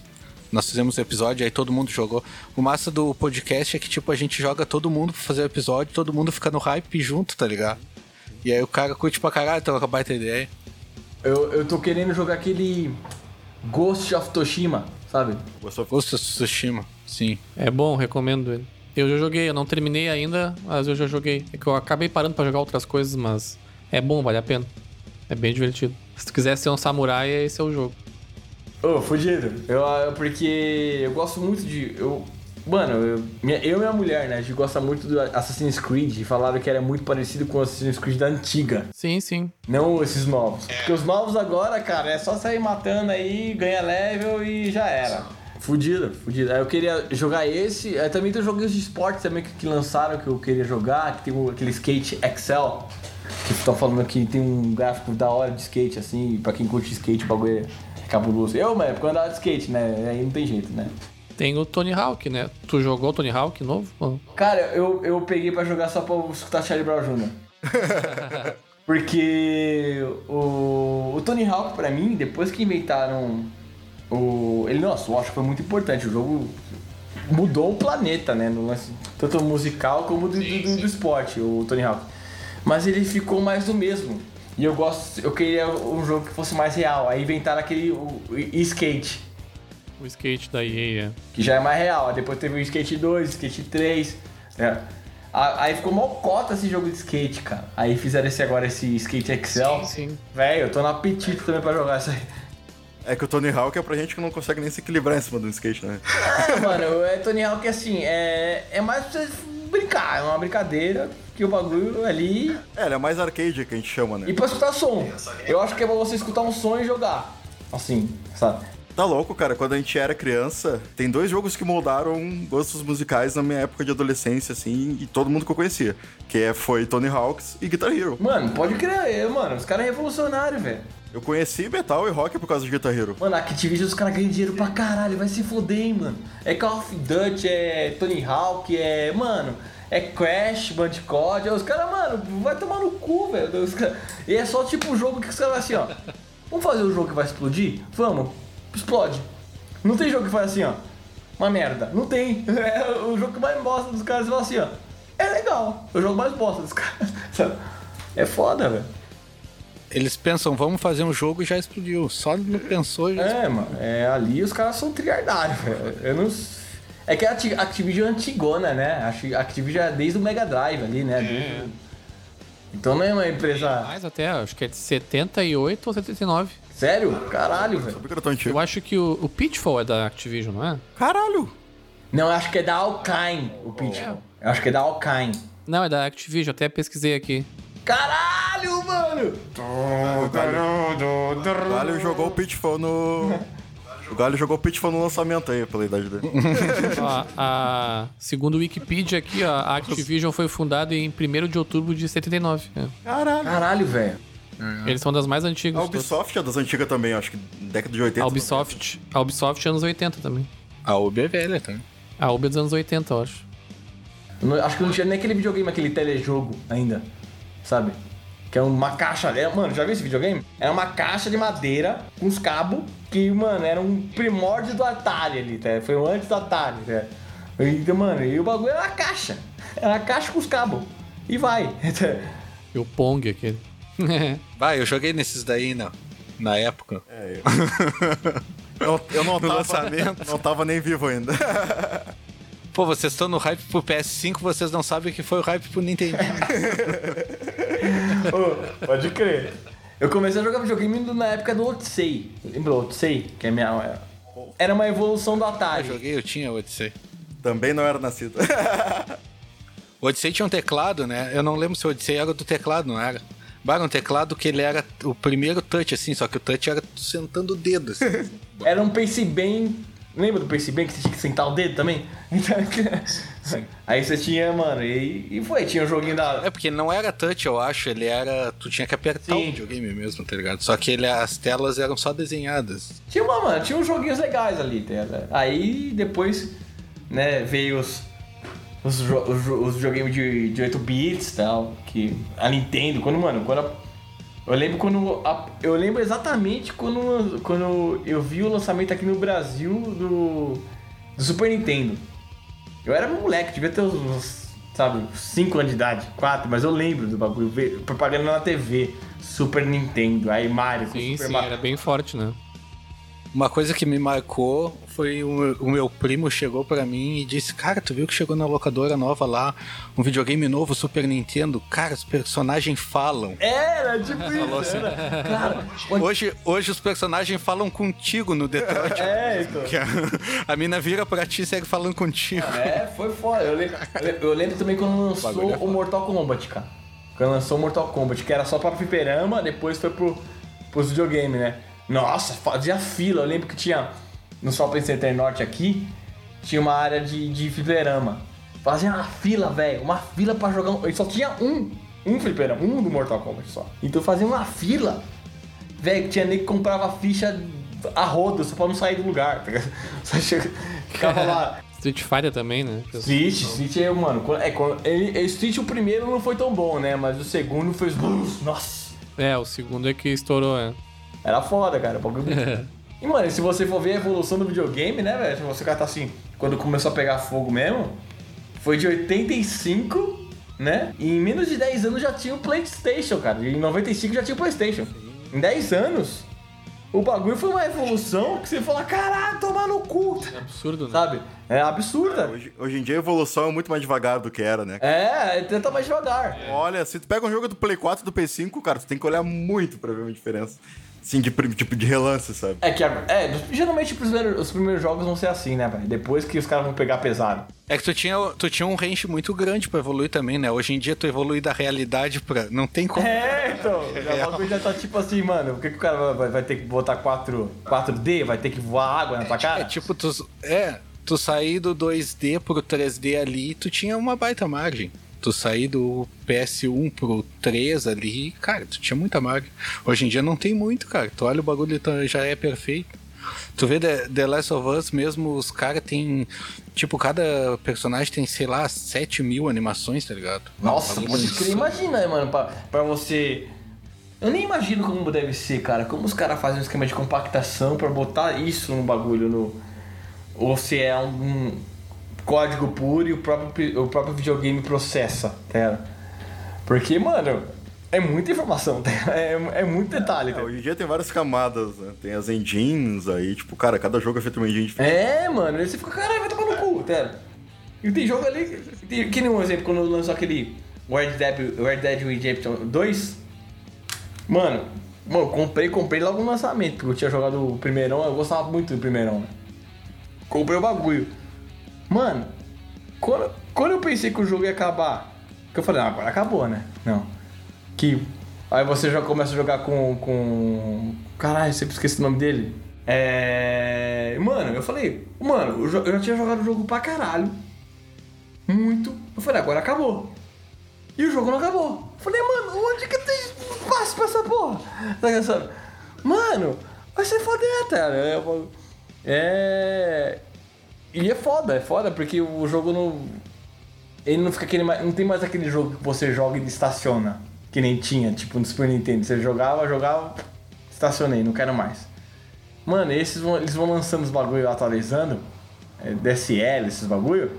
Nós fizemos o episódio, aí todo mundo jogou. O massa do podcast é que, tipo, a gente joga todo mundo pra fazer o episódio, todo mundo fica no hype junto, tá ligado? E aí o cara curte pra caralho, então acabar a ideia. Eu, eu tô querendo jogar aquele Ghost of Toshima, sabe? Ghost of Tsushima, sim. É bom, recomendo ele. Eu já joguei, eu não terminei ainda, mas eu já joguei. É que eu acabei parando pra jogar outras coisas, mas é bom, vale a pena. É bem divertido. Se tu quiser ser um samurai, esse é o jogo. Ô, fudido. Eu, eu- porque eu gosto muito de. Eu, mano, eu, minha, eu e minha mulher, né? A gente gosta muito do Assassin's Creed e falaram que era muito parecido com o Assassin's Creed da antiga. Sim, sim. Não esses novos. Porque os novos agora, cara, é só sair matando aí, ganha level e já era. Fudido, fudido. Aí eu queria jogar esse. Também tem joguinhos de esporte também que, que lançaram que eu queria jogar, que tem o- aquele skate Excel. Que estão falando que tem um gráfico da hora de skate, assim, pra quem curte skate, o bagulho é cabuloso. Eu, mano, porque eu andava de skate, né? Aí não tem jeito, né? Tem o Tony Hawk, né? Tu jogou o Tony Hawk novo? Não. Cara, eu, eu peguei pra jogar só pra escutar Charlie Brown Jr. Porque o, o Tony Hawk, pra mim, depois que inventaram o. Ele, nossa, eu acho que foi muito importante. O jogo mudou o planeta, né? No lance, tanto musical como do, do, do- do esporte, o Tony Hawk. Mas ele ficou mais do mesmo. E eu gosto. Eu queria um jogo que fosse mais real. Aí inventaram aquele o, o skate. O skate da EA, é. que já é mais real. Depois teve o Skate 2, Skate 3. né? Aí ficou mal cota esse jogo de skate, cara. Aí fizeram esse agora, esse Skate Excel. Sim. Velho, eu tô no apetite também pra jogar isso aí. É que o Tony Hawk é pra gente que não consegue nem se equilibrar em cima do skate, né? É, mano, é Tony Hawk assim, é, é mais pra você brincar, é uma brincadeira que o bagulho ali. É, ele é mais arcade que a gente chama, né? E pra escutar som. Eu acho que é pra você escutar um som e jogar. Assim, sabe? Tá louco, cara. Quando a gente era criança, tem dois jogos que moldaram gostos musicais na minha época de adolescência, assim, e todo mundo que eu conhecia. Que é, foi Tony Hawks e Guitar Hero. Mano, pode crer, mano, os caras é revolucionário, velho. Eu conheci metal e rock por causa de Guitar Hero. Mano, a Activision os caras ganham dinheiro pra caralho, vai se foder, hein, mano. É Call of Duty, é Tony Hawk, é. Mano, é Crash, Bandicoot. é Os caras, mano, vai tomar no cu, velho. E é só tipo um jogo que os caras assim, ó. Vamos fazer um jogo que vai explodir? Vamos, explode. Não tem jogo que faz assim, ó. Uma merda. Não tem. É o jogo que mais bosta dos caras fala assim, ó. É legal. É o jogo mais bosta dos caras. É foda, velho. Eles pensam, vamos fazer um jogo e já explodiu. Só não pensou já É, mano, é, ali os caras são triardários, velho. Eu não. É que a Acti- Activision é antigona, né? Acho que a Activision é desde o Mega Drive ali, né? Desde- Então não é uma empresa. Mais até, acho que é de 78 ou 79. Sério? Caralho, velho. Eu acho que o, o Pitfall é da Activision, não é? Caralho! Não, eu acho que é da Alkine o Pitfall. Eu acho que é da Alkine. Não, é da Activision, até pesquisei aqui. Caralho, mano! Vale jogou o Pitfall no. O Galho jogou Pitfall no lançamento aí, pela idade dele. Ó, a, segundo o Wikipedia aqui, ó, a Activision foi fundada em 1 de outubro de 79. é. Caralho. Caralho, velho. Eles são das mais antigas. A. Ubisoft é das antigas também, acho que década de 80. A Ubisoft, a Ubisoft é anos 80 também. A Ubi é velha também. A Ubi é dos anos 80, eu acho. Eu não- acho que não tinha nem aquele videogame, aquele telejogo ainda. Sabe? Que é uma caixa. É, mano, já viu esse videogame? Era uma caixa de madeira com os cabos que, mano, era um primórdio do Atari ali, tá? Foi antes do Atari, tá? Então, mano, e o bagulho era uma caixa. Era uma caixa com os cabos. E vai. tá? E o Pong aquele. Vai, eu joguei nesses daí na, na época. É, eu, eu, eu não, No tava, não tava nem vivo ainda. Pô, vocês estão no hype pro PS5, vocês não sabem o que foi o hype pro Nintendo. Ô, pode crer. Eu comecei a jogar videogame na época do Odyssey. Lembra do Odyssey? Que é minha. Era uma evolução do eu Atari. joguei, eu tinha o Odyssey. Também não era nascido. O Odyssey tinha um teclado, né? Eu não lembro se o Odyssey era do teclado, não era? Bah, era um teclado que ele era o primeiro touch, assim, só que o touch era sentando o dedo, assim. Era um Pace bem. Lembra do Pace bem que você tinha que sentar o dedo também? Então, Aí você tinha, mano, e, e foi, tinha o joguinho da. É porque não era touch, eu acho, ele era. Tu tinha que apertar Sim. o videogame mesmo, tá ligado? Só que ele, as telas eram só desenhadas. Tinha uma, mano, tinha uns joguinhos legais ali, tá ligado? Aí depois, né, veio os. Os, os, os videogames de, de 8 bits e tal, que a Nintendo, quando, mano, quando a- eu lembro quando eu lembro exatamente quando, quando eu vi o lançamento aqui no Brasil do, do Super Nintendo. Eu era moleque, devia ter uns, sabe, 5 anos de idade, 4, mas eu lembro do bagulho, propaganda na TV, Super Nintendo, aí Mario, Sim, Super sim, Mario. era bem forte, né? Uma coisa que me marcou foi o, o meu primo chegou pra mim e disse: Cara, tu viu que chegou na locadora nova lá, um videogame novo, Super Nintendo? Cara, os personagens falam. Era, tipo Falou isso. assim. Era. Cara, Hoje, hoje os personagens falam contigo no Detroit. é, então. A, a mina vira pra ti e segue falando contigo. É, foi foda. Eu lembro, eu lembro também quando lançou é o foda. Mortal Kombat, cara. Quando lançou o Mortal Kombat, que era só pra fliperama, depois foi pro, pros videogames, né? Nossa, fazia fila. Eu lembro que tinha no Shopping Center Norte aqui, tinha uma área de, de fliperama. Fazia uma fila, velho. Uma fila pra jogar. um- E só tinha um. Um fliperama, um do Mortal Kombat só. Então fazia uma fila. Velho, tinha nem que comprava ficha a rodo só pra não sair do lugar. tá? Só chega, ficava lá. Street Fighter também, né? Street, Street é, mano, é, ele- Street o primeiro não foi tão bom, né? Mas o segundo fez. Nossa! É, o segundo é que estourou, é. Era foda, cara. o bagulho- e, mano, se você for ver a evolução do videogame, né, velho? Se você catar assim, quando começou a pegar fogo mesmo, foi de 85, né? E em menos de 10 anos já tinha o PlayStation, cara. E em 95 já tinha o PlayStation. Em 10 anos, o bagulho foi uma evolução que você fala, caralho, tomar no cu, Absurdo, né? sabe? É absurda. Hoje, hoje em dia a evolução é muito mais devagar do que era, né? É, tenta mais devagar. Olha, se tu pega um jogo do Play 4 e do Play 5, cara, tu tem que olhar muito pra ver uma diferença. Assim, de, tipo, de relance, sabe? É que é, geralmente os primeiros, os primeiros jogos vão ser assim, né, velho? Depois que os caras vão pegar pesado. É que tu tinha, tu tinha um range muito grande pra evoluir também, né? Hoje em dia tu evolui da realidade pra. Não tem como. É, então. Já, o bagulho já tá tipo assim, mano. Por que, que o cara vai, vai- ter que botar 4, 4D? Vai ter que voar água na tua cara? É tipo, tu, é, tu sair do 2D pro 3D ali, tu tinha uma baita margem. Tu sair do PS1 pro 3 ali, cara, tu tinha muita margem. Hoje em dia não tem muito, cara. Tu olha o bagulho tá- já é perfeito. Tu vê The, The Last of Us mesmo, os caras tem. Tipo, cada personagem tem, sei lá, 7 mil animações, tá ligado? Nossa, pode crer. Imagina, mano, pra, pra você. Eu nem imagino como deve ser, cara. Como os caras fazem um esquema de compactação pra botar isso no bagulho no. Ou se é um, um código puro e o próprio, o próprio videogame processa, tá? Porque, mano, é muita informação, tá? É, é muito detalhe, É, tá? hoje em dia tem várias camadas, né? Tem as engines aí, tipo, cara, cada jogo é feito uma engine diferente. É, mano, aí você fica, caralho, vai tomar no cu, tá? E tem jogo ali. Tem, que nem um exemplo, quando lançou aquele Red Dead, Red Dead Redemption 2. Mano, mano, comprei, comprei logo no lançamento, porque eu tinha jogado o primeirão, eu gostava muito do primeirão, né? Comprei o bagulho. Mano, quando, quando eu pensei que o jogo ia acabar, que eu falei, ah, agora acabou, né? Não. Que. Aí você já começa a jogar com. com. Caralho, sempre esqueci o nome dele. É. Mano, eu falei, mano, eu já, eu já tinha jogado o jogo pra caralho. Muito. Eu falei, agora acabou. E o jogo não acabou. Eu falei, mano, onde que tem espaço pra essa porra? Tá ligado? Mano, vai ser foder, cara. Falo, É. E é foda, é foda, porque o jogo não. Ele não fica aquele. Não tem mais aquele jogo que você joga e estaciona. Que nem tinha, tipo no Super Nintendo. Você jogava, jogava, estacionei, não quero mais. Mano, esses vão, eles vão lançando os bagulho atualizando. é, DSL, esses bagulho.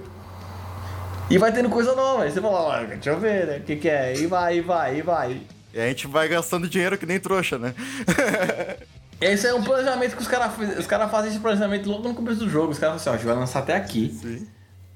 E vai tendo coisa nova. Aí você fala, "Olha, deixa eu ver, né? O que, que é? E vai, e vai, e vai. E a gente vai gastando dinheiro que nem trouxa, né? Esse é um planejamento que os caras os cara fazem esse planejamento logo no começo do jogo. Os caras falam assim, ó, a gente vai lançar até aqui. Sim.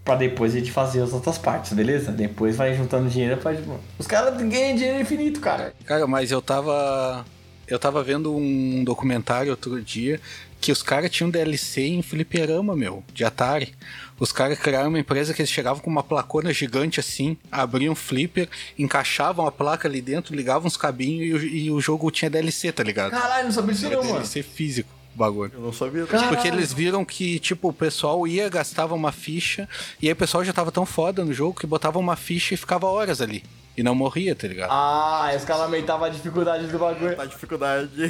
Pra depois a gente fazer as outras partes, beleza? Depois vai juntando dinheiro pra. Os caras ganham dinheiro infinito, cara. Cara, mas eu tava. Eu tava vendo um documentário outro dia que os caras tinham DLC em fliperama, meu, de Atari. Os caras criaram uma empresa que eles chegavam com uma placona gigante assim, abriam um flipper, encaixavam a placa ali dentro, ligavam os cabinhos e o, e o jogo tinha DLC, tá ligado? Caralho, não sabia disso Era não, mano. DLC físico, o bagulho. Eu não sabia. Cara- Porque eles viram que, tipo, o pessoal ia, gastava uma ficha, e aí o pessoal já tava tão foda no jogo que botava uma ficha e ficava horas ali. E não morria, tá ligado? Ah, os caras aumentavam a dificuldade do bagulho. Tá dificuldade. Sim,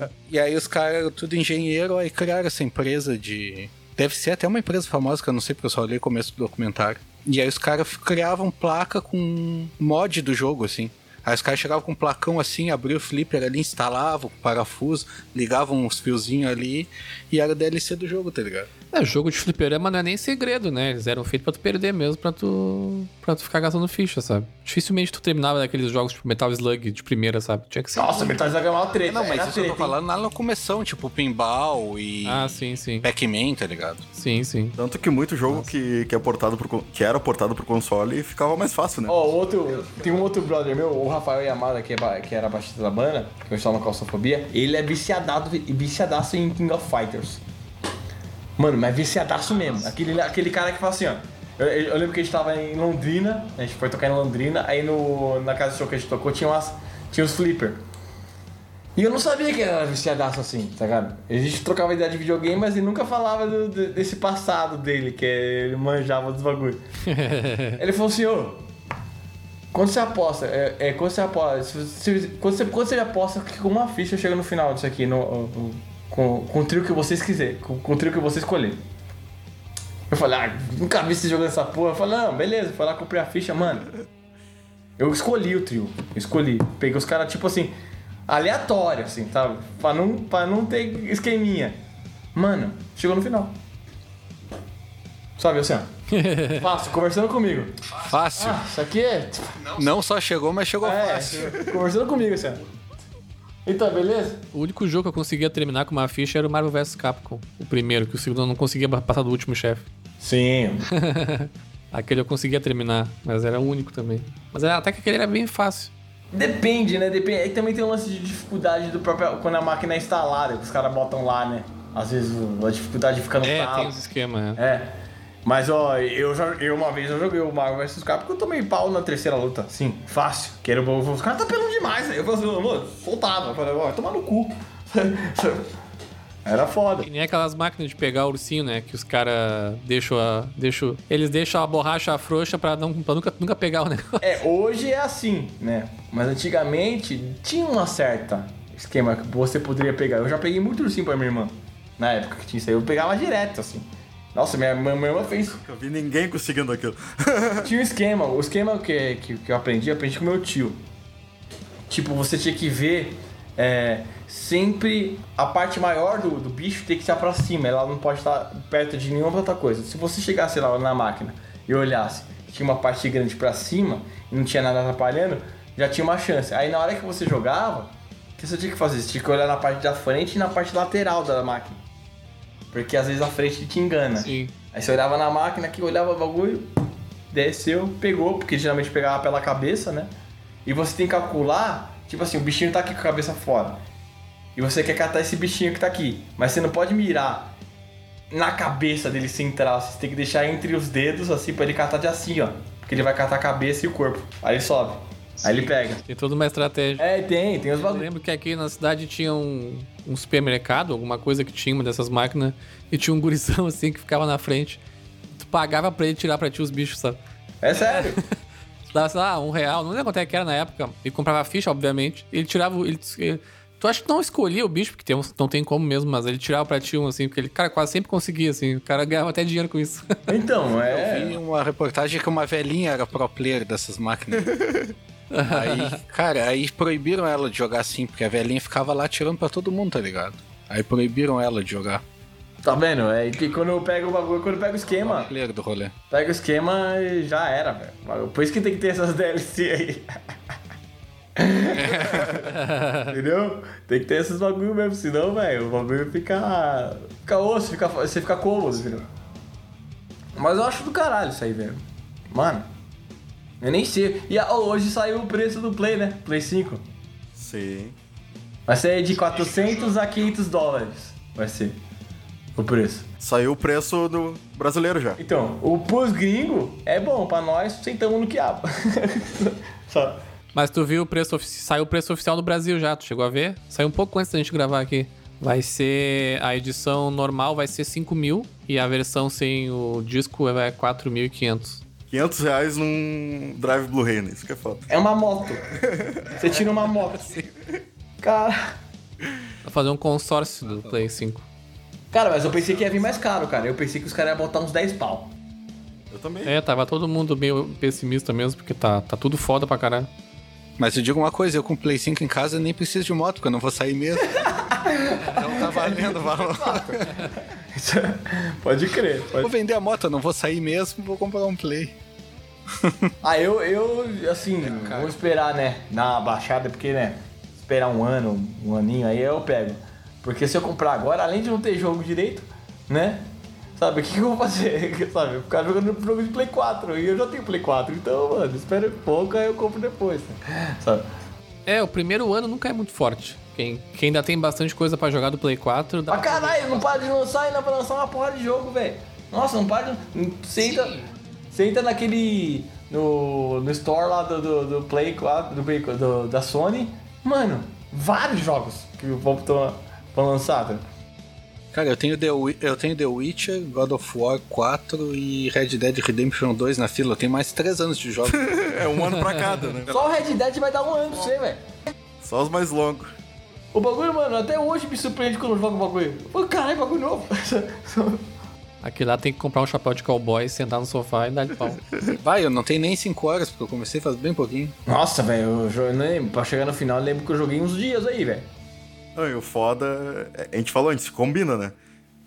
sim. E aí os caras, tudo engenheiro, aí criaram essa empresa de. Deve ser até uma empresa famosa, que eu não sei porque eu só olhei o começo do documentário. E aí os caras criavam placa com mod do jogo, assim. Aí os caras chegavam com um placão assim, abriam o flipper ali, instalavam o parafuso, ligavam uns fiozinhos ali e era DLC do jogo, tá ligado? É, jogo de fliperama não é nem segredo, né? Eles eram feitos pra tu perder mesmo, pra tu, pra tu ficar gastando ficha, sabe? Dificilmente tu terminava daqueles jogos tipo Metal Slug de primeira, sabe? Tinha que ser. Nossa, da gama é uma treta. Não, mas isso eu tô treta, hein? falando lá na locomoção, tipo pinball e Ah, sim, sim. Pac-Man, tá ligado? Sim, sim. Tanto que muito jogo que, que, é portado pro, que era portado pro console ficava mais fácil, né? Ó, outro. Tem um outro brother meu, o Rafael Yamada, que, é, ba- que era baixista da banda, que eu estava na calçofobia. Ele é viciadado, viciadaço em King of Fighters. Mano, mas viciadaço mesmo. Aquele, aquele cara que fala assim, ó. Eu, eu lembro que a gente tava em Londrina, a gente foi tocar em Londrina, aí no, na casa de show que a gente tocou tinha, umas, tinha os flipper. E eu não sabia que era viciadaço assim, tá ligado? A gente trocava ideia de videogame, mas ele nunca falava do- desse passado dele, que ele manjava dos bagulho. ele falou assim, ô, quando você aposta, é, é, quando você aposta, se você- quando, você, quando você aposta que com uma ficha chega no final disso aqui, no, no- com, com o trio que vocês quiser, com, com o trio que você escolher. Eu falei, ah, nunca vi você jogando essa porra. Eu falei, não, beleza, fui lá, comprei a ficha, mano. Eu escolhi o trio, escolhi. Peguei os caras, tipo assim, aleatório, assim, sabe? Pra não, pra não ter esqueminha. Mano, chegou no final. Sabe assim, ó. Fácil, conversando comigo. Fácil. Ah, isso aqui é. Não só chegou, mas chegou É, fácil. conversando comigo, assim, ó. Então, beleza? O único jogo que eu conseguia terminar com uma ficha era o Marvel vs Capcom. O primeiro, que o segundo eu não conseguia passar do último chefe. Sim. Aquele eu conseguia terminar, mas era o único também. Mas era- até que aquele era bem fácil. Depende, né? Depende. Aí também tem um lance de dificuldade do próprio. Quando a máquina é instalada, que os caras botam lá, né? Às vezes a dificuldade fica no É, talo. tem os esquemas, é. É. Mas ó, eu já eu uma vez eu joguei o Marvel vs Capcom porque eu tomei pau na terceira luta. Sim, fácil. Que era o os caras tá pelando demais. Aí eu falei assim, mano, soltava. Eu falei, ó, vai tomar no cu. Era foda. Que nem aquelas máquinas de pegar ursinho, né? Que os caras deixam a. Deixam, eles deixam a borracha frouxa pra, não, pra nunca, nunca pegar o negócio. É, hoje é assim, né? Mas antigamente tinha uma certa esquema que você poderia pegar. Eu já peguei muito ursinho pra minha irmã. Na época que tinha isso aí, eu pegava direto, assim. Nossa, minha, minha, irmã fez. Eu vi ninguém conseguindo aquilo. Tinha um esquema. O esquema que, que, que eu aprendi, eu aprendi com meu tio. Tipo, você tinha que ver é, sempre a parte maior do, do bicho tem que estar pra cima. Ela não pode estar perto de nenhuma outra coisa. Se você chegasse lá na máquina e olhasse tinha uma parte grande pra cima e não tinha nada atrapalhando, já tinha uma chance. Aí na hora que você jogava, o que você tinha que fazer? Você tinha que olhar na parte da frente e na parte lateral da máquina. Porque às vezes a frente te engana. Sim. Aí você olhava na máquina aqui, olhava o bagulho, desceu, pegou, porque geralmente pegava pela cabeça, né? E você tem que calcular, tipo assim, o bichinho tá aqui com a cabeça fora. E você quer catar esse bichinho que tá aqui. Mas você não pode mirar na cabeça dele central, você tem que deixar entre os dedos, assim, pra ele catar de assim, ó. Porque ele vai catar a cabeça e o corpo. Aí ele sobe. Aí ele pega. Tem toda uma estratégia. É, tem, tem os Eu bagulho. lembro que aqui na cidade tinha um, um supermercado, alguma coisa que tinha uma dessas máquinas, e tinha um gurizão assim que ficava na frente. Tu pagava pra ele tirar pra ti os bichos, sabe? É sério. Tu dava, sei lá, um real, não lembro quanto é que era na época. Ele comprava ficha, obviamente. Ele tirava. o- Ele, ele- tu acha que não escolhia o bicho, porque tem uns- não tem como mesmo, mas ele tirava pra ti um assim, porque ele, cara, quase sempre conseguia, assim. O cara ganhava até dinheiro com isso. Então, Vi é. uma reportagem que uma velhinha era pro player dessas máquinas. aí, cara, aí proibiram ela de jogar assim, porque a velhinha ficava lá tirando pra todo mundo, tá ligado? Aí proibiram ela de jogar. Tá vendo? É que quando eu pego o bagulho, quando eu pego o esquema, Player do rolê. pega o esquema e já era, velho. Por isso que tem que ter essas DLC aí. Entendeu? Tem que ter esses bagulho mesmo, senão, velho, o bagulho fica. Fica osso, fica, você fica cômodo, entendeu? Mas eu acho do caralho isso aí, velho. Mano, eu nem sei. E ah, hoje saiu o preço do Play, né? Play 5. Sim. Vai ser de 400 a 500 dólares. Vai ser o preço. Saiu o preço do brasileiro já. Então, o pros gringo é bom, pra nós sentamos no quiabo. Só. mas tu viu o preço ofici- Saiu o preço oficial do Brasil já, tu chegou a ver? Saiu um pouco antes da gente gravar aqui. Vai ser. A edição normal vai ser 5 mil e a versão sem o disco é 4.500. 500 reais num Drive Blu-ray, né? Isso que é foda. É uma moto. Você tira uma moto. Cara. Vai fazer um consórcio do Play 5. Cara, mas eu pensei que ia vir mais caro, cara. Eu pensei que os caras iam botar uns 10 pau. Eu também. É, tava todo mundo meio pessimista mesmo, porque tá, tá tudo foda pra caralho. Mas eu digo uma coisa, eu com o Play 5 em casa nem preciso de moto, porque eu não vou sair mesmo. então tá valendo o valor. pode crer. Pode... Vou vender a moto, eu não vou sair mesmo, vou comprar um Play. Ah, eu, eu assim, vou esperar, né? Uma baixada, porque, né? Esperar um ano, um aninho aí eu pego. Porque se eu comprar agora, além de não ter jogo direito, né? Sabe, o que, que eu vou fazer? Sabe, ficar jogando jogo de Play 4 e eu já tenho Play 4. Então, mano, espera um pouco, aí eu compro depois. Sabe? É, o primeiro ano nunca é muito forte. Quem, quem ainda tem bastante coisa pra jogar do Play 4, dá Pra caralho, não para de lançar ainda pra lançar uma porra de jogo, velho. Nossa, não para de. Você entra, você entra naquele. No, no store lá do, do, do Play 4, do, Play- do- da Sony. Mano, vários jogos que vão pra, pra lançar. tá? Cara, eu tenho, The, eu tenho The Witcher, God of War 4 e Red Dead Redemption 2 na fila. Eu tenho mais 3 anos de jogo. É um ano pra cada, né? Só o Red Dead vai dar um ano pra você, velho. Só os mais longos. O bagulho, mano, até hoje me surpreende quando eu jogo o bagulho. Pô, caralho, bagulho novo. Aqui lá tem que comprar um chapéu de cowboy, sentar no sofá e dar de pau. Vai, eu não tenho nem 5 horas, porque eu comecei faz bem pouquinho. Nossa, velho, eu pra chegar no final eu lembro que eu joguei uns dias aí, velho. E o foda, é- a gente falou antes, combina, né?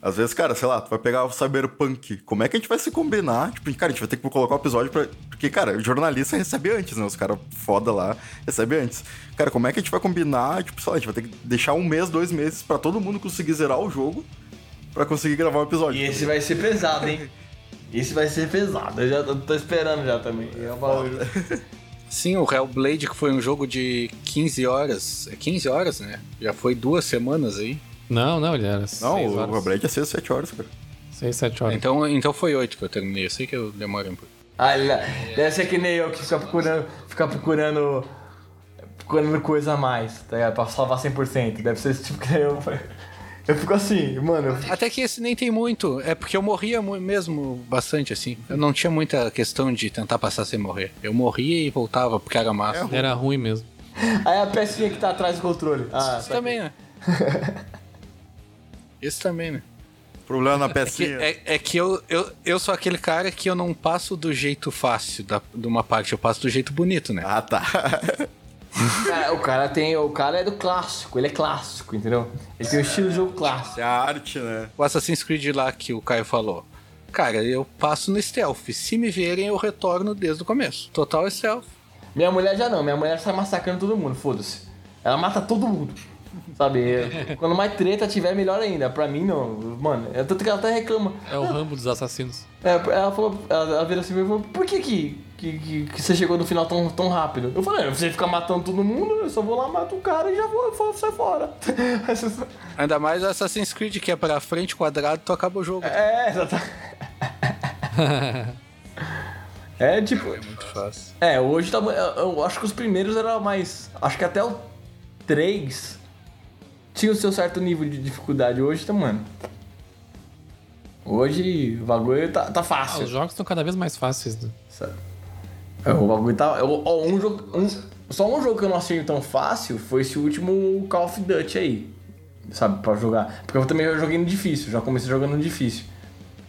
Às vezes, cara, sei lá, tu vai pegar o Cyberpunk, como é que a gente vai se combinar? Tipo, cara, a gente vai ter que colocar o episódio pra... Porque, cara, o jornalista recebe antes, né? Os caras foda lá recebem antes. Cara, como é que a gente vai combinar? Tipo, sei lá, a gente vai ter que deixar um mês, dois meses pra todo mundo conseguir zerar o jogo pra conseguir gravar o episódio. E esse vai ser pesado, hein? Esse vai ser pesado, eu já tô, tô esperando já também. É um bagulho. Sim, o Hellblade, que foi um jogo de 15 horas. É 15 horas, né? Já foi duas semanas aí. Não, não, ele era Não, 6 o horas. Blade é 6, 7 horas, cara. 6, 7 horas. Então, então foi 8 que eu terminei. Eu sei que eu demorei um pouco. Ah, ele- deve ser que nem eu que fica procurando, fica procurando, procurando coisa a mais, tá ligado? Pra salvar 100%. Deve ser esse tipo que nem eu. Eu fico assim, mano. Até que esse nem tem muito. É porque eu morria mesmo bastante, assim. Eu não tinha muita questão de tentar passar sem morrer. Eu morria e voltava porque era massa. Era ruim mesmo. Aí a pecinha que tá atrás do controle. Ah, Isso tá também, né? Isso também, né? Problema na Que- pecinha. é, é que eu, eu, eu sou aquele cara que eu não passo do jeito fácil da, de uma parte, eu passo do jeito bonito, né? Ah, tá. Cara, o cara tem. O cara é do clássico, ele é clássico, entendeu? Ele tem o estilo de jogo clássico. É a arte, né? O Assassin's Creed lá que o Caio falou. Cara, eu passo no stealth. Se me verem, eu retorno desde o começo. Total stealth. Minha mulher já não, minha mulher sai massacrando todo mundo, foda-se. Ela mata todo mundo. Sabe? Quando mais treta tiver, melhor ainda. Pra mim, não. Mano, é tanto que ela até reclama. É o rambo dos assassinos. É, ela falou, ela, ela virou assim e falou, por que que, que, que, que você chegou no final tão, tão rápido? Eu falei, você fica matando todo mundo, eu só vou lá, mato o cara e já vou, vou sai fora. Ainda mais Assassin's Creed, que é pra frente, quadrado, tu acaba o jogo. é, exatamente. É tipo. É muito fácil. É, hoje tá. Eu, eu acho que os primeiros eram mais. Acho que até o 3 tinha o seu certo nível de dificuldade. Hoje tá, mano. Hoje o bagulho tá, tá Ah, fácil. os jogos estão cada vez mais fáceis. né? Sabe? É, o bagulho tá. eu- ó, um jogo, um- só um jogo que eu não achei tão fácil foi esse último Call of Duty aí. Sabe, pra jogar. Porque eu também joguei no difícil, já comecei jogando no difícil.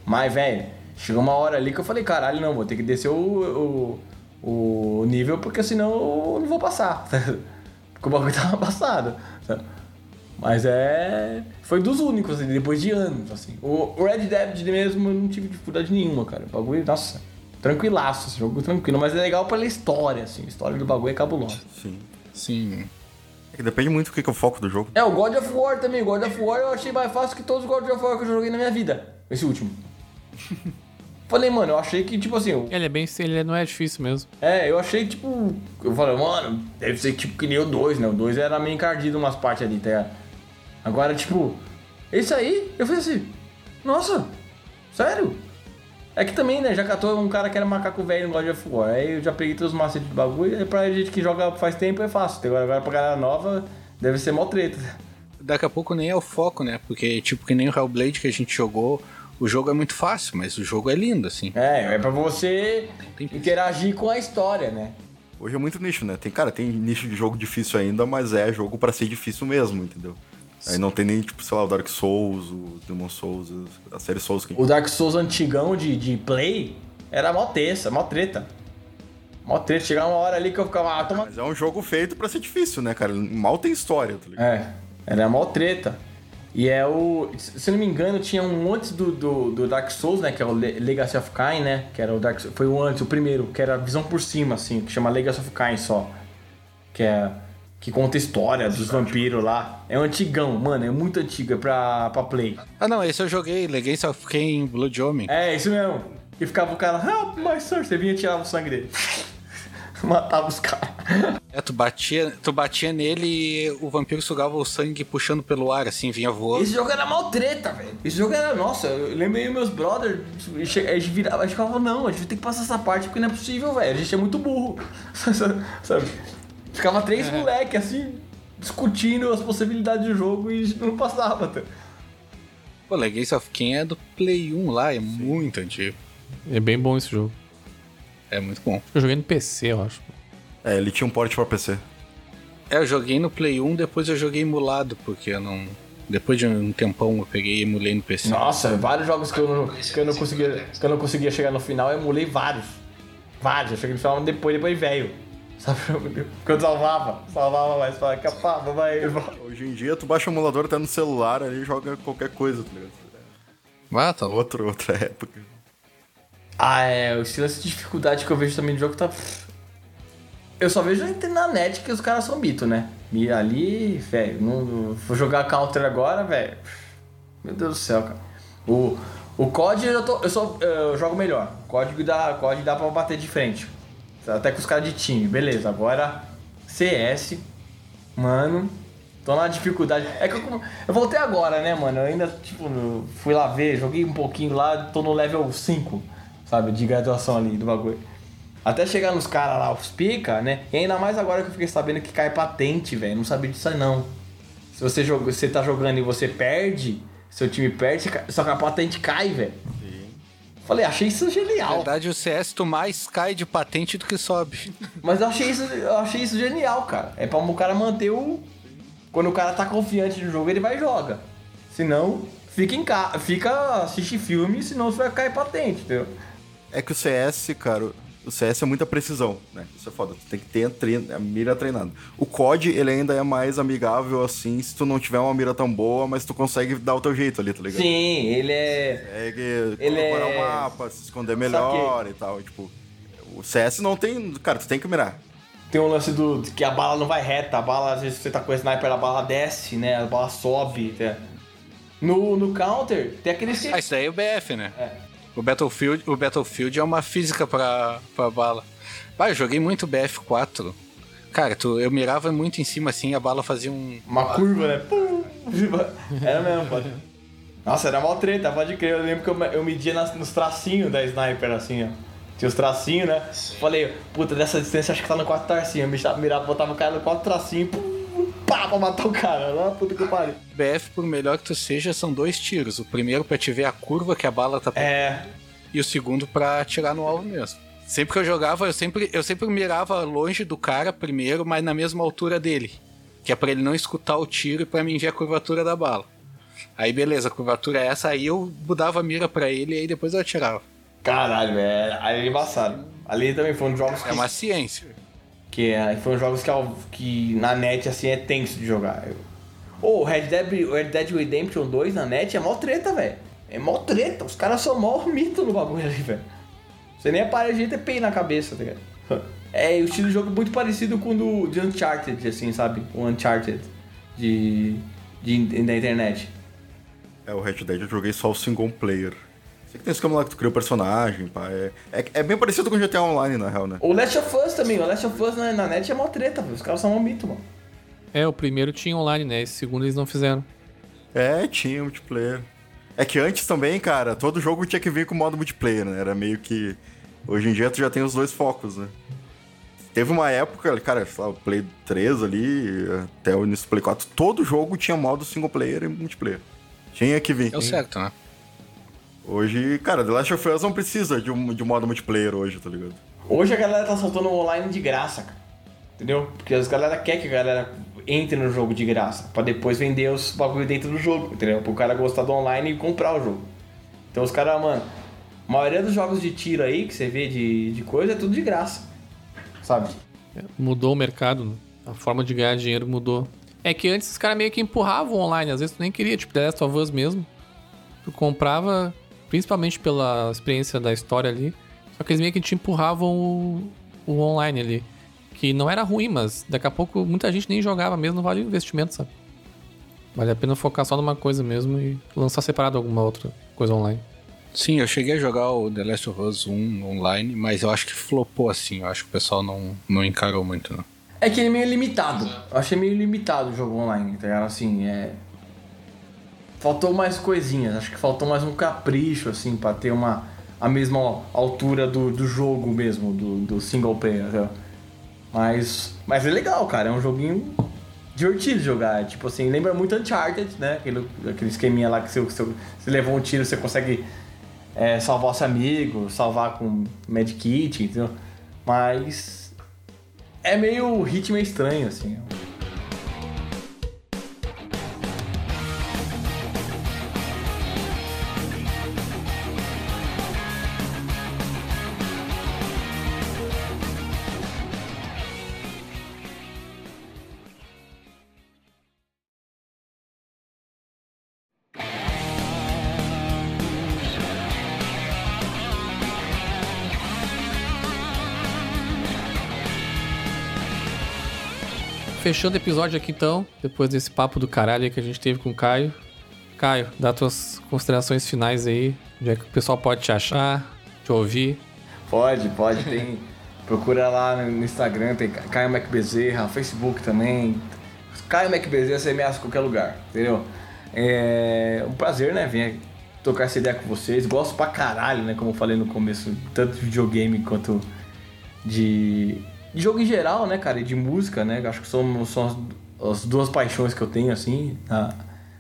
Mas, velho, chegou uma hora ali que eu falei, caralho, não, vou ter que descer o, o, o nível, porque senão eu não vou passar. Porque o bagulho tava passado. sabe? Mas é. Foi dos únicos, assim, depois de anos, assim. O Red Dead mesmo eu não tive dificuldade nenhuma, cara. O bagulho, nossa, tranquilaço, esse jogo tranquilo. Mas é legal pela história, assim. A história do bagulho é cabulosa. Sim. Sim. É que depende muito do que que é o foco do jogo. É, o God of War também. God of War eu achei mais fácil que todos os God of War que eu joguei na minha vida. Esse último. Falei, mano, eu achei que, tipo assim, eu- Ele é bem. Ele não é difícil mesmo. é, eu achei, tipo. Eu falei, mano, deve ser tipo que nem o 2, né? O 2 era meio encardido umas partes ali, tá ligado? Agora, tipo, esse aí, eu falei assim, nossa, sério? É que também, né, já catou um cara que era macaco velho no God of War. Aí eu já peguei todos os macetes do bagulho, e pra gente que joga faz tempo é fácil. Agora, agora pra galera nova, deve ser mó treta. Daqui a pouco nem é o foco, né? Porque, tipo, que nem o Hellblade que a gente jogou, o jogo é muito fácil, mas o jogo é lindo, assim. É, é pra você Tem- interagir com a história, né? Hoje é muito nicho, né? Tem, cara, tem nicho de jogo difícil ainda, mas é jogo pra ser difícil mesmo, entendeu? Aí não tem nem, tipo, sei lá, o Dark Souls, o Demon Souls, a série Souls que O Dark Souls antigão de, de Play era mó terça, mó treta. Mó treta. Chegava uma hora ali que eu ficava, ah, toma... Mas é um jogo feito pra ser difícil, né, cara? Mal tem história, tá ligado? É, era mó treta. E é o... Se eu não me engano, tinha um antes do, do, do Dark Souls, né? Que é o Le- Legacy of Kain, né? Que era o Dark Souls... Foi o antes, o primeiro. Que era a visão por cima, assim. Que chama Legacy of Kain só. Que é... Que conta história dos vampiros lá. É um antigão, mano. É muito antigo. É pra, pra Play. Ah, não, esse eu joguei, Legacy of Kain Blood Homem. É, isso mesmo. Que ficava o cara, help my sir. Você vinha e tirava o sangue dele. Matava os caras. É, tu batia, tu batia nele e o vampiro sugava o sangue puxando pelo ar, assim, vinha voando. Esse jogo era mal treta, velho. Esse jogo era, nossa, eu lembrei meus brothers, a gente virava, a gente falava, não, a gente ter que passar essa parte porque não é possível, velho. A gente é muito burro. Sabe? Ficava três moleque assim, discutindo as possibilidades do jogo e não passava. Tá? Pô, Legacy of Kain é do Play 1 lá, é muito antigo. É bem bom esse jogo. É muito bom. Eu joguei no PC, eu acho. É, ele tinha um port pra PC. É, eu joguei no Play 1, depois eu joguei emulado, porque eu não. Depois de um tempão eu peguei e emulei no PC. Nossa, vários jogos que eu não, que eu não, conseguia, que eu não conseguia chegar no final, eu emulei vários. Vários, eu cheguei no final depois, depois velho. Sabe? Porque eu salvava, salvava mais, falava, capava, vai, Hoje em dia, tu baixa o emulador até no celular ali e joga qualquer coisa, tá ligado? Ah, tá. Outro, outra época. Ah, é, o estilo de dificuldade que eu vejo também no jogo tá. Eu só vejo na net que os caras são mito, né? E ali, velho, não, não- vou jogar Counter agora, velho. Meu Deus do céu, cara. O, o COD eu, tô, eu, só, eu jogo melhor. Código dá, COD dá pra bater de frente. Até com os caras de time, beleza. Agora, CS, mano, tô na dificuldade. É que eu, eu voltei agora, né, mano? Eu ainda, tipo, fui lá ver, joguei um pouquinho lá, tô no level 5, sabe, de graduação ali do bagulho. Até chegar nos caras lá, os pica, né? E ainda mais agora que eu fiquei sabendo que cai patente, velho. Não sabia disso aí, não. Se você, joga, você tá jogando e você perde, seu time perde, só que a patente cai, velho. Falei, achei isso Na genial. verdade, o CS tu mais cai de patente do que sobe. Mas eu achei isso, eu achei isso genial, cara. É pra o cara manter o. Quando o cara tá confiante no jogo, ele vai e joga. Senão, fica em casa. Fica. assiste filme, senão você vai cair patente, entendeu? É que o CS, cara, o CS é muita precisão, né? Isso é foda. Tu tem que ter a, trein- a mira treinada. O COD, ele ainda é mais amigável, assim, se tu não tiver uma mira tão boa, mas tu consegue dar o teu jeito ali, tá ligado? Sim, ele é. É que Ele decorar é- o mapa, se esconder melhor e tal. Tipo, o CS não tem. Cara, tu tem que mirar. Tem um lance do que a bala não vai reta, a bala, às vezes você tá com o sniper, a bala desce, né? A bala sobe. né? No, no counter, tem aquele. Ah, isso daí é o BF, né? É. O Battlefield, o Battlefield é uma física pra, pra bala. Vai, eu joguei muito BF4. Cara, tu, eu mirava muito em cima assim, a bala fazia um. Uma curva, né? Pum! Era mesmo, pode. Nossa, era mó treta, pode crer. Eu lembro que eu, eu media nas- nos tracinhos da sniper, assim, ó. Tinha os tracinhos, né? Falei, puta, dessa distância acho que tá no quatro tracinhos. Eu mirava, botava o cara no quatro tracinhos, pum, pá, pra matar o cara. Lá, puta que pariu. BF, por melhor que tu seja, são dois tiros. O primeiro pra te ver a curva que a bala tá É, e o segundo pra atirar no alvo mesmo. Sempre que eu jogava, eu sempre, eu sempre mirava longe do cara primeiro, mas na mesma altura dele. Que é pra ele não escutar o tiro e pra mim ver a curvatura da bala. Aí beleza, a curvatura é essa, aí eu mudava a mira pra ele e aí depois eu atirava. caralho, é, aí é embaçado. Ali também foi um que, É uma ciência. Que é, foi um jogos que, que na net assim é tenso de jogar. Ô, o Red Dead, Red Dead Redemption 2 na net é mó treta, velho. É mó treta. Os caras são mó mito no bagulho ali, velho. Você nem aparece gente ter peito na cabeça, tá ligado? É, o estilo de jogo é muito parecido com o do de Uncharted, assim, sabe? O Uncharted de, de, da internet. É, o Red Dead eu joguei só o single player. Sei que tem esquema lá que tu cria o personagem, pá. É, é, é bem parecido com o GTA Online, na real, né? O Last of Us também, o Last of Us na, na net é mó treta, velho. Os caras são mó mito, mano. É, o primeiro tinha online, né? Esse segundo eles não fizeram. É, tinha multiplayer. É que antes também, cara, todo jogo tinha que vir com modo multiplayer, né? Era meio que. Hoje em dia tu já tem os dois focos, né? Teve uma época, cara, sei lá, o Play 3 ali, até o início do Play 4, todo jogo tinha modo single player e multiplayer. Tinha que vir. É o certo, né? Hoje, cara, The Last of Us não precisa de um, de um modo multiplayer hoje, tá ligado? Hoje a galera tá soltando online de graça, cara. Entendeu? Porque as galera quer que a galera entre no jogo de graça, pra depois vender os bagulho dentro do jogo, entendeu? Pro cara gostar do online e comprar o jogo. Então os caras, mano, a maioria dos jogos de tiro aí que você vê de, de coisa é tudo de graça. Sabe? É, Mudou o mercado, né? a forma de ganhar dinheiro mudou. É que antes os caras meio que empurravam online, às vezes tu nem queria, tipo, The Last of Us mesmo. Tu comprava, principalmente pela experiência da história ali, só que eles meio que te empurravam o, o online ali. Que não era ruim, mas daqui a pouco muita gente nem jogava mesmo, não vale o investimento, sabe? Vale a pena focar só numa coisa mesmo e lançar separado alguma outra coisa online. Sim, eu cheguei a jogar o The Last of Us 1 online, mas eu acho que flopou assim. Eu acho que o pessoal não, não encarou muito, não. É que ele é meio limitado. Eu achei meio limitado o jogo online, tá ligado? Assim, é. Faltou mais coisinhas. Acho que faltou mais um capricho, assim, pra ter uma. a mesma altura do, do jogo mesmo, do, do single player? Mas. Mas é legal, cara. É um joguinho divertido de jogar. Tipo assim, lembra muito Uncharted, né? Aquele, aquele esqueminha lá que você, você, você levou um tiro, você consegue é, salvar seu amigo, salvar com medkit, entendeu? Mas é meio ritmo é estranho, assim. Fechando o episódio aqui então, depois desse papo do caralho que a gente teve com o Caio. Caio, dá tuas considerações finais aí, onde é que o pessoal pode te achar, te ouvir. Pode, pode, tem. Procura lá no Instagram, tem Caio Mac Bezerra, Facebook também. Caio Mac Bezerra você me em qualquer lugar, entendeu? É um prazer, né? Vir tocar essa ideia com vocês. Gosto pra caralho, né? Como eu falei no começo, tanto de videogame quanto de, de jogo em geral, né, cara? E de música, né? Acho que são, são as, as duas paixões que eu tenho, assim, tá?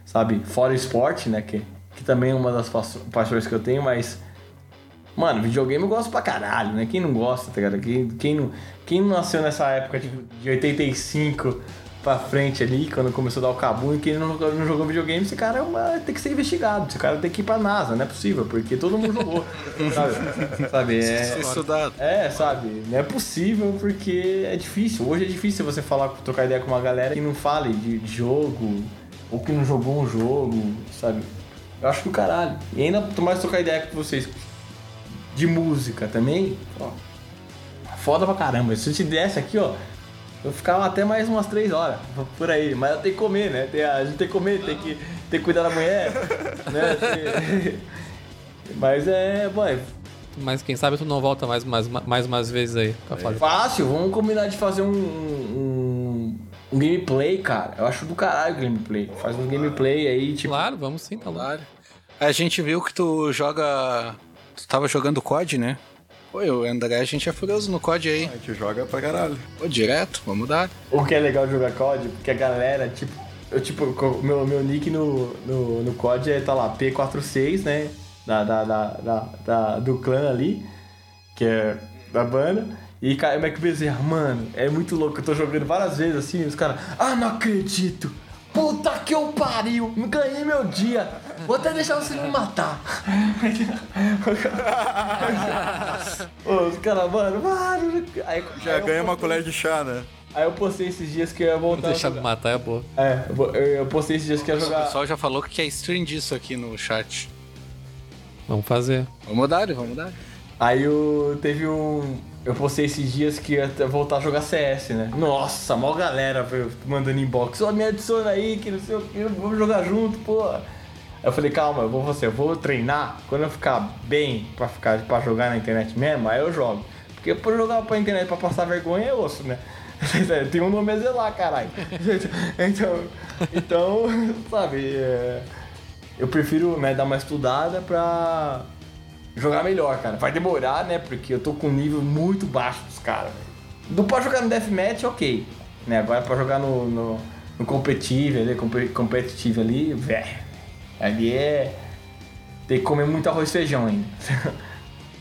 sabe? Fora o esporte, né? Que, que também é uma das pa- paixões que eu tenho, mas. Mano, videogame eu gosto pra caralho, né? Quem não gosta, tá ligado? Quem, quem, não, quem não nasceu nessa época de, de 85 pra frente ali, quando começou a dar o cabu, e quem não, jogou- não jogou videogame, esse cara é uma- tem que ser investigado. Esse cara tem que ir pra NASA, não é possível, porque todo mundo jogou. sabe? sabe? É, estudado. é, sabe? Não é possível porque é difícil. Hoje é difícil você falar, trocar ideia com uma galera que não fale de, de jogo ou que não jogou um jogo, sabe? Eu acho que o caralho. E ainda mais trocar ideia com vocês de música também, ó. Foda pra caramba. Se eu te desse aqui, ó, eu ficava até mais umas três horas por aí. Mas eu tenho que comer, né? Tem, a gente tem que comer, tem que, tem que cuidar da mulher, né? Tem- Mas é, boy, Mas quem sabe tu não volta mais, mais, mais umas vezes aí pra falar. Fácil, vamos combinar de fazer um, um, um gameplay, cara. Eu acho do caralho o gameplay. Faz um gameplay aí, tipo. Claro, vamos sim, tá louco. Claro. A gente viu que tu joga. Tu tava jogando COD, né? Pô, e o André, a gente é furioso no COD aí. A gente joga pra caralho. Pô, direto, vamos dar. O que é legal de jogar COD, porque a galera, tipo, eu tipo, meu, meu nick no, no, no COD é, tá lá, P46, né? Da, da, da, da, da- do clã ali, que é da banda. E cara, o Mac Bezerra, mano, é muito louco. Eu tô jogando várias vezes assim, e os caras, ah, não acredito! Puta que eu pariu! Não ganhei meu dia! Vou até deixar você me matar! Os caras, mano, mano. Aí, Já aí ganha uma colher de chá, né? Aí eu postei esses dias que eu ia voltar. a Deixar de jogar. matar é boa. É, eu vou- postei esses dias que ia O jogar. pessoal já falou que quer stream disso aqui no chat. Vamos fazer. Vamos dar, vamos dar. Aí eu teve um. Eu postei esses dias que ia voltar a jogar CS, né? Nossa, mó galera mandando inbox. Ó, me adiciona aí, que não sei o que, vamos jogar junto, pô. Eu falei, calma, eu vou você, eu vou treinar. Quando eu ficar bem pra, ficar, pra jogar na internet mesmo, aí eu jogo. Porque por jogar pra internet pra passar vergonha é osso, né? Tem um nome a zelar, caralho. Então, então sabe, é, eu prefiro né, dar uma estudada pra jogar melhor, cara. Vai demorar, né? Porque eu tô com um nível muito baixo dos caras, velho. Não pode jogar no Deathmatch, ok. Né? Agora pra jogar no, no, no competitivo ali, compe- competitivo ali, velho. Ali é. Tem que comer muito arroz e feijão ainda.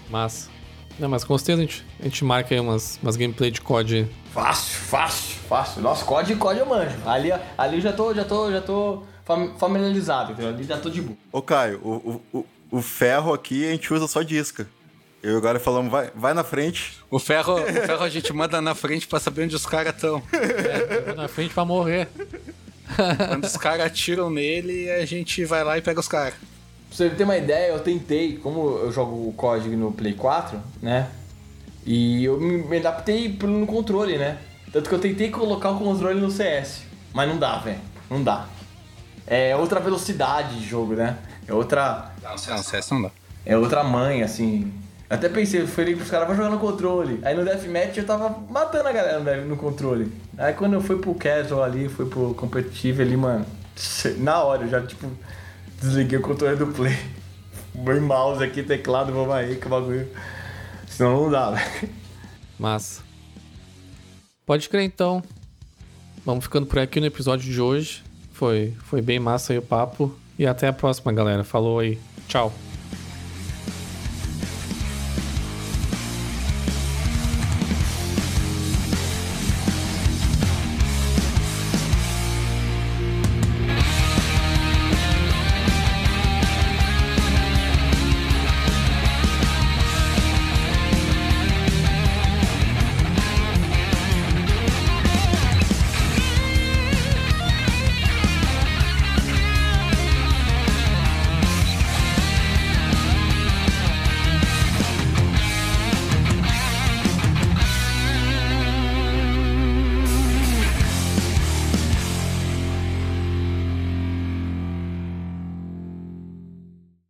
Massa. Não, mas com certeza a gente, a gente marca aí umas, umas gameplay de COD. fácil, fácil, fácil. Nossa, COD COD eu manjo. Ali, ali eu já tô, já tô, já tô fam- familiarizado, entendeu? Ali já tô de boa. Ô, Caio, o, o, o, ferro aqui a gente usa só disca. Eu e o Gary falamos, vai, vai na frente. O ferro, o ferro a gente manda na frente pra saber onde os caras estão. Vou na frente pra morrer. Quando os caras atiram nele, a gente vai lá e pega os caras. Pra você ter uma ideia, eu tentei, como eu jogo o COD no Play 4, né? E eu me adaptei pro- no controle, né? Tanto que eu tentei colocar o controle no CS. Mas não dá, velho. Não dá. É outra velocidade de jogo, né? É outra. Não, CS não dá. É outra mãe, assim. Eu até pensei, eu falei pros caras, vai jogar no controle. Aí no Deathmatch eu tava matando a galera no controle. Aí quando eu fui pro casual ali, fui pro competitivo ali, mano, na hora eu já, tipo, desliguei o controle do play. Meu mouse aqui, teclado, vamos aí, que bagulho. Senão não dá, velho. Massa. Pode crer então. Vamos ficando por aqui no episódio de hoje. Foi, foi bem massa aí o papo. E até a próxima, galera. Falou aí. Tchau.